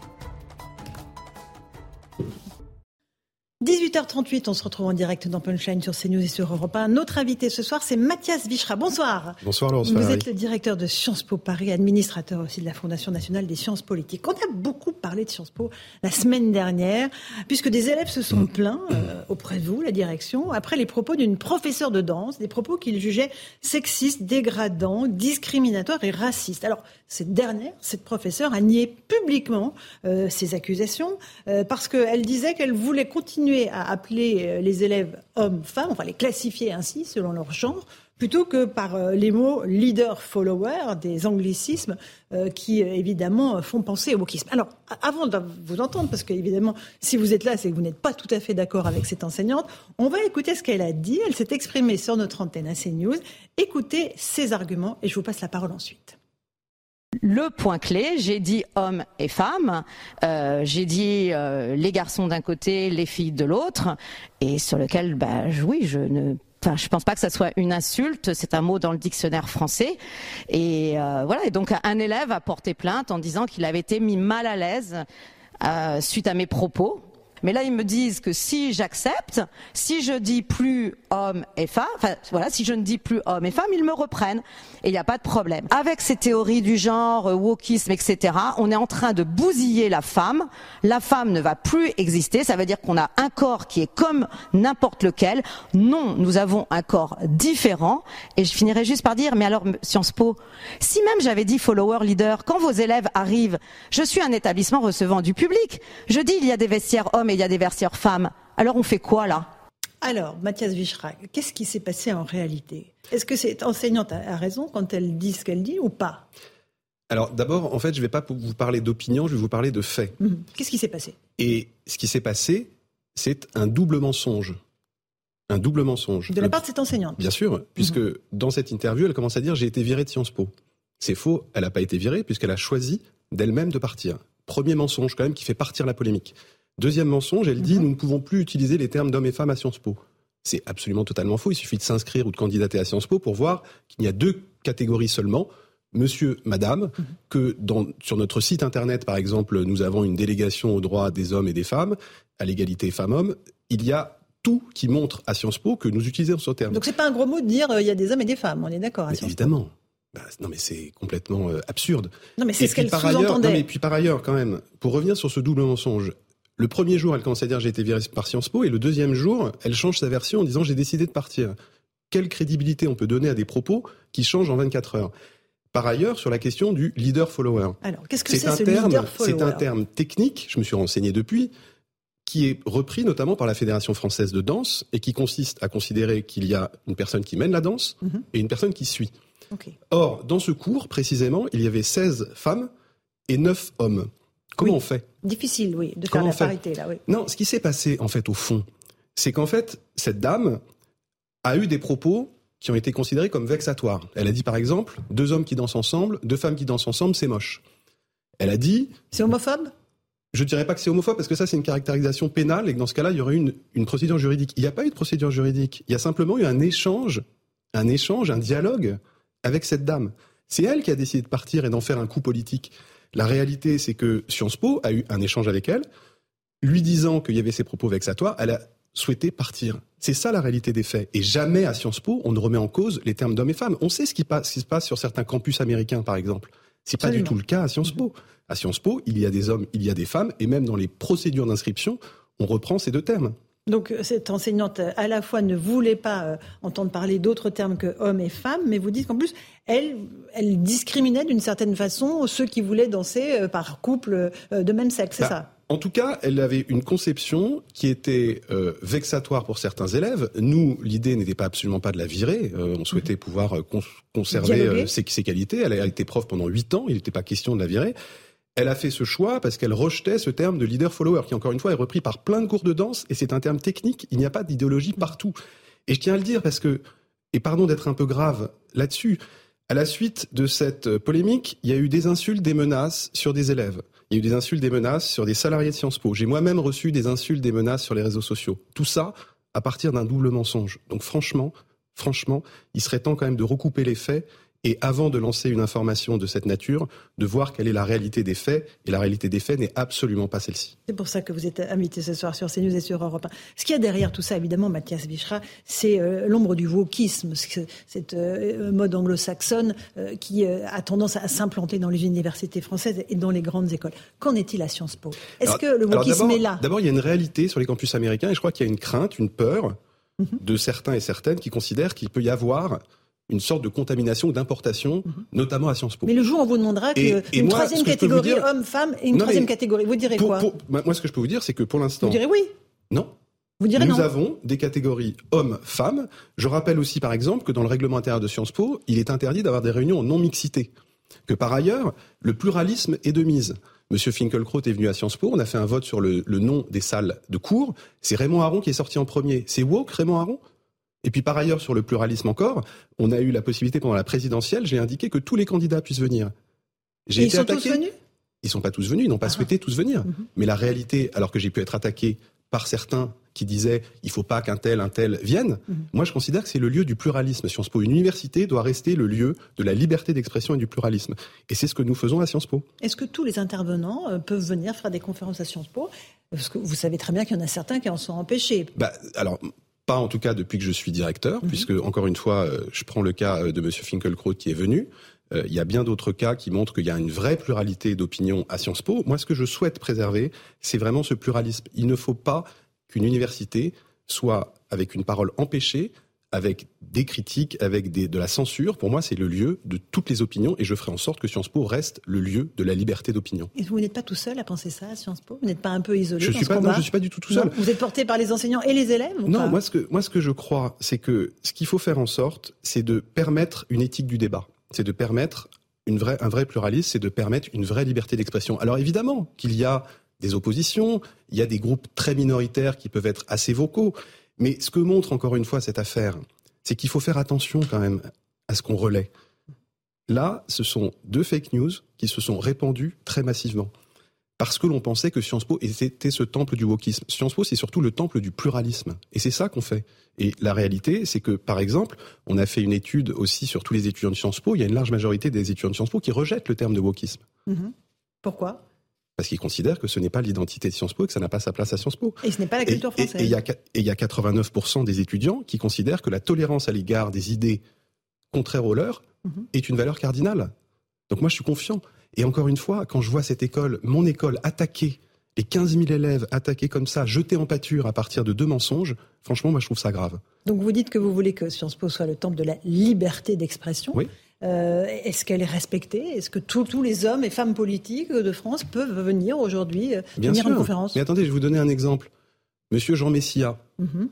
18h38, on se retrouve en direct dans Punchline sur CNews et sur Europe 1. Notre invité ce soir, c'est Mathias Vichra. Bonsoir. Bonsoir Laurence Vous êtes le directeur de Sciences Po Paris, administrateur aussi de la Fondation nationale des sciences politiques. On a beaucoup parlé de Sciences Po la semaine dernière, puisque des élèves se sont plaints euh, auprès de vous, la direction, après les propos d'une professeure de danse, des propos qu'ils jugeaient sexistes, dégradants, discriminatoires et racistes. Alors, cette dernière, cette professeure, a nié publiquement euh, ces accusations euh, parce qu'elle disait qu'elle voulait continuer à appeler euh, les élèves hommes-femmes, enfin les classifier ainsi selon leur genre, plutôt que par les mots leader-follower, des anglicismes qui évidemment font penser au wokisme. Alors, avant de vous entendre, parce qu'évidemment, si vous êtes là, c'est que vous n'êtes pas tout à fait d'accord avec cette enseignante, on va écouter ce qu'elle a dit. Elle s'est exprimée sur notre antenne à CNews. Écoutez ses arguments et je vous passe la parole ensuite le point clé, j'ai dit hommes et femmes, euh, j'ai dit euh, les garçons d'un côté, les filles de l'autre, et sur lequel, bah, oui, je ne Enfin, je pense pas que ça soit une insulte, c'est un mot dans le dictionnaire français. Et euh, voilà. Et donc un élève a porté plainte en disant qu'il avait été mis mal à l'aise suite à mes propos. Mais là, ils me disent que si j'accepte, si je dis plus homme et femme, enfin voilà, si je ne dis plus homme et femme, ils me reprennent et il n'y a pas de problème. Avec ces théories du genre, euh, wokisme, etc., on est en train de bousiller la femme. La femme ne va plus exister. Ça veut dire qu'on a un corps qui est comme n'importe lequel. Non, nous avons un corps différent. Et je finirai juste par dire, mais alors Sciences Po, si même j'avais dit follower leader, quand vos élèves arrivent, je suis un établissement recevant du public. Je dis il y a des vestiaires hommes et il y a des vestiaires femmes. Alors on fait quoi là? Alors, Mathias Vichrak, qu'est-ce qui s'est passé en réalité? Est-ce que cette enseignante a raison quand elle dit ce qu'elle dit ou pas? Alors d'abord, en fait, je ne vais pas vous parler d'opinion, je vais vous parler de faits. Mhm. Qu'est-ce qui s'est passé? Et ce qui s'est passé, c'est un double mensonge. Un double mensonge. De la part de cette enseignante Bien sûr, puisque mhm. dans cette interview, elle commence à dire j'ai été virée de Sciences Po. C'est faux, elle n'a pas été virée puisqu'elle a choisi d'elle-même de partir. Premier mensonge quand même qui fait partir la polémique. Deuxième mensonge, elle dit mhm. nous ne pouvons plus utiliser les termes d'hommes et femmes à Sciences Po. C'est absolument totalement faux. Il suffit de s'inscrire ou de candidater à Sciences Po pour voir qu'il y a deux catégories seulement. Monsieur, madame, mhm. que sur notre site internet, par exemple, nous avons une délégation aux droits des hommes et des femmes, à l'égalité femmes-hommes. Il y a tout qui montre à Sciences Po que nous utilisons ce terme. Donc c'est pas un gros mot de dire euh, il y a des hommes et des femmes, on est d'accord Évidemment. Bah, non mais c'est complètement euh, absurde. Non mais c'est ce qu'elle sous-entendait. Non mais puis par ailleurs quand même, pour revenir sur ce double mensonge, le premier jour, elle commence à dire j'ai été virée par Sciences Po, et le deuxième jour, elle change sa version en disant j'ai décidé de partir. Quelle crédibilité on peut donner à des propos qui changent en 24 heures? Par ailleurs, sur la question du leader-follower. Alors, qu'est-ce que c'est ce leader-follower C'est un terme technique, je me suis renseigné depuis, qui est repris notamment par la Fédération française de danse et qui consiste à considérer qu'il y a une personne qui mène la danse mhm. et une personne qui suit. Or, dans ce cours, précisément, il y avait 16 femmes et 9 hommes. Comment on fait? Difficile, oui, de faire la parité, là, oui. Non, ce qui s'est passé, en fait, au fond, c'est qu'en fait, cette dame a eu des propos qui ont été considérés comme vexatoires. Elle a dit, par exemple, deux hommes qui dansent ensemble, deux femmes qui dansent ensemble, c'est moche. Elle a dit... C'est homophobe? Je dirais pas que c'est homophobe parce que ça c'est une caractérisation pénale et que dans ce cas-là il y aurait une, une procédure juridique. Il n'y a pas eu de procédure juridique. Il y a simplement eu un échange, un échange, un dialogue avec cette dame. C'est elle qui a décidé de partir et d'en faire un coup politique. La réalité, c'est que Sciences Po a eu un échange avec elle, lui disant qu'il y avait ces propos vexatoires, elle a souhaité partir. C'est ça la réalité des faits. Et jamais à Sciences Po, on ne remet en cause les termes d'hommes et femmes. On sait ce qui, se passe sur certains campus américains, par exemple. C'est pas du tout le cas à Sciences Po. À Sciences Po, il y a des hommes, il y a des femmes, et même dans les procédures d'inscription, on reprend ces deux termes. Donc cette enseignante à la fois ne voulait pas euh, entendre parler d'autres termes que homme et femme, mais vous dites qu'en plus elle, elle discriminait d'une certaine façon ceux qui voulaient danser euh, par couple euh, de même sexe, c'est bah, ça? en tout cas, elle avait une conception qui était vexatoire pour certains élèves. Nous, l'idée n'était pas absolument pas de la virer. on souhaitait mhm. pouvoir conserver ses, ses, qualités. Elle a été prof pendant huit ans. Il n'était pas question de la virer elle a fait ce choix parce qu'elle rejetait ce terme de leader-follower, qui encore une fois est repris par plein de cours de danse, et c'est un terme technique, il n'y a pas d'idéologie partout. Et je tiens à le dire parce que, et pardon d'être un peu grave là-dessus, à la suite de cette polémique, il y a eu des insultes, des menaces sur des élèves. Il y a eu des insultes, des menaces sur des salariés de Sciences Po. J'ai moi-même reçu des insultes, des menaces sur les réseaux sociaux. Tout ça à partir d'un double mensonge. Donc franchement, franchement, il serait temps quand même de recouper les faits et avant de lancer une information de cette nature, de voir quelle est la réalité des faits. Et la réalité des faits n'est absolument pas celle-ci. C'est pour ça que vous êtes invité ce soir sur CNews et sur Europe 1. Ce qu'il y a derrière tout ça, évidemment, Mathias Bichra, c'est euh, l'ombre du wokisme, cette euh, mode anglo-saxonne euh, qui a tendance à s'implanter dans les universités françaises et dans les grandes écoles. Qu'en est-il à Sciences Po? Est-ce que le wokisme est là? D'abord, il y a une réalité sur les campus américains et je crois qu'il y a une crainte, une peur mhm. de certains et certaines qui considèrent qu'il peut y avoir une sorte de contamination ou d'importation, mhm. notamment à Sciences Po. Mais le jour on vous demandera qu'une troisième catégorie homme-femme et une troisième catégorie, vous direz quoi Moi, ce que je peux vous dire, c'est que pour l'instant... Vous direz oui Non. Vous direz Nous avons des catégories hommes-femmes. Je rappelle aussi, par exemple, que dans le règlement intérieur de Sciences Po, il est interdit d'avoir des réunions en non-mixité. Que par ailleurs, le pluralisme est de mise. Monsieur Finkelkraut est venu à Sciences Po, on a fait un vote sur le, le nom des salles de cours. C'est Raymond Aron qui est sorti en premier. C'est woke, Raymond Aron? Et puis par ailleurs, sur le pluralisme encore, on a eu la possibilité pendant la présidentielle, j'ai indiqué que tous les candidats puissent venir. J'ai ils sont tous venus? Ils sont pas tous venus, ils n'ont pas ah. souhaité tous venir. Mhm. Mais la réalité, alors que j'ai pu être attaqué par certains qui disaient il faut pas qu'un tel, un tel vienne, mhm. moi je considère que c'est le lieu du pluralisme. Sciences Po, une université doit rester le lieu de la liberté d'expression et du pluralisme. Et c'est ce que nous faisons à Sciences Po. Est-ce que tous les intervenants euh, peuvent venir faire des conférences à Sciences Po? Parce que vous savez très bien qu'il y en a certains qui en sont empêchés. Bah, alors, pas en tout cas depuis que je suis directeur, mhm. puisque encore une fois, euh, je prends le cas euh, de M. Finkelkraut qui est venu. Euh, il y a bien d'autres cas qui montrent qu'il y a une vraie pluralité d'opinions à Sciences Po. Moi, ce que je souhaite préserver, c'est vraiment ce pluralisme. Il ne faut pas qu'une université soit avec une parole empêchée, avec des critiques, avec de la censure. Pour moi, c'est le lieu de toutes les opinions et je ferai en sorte que Sciences Po reste le lieu de la liberté d'opinion. Et vous n'êtes pas tout seul à penser ça à Sciences Po? Vous n'êtes pas un peu isolé je dans suis pas, Non, je suis pas du tout tout seul. vous êtes porté par les enseignants et les élèves Non, moi ce que moi ce que je crois, c'est que ce qu'il faut faire en sorte, c'est de permettre une éthique du débat. C'est de permettre une vraie, un vrai pluralisme, c'est de permettre une vraie liberté d'expression. Alors évidemment qu'il y a des oppositions, il y a des groupes très minoritaires qui peuvent être assez vocaux, mais ce que montre encore une fois cette affaire, c'est qu'il faut faire attention quand même à ce qu'on relaie. Là, ce sont deux fake news qui se sont répandues très massivement. Parce que l'on pensait que Sciences Po était ce temple du wokisme. Sciences Po, c'est surtout le temple du pluralisme. Et c'est ça qu'on fait. Et la réalité, c'est que, par exemple, on a fait une étude aussi sur tous les étudiants de Sciences Po. Il y a une large majorité des étudiants de Sciences Po qui rejettent le terme de wokisme. Mhm. Pourquoi? Parce qu'ils considèrent que ce n'est pas l'identité de Sciences Po et que ça n'a pas sa place à Sciences Po. Et ce n'est pas la culture française. Et il y, a 89% des étudiants qui considèrent que la tolérance à l'égard des idées contraires aux leurs mhm. est une valeur cardinale. Donc moi, je suis confiant. Et encore une fois, quand je vois cette école, mon école, attaquée, les 15 000 élèves attaqués comme ça, jetés en pâture à partir de deux mensonges, franchement, moi, je trouve ça grave. Donc vous dites que vous voulez que Sciences Po soit le temple de la liberté d'expression. Oui. Euh, est-ce qu'elle est respectée? Est-ce que tous les hommes et femmes politiques de France peuvent venir aujourd'hui euh, venir à une conférence? Mais attendez, je vais vous donner un exemple. Monsieur Jean Messia, mhm.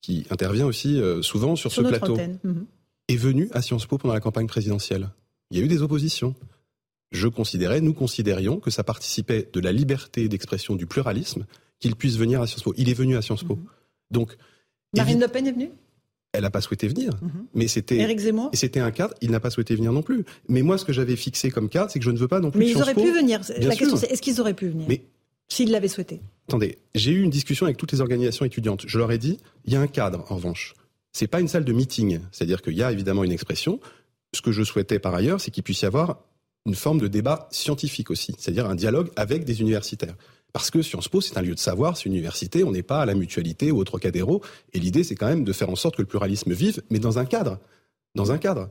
qui intervient aussi euh, souvent sur, ce plateau, mhm. est venu à Sciences Po pendant la campagne présidentielle. Il y a eu des oppositions. Je considérais, nous considérions que ça participait de la liberté d'expression, du pluralisme, qu'il puisse venir à Sciences Po. Il est venu à Sciences Po. Mhm. Donc, Marine Le Pen est venue? Elle n'a pas souhaité venir. Mhm. Mais c'était c'était un cadre, il n'a pas souhaité venir non plus. Mais moi, ce que j'avais fixé comme cadre, c'est que je ne veux pas non plus. Mais ils auraient pu venir. la question, c'est est-ce qu'ils auraient pu venir Mais s'ils l'avaient souhaité. Attendez, j'ai eu une discussion avec toutes les organisations étudiantes. Je leur ai dit, il y a un cadre, en revanche. C'est pas une salle de meeting. C'est-à-dire qu'il y a évidemment une expression. Ce que je souhaitais par ailleurs, c'est qu'il puisse y avoir une forme de débat scientifique aussi. C'est-à-dire un dialogue avec des universitaires. Parce que Sciences Po, c'est un lieu de savoir, c'est une université, on n'est pas à la mutualité ou au Trocadéro. Et l'idée, c'est quand même de faire en sorte que le pluralisme vive, mais dans un cadre. Dans un cadre.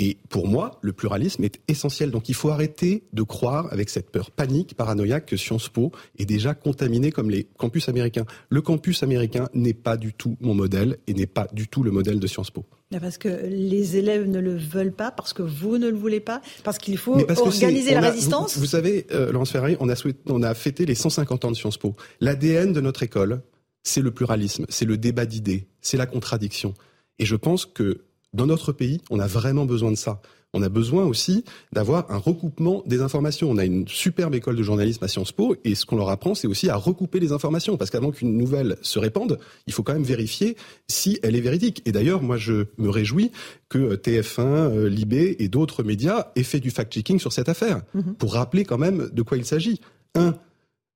Et pour moi, le pluralisme est essentiel. Donc il faut arrêter de croire avec cette peur panique, paranoïaque que Sciences Po est déjà contaminé comme les campus américains. Le campus américain n'est pas du tout mon modèle et n'est pas du tout le modèle de Sciences Po. Parce que les élèves ne le veulent pas, parce que vous ne le voulez pas, parce qu'il faut organiser la résistance. Vous, savez, euh, Laurence Ferrari, on a, on a fêté les 150 ans de Sciences Po. L'ADN de notre école, c'est le pluralisme, c'est le débat d'idées, c'est la contradiction. Et je pense que dans notre pays, on a vraiment besoin de ça. On a besoin aussi d'avoir un recoupement des informations. On a une superbe école de journalisme à Sciences Po et ce qu'on leur apprend, c'est aussi à recouper les informations. Parce qu'avant qu'une nouvelle se répande, il faut quand même vérifier si elle est véridique. Et d'ailleurs, moi, je me réjouis que euh, TF1, euh, Libé et d'autres médias aient fait du fact-checking sur cette affaire mhm. pour rappeler quand même de quoi il s'agit. Un,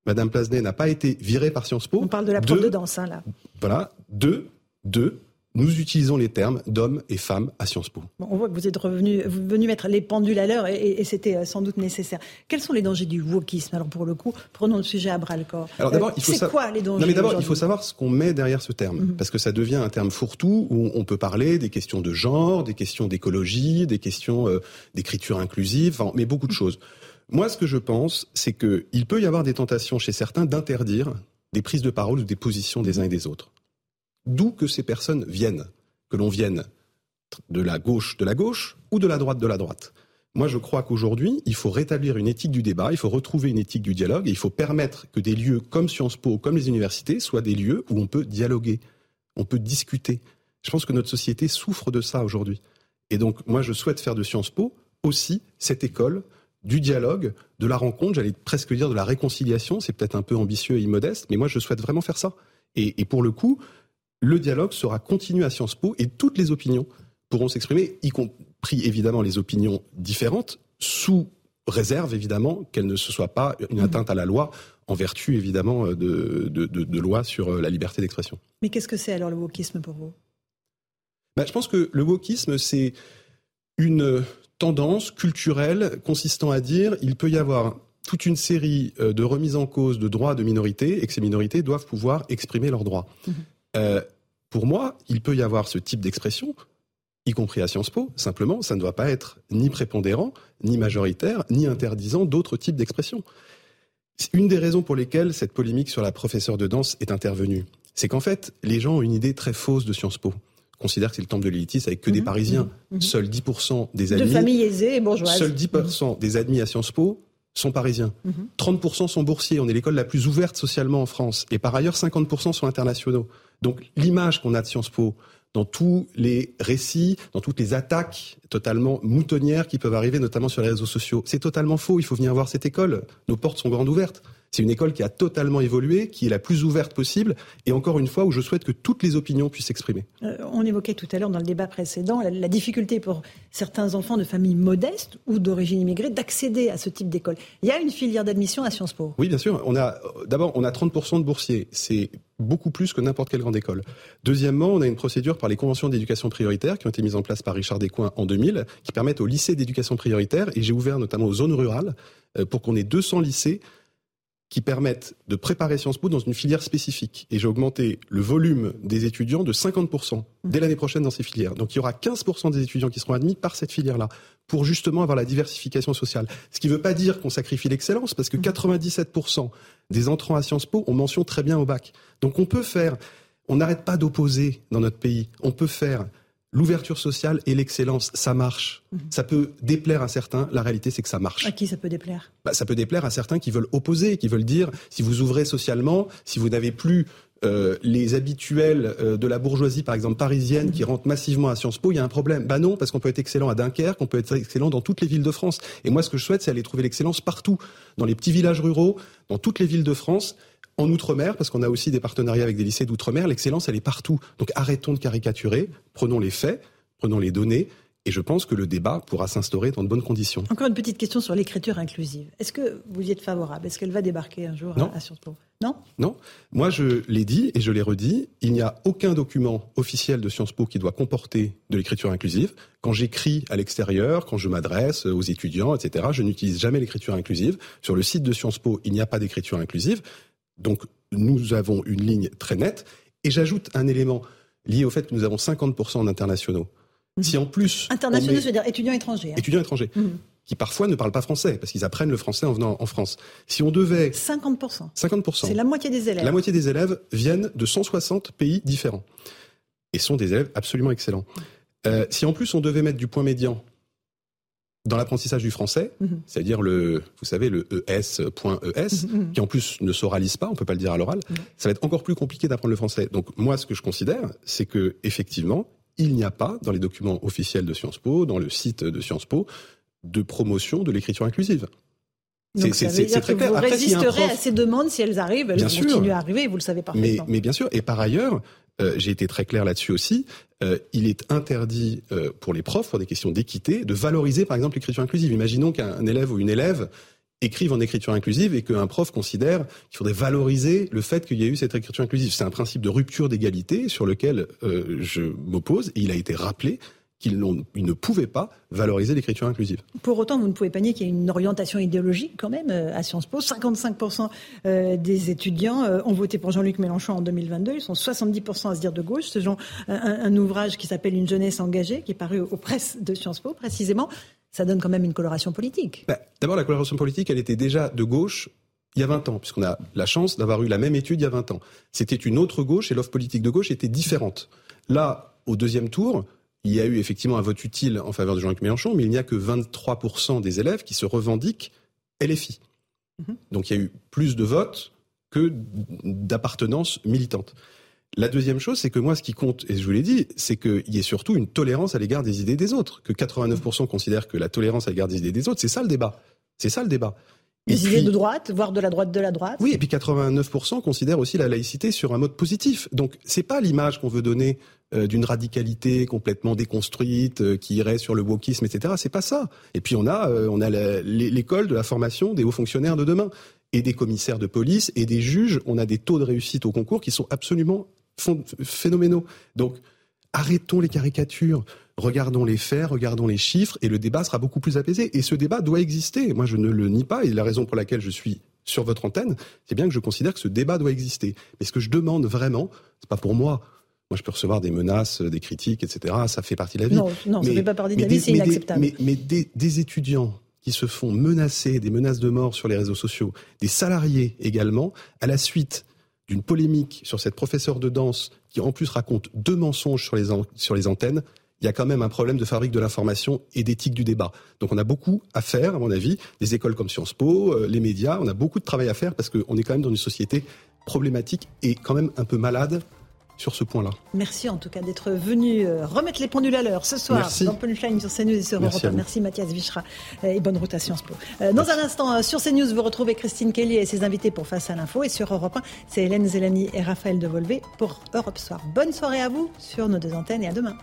Madame Plasnet n'a pas été virée par Sciences Po. On parle de la prof de danse, hein, là. Voilà. Deux, deux, nous utilisons les termes d'hommes et femmes à Sciences Po. on voit que vous êtes revenu, venu mettre les pendules à l'heure et, c'était euh, sans doute nécessaire. Quels sont les dangers du wokisme Alors pour le coup, prenons le sujet à bras le corps. Alors d'abord, il faut c'est quoi les dangers Non mais d'abord, il faut savoir ce qu'on met derrière ce terme, mhm. parce que ça devient un terme fourre-tout où on peut parler des questions de genre, des questions d'écologie, des questions euh, d'écriture inclusive, mais beaucoup de choses. Moi, ce que je pense, c'est qu'il peut y avoir des tentations chez certains d'interdire des prises de parole ou des positions des uns et des autres d'où que ces personnes viennent, que l'on vienne de la gauche de la gauche ou de la droite de la droite. Moi, je crois qu'aujourd'hui, il faut rétablir une éthique du débat, il faut retrouver une éthique du dialogue, et il faut permettre que des lieux comme Sciences Po, comme les universités, soient des lieux où on peut dialoguer, on peut discuter. Je pense que notre société souffre de ça aujourd'hui. Et donc, moi, je souhaite faire de Sciences Po aussi cette école du dialogue, de la rencontre, j'allais presque dire de la réconciliation, c'est peut-être un peu ambitieux et immodeste, mais moi, je souhaite vraiment faire ça. Et, et pour le coup, le dialogue sera continu à Sciences Po et toutes les opinions pourront s'exprimer, y compris évidemment les opinions différentes, sous réserve évidemment qu'elles ne se soient pas une atteinte à la loi, en vertu évidemment de, de, de, lois sur euh, la liberté d'expression. Mais qu'est-ce que c'est alors le wokisme pour vous? Ben, Je pense que le wokisme, c'est une tendance culturelle consistant à dire il peut y avoir toute une série euh, de remises en cause de droits de minorités et que ces minorités doivent pouvoir exprimer leurs droits. Mmh. Euh, pour moi, il peut y avoir ce type d'expression, y compris à Sciences Po. Simplement, ça ne doit pas être ni prépondérant, ni majoritaire, ni interdisant d'autres types d'expressions. Une des raisons pour lesquelles cette polémique sur la professeure de danse est intervenue, c'est qu'en fait, les gens ont une idée très fausse de Sciences Po considèrent que c'est le temple de l'élitisme avec que des mhm. Parisiens. Mhm. Mhm. Seuls 10% des admis. De familles aisées et bourgeoises. Seuls 10% des admis à Sciences Po sont parisiens. 30% sont boursiers. On est l'école la plus ouverte socialement en France. Et par ailleurs, 50% sont internationaux. Donc l'image qu'on a de Sciences Po dans tous les récits, dans toutes les attaques totalement moutonnières qui peuvent arriver, notamment sur les réseaux sociaux, c'est totalement faux. Il faut venir voir cette école. Nos portes sont grandes ouvertes. C'est une école qui a totalement évolué, qui est la plus ouverte possible, et encore une fois où je souhaite que toutes les opinions puissent s'exprimer. Euh, on évoquait tout à l'heure dans le débat précédent la, difficulté pour certains enfants de familles modestes ou d'origine immigrée d'accéder à ce type d'école. Il y a une filière d'admission à Sciences Po. Oui, bien sûr. On a d'abord on a 30% de boursiers. C'est beaucoup plus que n'importe quelle grande école. Deuxièmement, on a une procédure par les conventions d'éducation prioritaire qui ont été mises en place par Richard Descoings en 2000, qui permettent aux lycées d'éducation prioritaire, et j'ai ouvert notamment aux zones rurales, euh, pour qu'on ait 200 lycées qui permettent de préparer Sciences Po dans une filière spécifique. Et j'ai augmenté le volume des étudiants de 50% dès l'année prochaine dans ces filières. Donc il y aura 15% des étudiants qui seront admis par cette filière-là, pour justement avoir la diversification sociale. Ce qui ne veut pas dire qu'on sacrifie l'excellence, parce que 97% des entrants à Sciences Po ont mention très bien au bac. Donc on peut faire, on n'arrête pas d'opposer dans notre pays, on peut faire L'ouverture sociale et l'excellence, ça marche. Mhm. Ça peut déplaire à certains. La réalité, c'est que ça marche. À qui ça peut déplaire? Bah, Ça peut déplaire à certains qui veulent opposer, qui veulent dire si vous ouvrez socialement, si vous n'avez plus euh, les habituels euh, de la bourgeoisie, par exemple parisienne, qui rentrent massivement à Sciences Po, il y a un problème. Bah non, parce qu'on peut être excellent à Dunkerque, on peut être excellent dans toutes les villes de France. Et moi, ce que je souhaite, c'est aller trouver l'excellence partout, dans les petits villages ruraux, dans toutes les villes de France en Outre-mer, parce qu'on a aussi des partenariats avec des lycées d'Outre-mer, l'excellence, elle est partout. Donc arrêtons de caricaturer, prenons les faits, prenons les données, et je pense que le débat pourra s'instaurer dans de bonnes conditions. Encore une petite question sur l'écriture inclusive. Est-ce que vous y êtes favorable? Est-ce qu'elle va débarquer un jour à Sciences Po? Non? Non. Moi, je l'ai dit et je l'ai redit, il n'y a aucun document officiel de Sciences Po qui doit comporter de l'écriture inclusive. Quand j'écris à l'extérieur, quand je m'adresse aux étudiants, etc., je n'utilise jamais l'écriture inclusive. Sur le site de Sciences Po, il n'y a pas d'écriture inclusive. Donc nous avons une ligne très nette. Et j'ajoute un élément lié au fait que nous avons 50% d'internationaux. Si en plus... Internationaux, c'est-à-dire étudiants étrangers. Hein. Étudiants étrangers. Mhm. qui parfois ne parlent pas français, parce qu'ils apprennent le français en venant en France. Si on devait... 50%. 50%. C'est la moitié des élèves. La moitié des élèves viennent de 160 pays différents. Et sont des élèves absolument excellents. Euh, si en plus on devait mettre du point médian dans l'apprentissage du français, mhm. c'est-à-dire le, vous savez, le ES.ES, ES, mhm, mhm. qui en plus ne s'oralise pas, on peut pas le dire à l'oral, ça va être encore plus compliqué d'apprendre le français. Donc moi, ce que je considère, c'est que effectivement, il n'y a pas dans les documents officiels de Sciences Po, dans le site de Sciences Po, de promotion de l'écriture inclusive. C'est très clair. Vous résisterez à ces demandes si elles arrivent, elles continuent à arriver, vous le savez parfaitement. Mais, mais bien sûr, et par ailleurs, euh, j'ai été très clair là-dessus aussi, euh, il est interdit euh, pour les profs, pour des questions d'équité, de valoriser par exemple l'écriture inclusive. Imaginons qu'un élève ou une élève écrive en écriture inclusive et qu'un prof considère qu'il faudrait valoriser le fait qu'il y ait eu cette écriture inclusive. C'est un principe de rupture d'égalité sur lequel je m'oppose il a été rappelé qu'ils ne pouvaient pas valoriser l'écriture inclusive. Pour autant, vous ne pouvez pas nier qu'il y a une orientation idéologique quand même euh, à Sciences Po. 55% euh, des étudiants euh, ont voté pour Jean-Luc Mélenchon en 2022. Ils sont 70% à se dire de gauche. Ce genre un, ouvrage qui s'appelle Une jeunesse engagée, qui est paru aux presses de Sciences Po précisément. Ça donne quand même une coloration politique. Bah, d'abord, la coloration politique, elle était déjà de gauche il y a 20 ans, puisqu'on a la chance d'avoir eu la même étude il y a 20 ans. C'était une autre gauche et l'offre politique de gauche était différente. Là, au deuxième tour, il y a eu effectivement un vote utile en faveur de Jean-Luc Mélenchon, mais il n'y a que 23% des élèves qui se revendiquent LFI. Mhm. Donc il y a eu plus de votes que d'appartenance militante. La deuxième chose, c'est que moi, ce qui compte, et je vous l'ai dit, c'est qu'il y ait surtout une tolérance à l'égard des idées des autres. Que 89% considèrent que la tolérance à l'égard des idées des autres, c'est ça le débat. C'est ça le débat. Des idées de droite, voire de la droite de la droite. Oui, et puis 89% considèrent aussi la laïcité sur un mode positif. Donc c'est pas l'image qu'on veut donner euh, d'une radicalité complètement déconstruite euh, qui irait sur le wokisme, etc. C'est pas ça. Et puis on a, euh, on a l'école de la formation des hauts fonctionnaires de demain et des commissaires de police et des juges. On a des taux de réussite au concours qui sont absolument phénoménaux. Donc arrêtons les caricatures. Regardons les faits, regardons les chiffres, et le débat sera beaucoup plus apaisé. Et ce débat doit exister. Moi, je ne le nie pas, et la raison pour laquelle je suis sur votre antenne, c'est bien que je considère que ce débat doit exister. Mais ce que je demande vraiment, c'est pas pour moi. Moi, je peux recevoir des menaces, des critiques, etc. Ça fait partie de la vie. Non, non ça ne fait pas partie de la vie, c'est inacceptable. mais, mais des, des étudiants qui se font menacer, des menaces de mort sur les réseaux sociaux, des salariés également, à la suite d'une polémique sur cette professeure de danse qui en plus raconte deux mensonges sur les, antennes, il y a quand même un problème de fabrique de l'information et d'éthique du débat. Donc on a beaucoup à faire, à mon avis, des écoles comme Sciences Po, euh, les médias, on a beaucoup de travail à faire parce qu'on est quand même dans une société problématique et quand même un peu malade sur ce point-là. Merci en tout cas d'être venu euh, remettre les pendules à l'heure ce soir Merci. dans Punchline sur CNews et sur Europe Merci Mathias Vichra euh, et bonne route à Sciences Po. dans un instant, sur CNews, vous retrouvez Christine Kelly et ses invités pour Face à l'info et sur Europe 1, c'est Hélène Zélani et Raphaël Devolvé pour Europe Soir. Bonne soirée à vous sur nos deux antennes et à demain.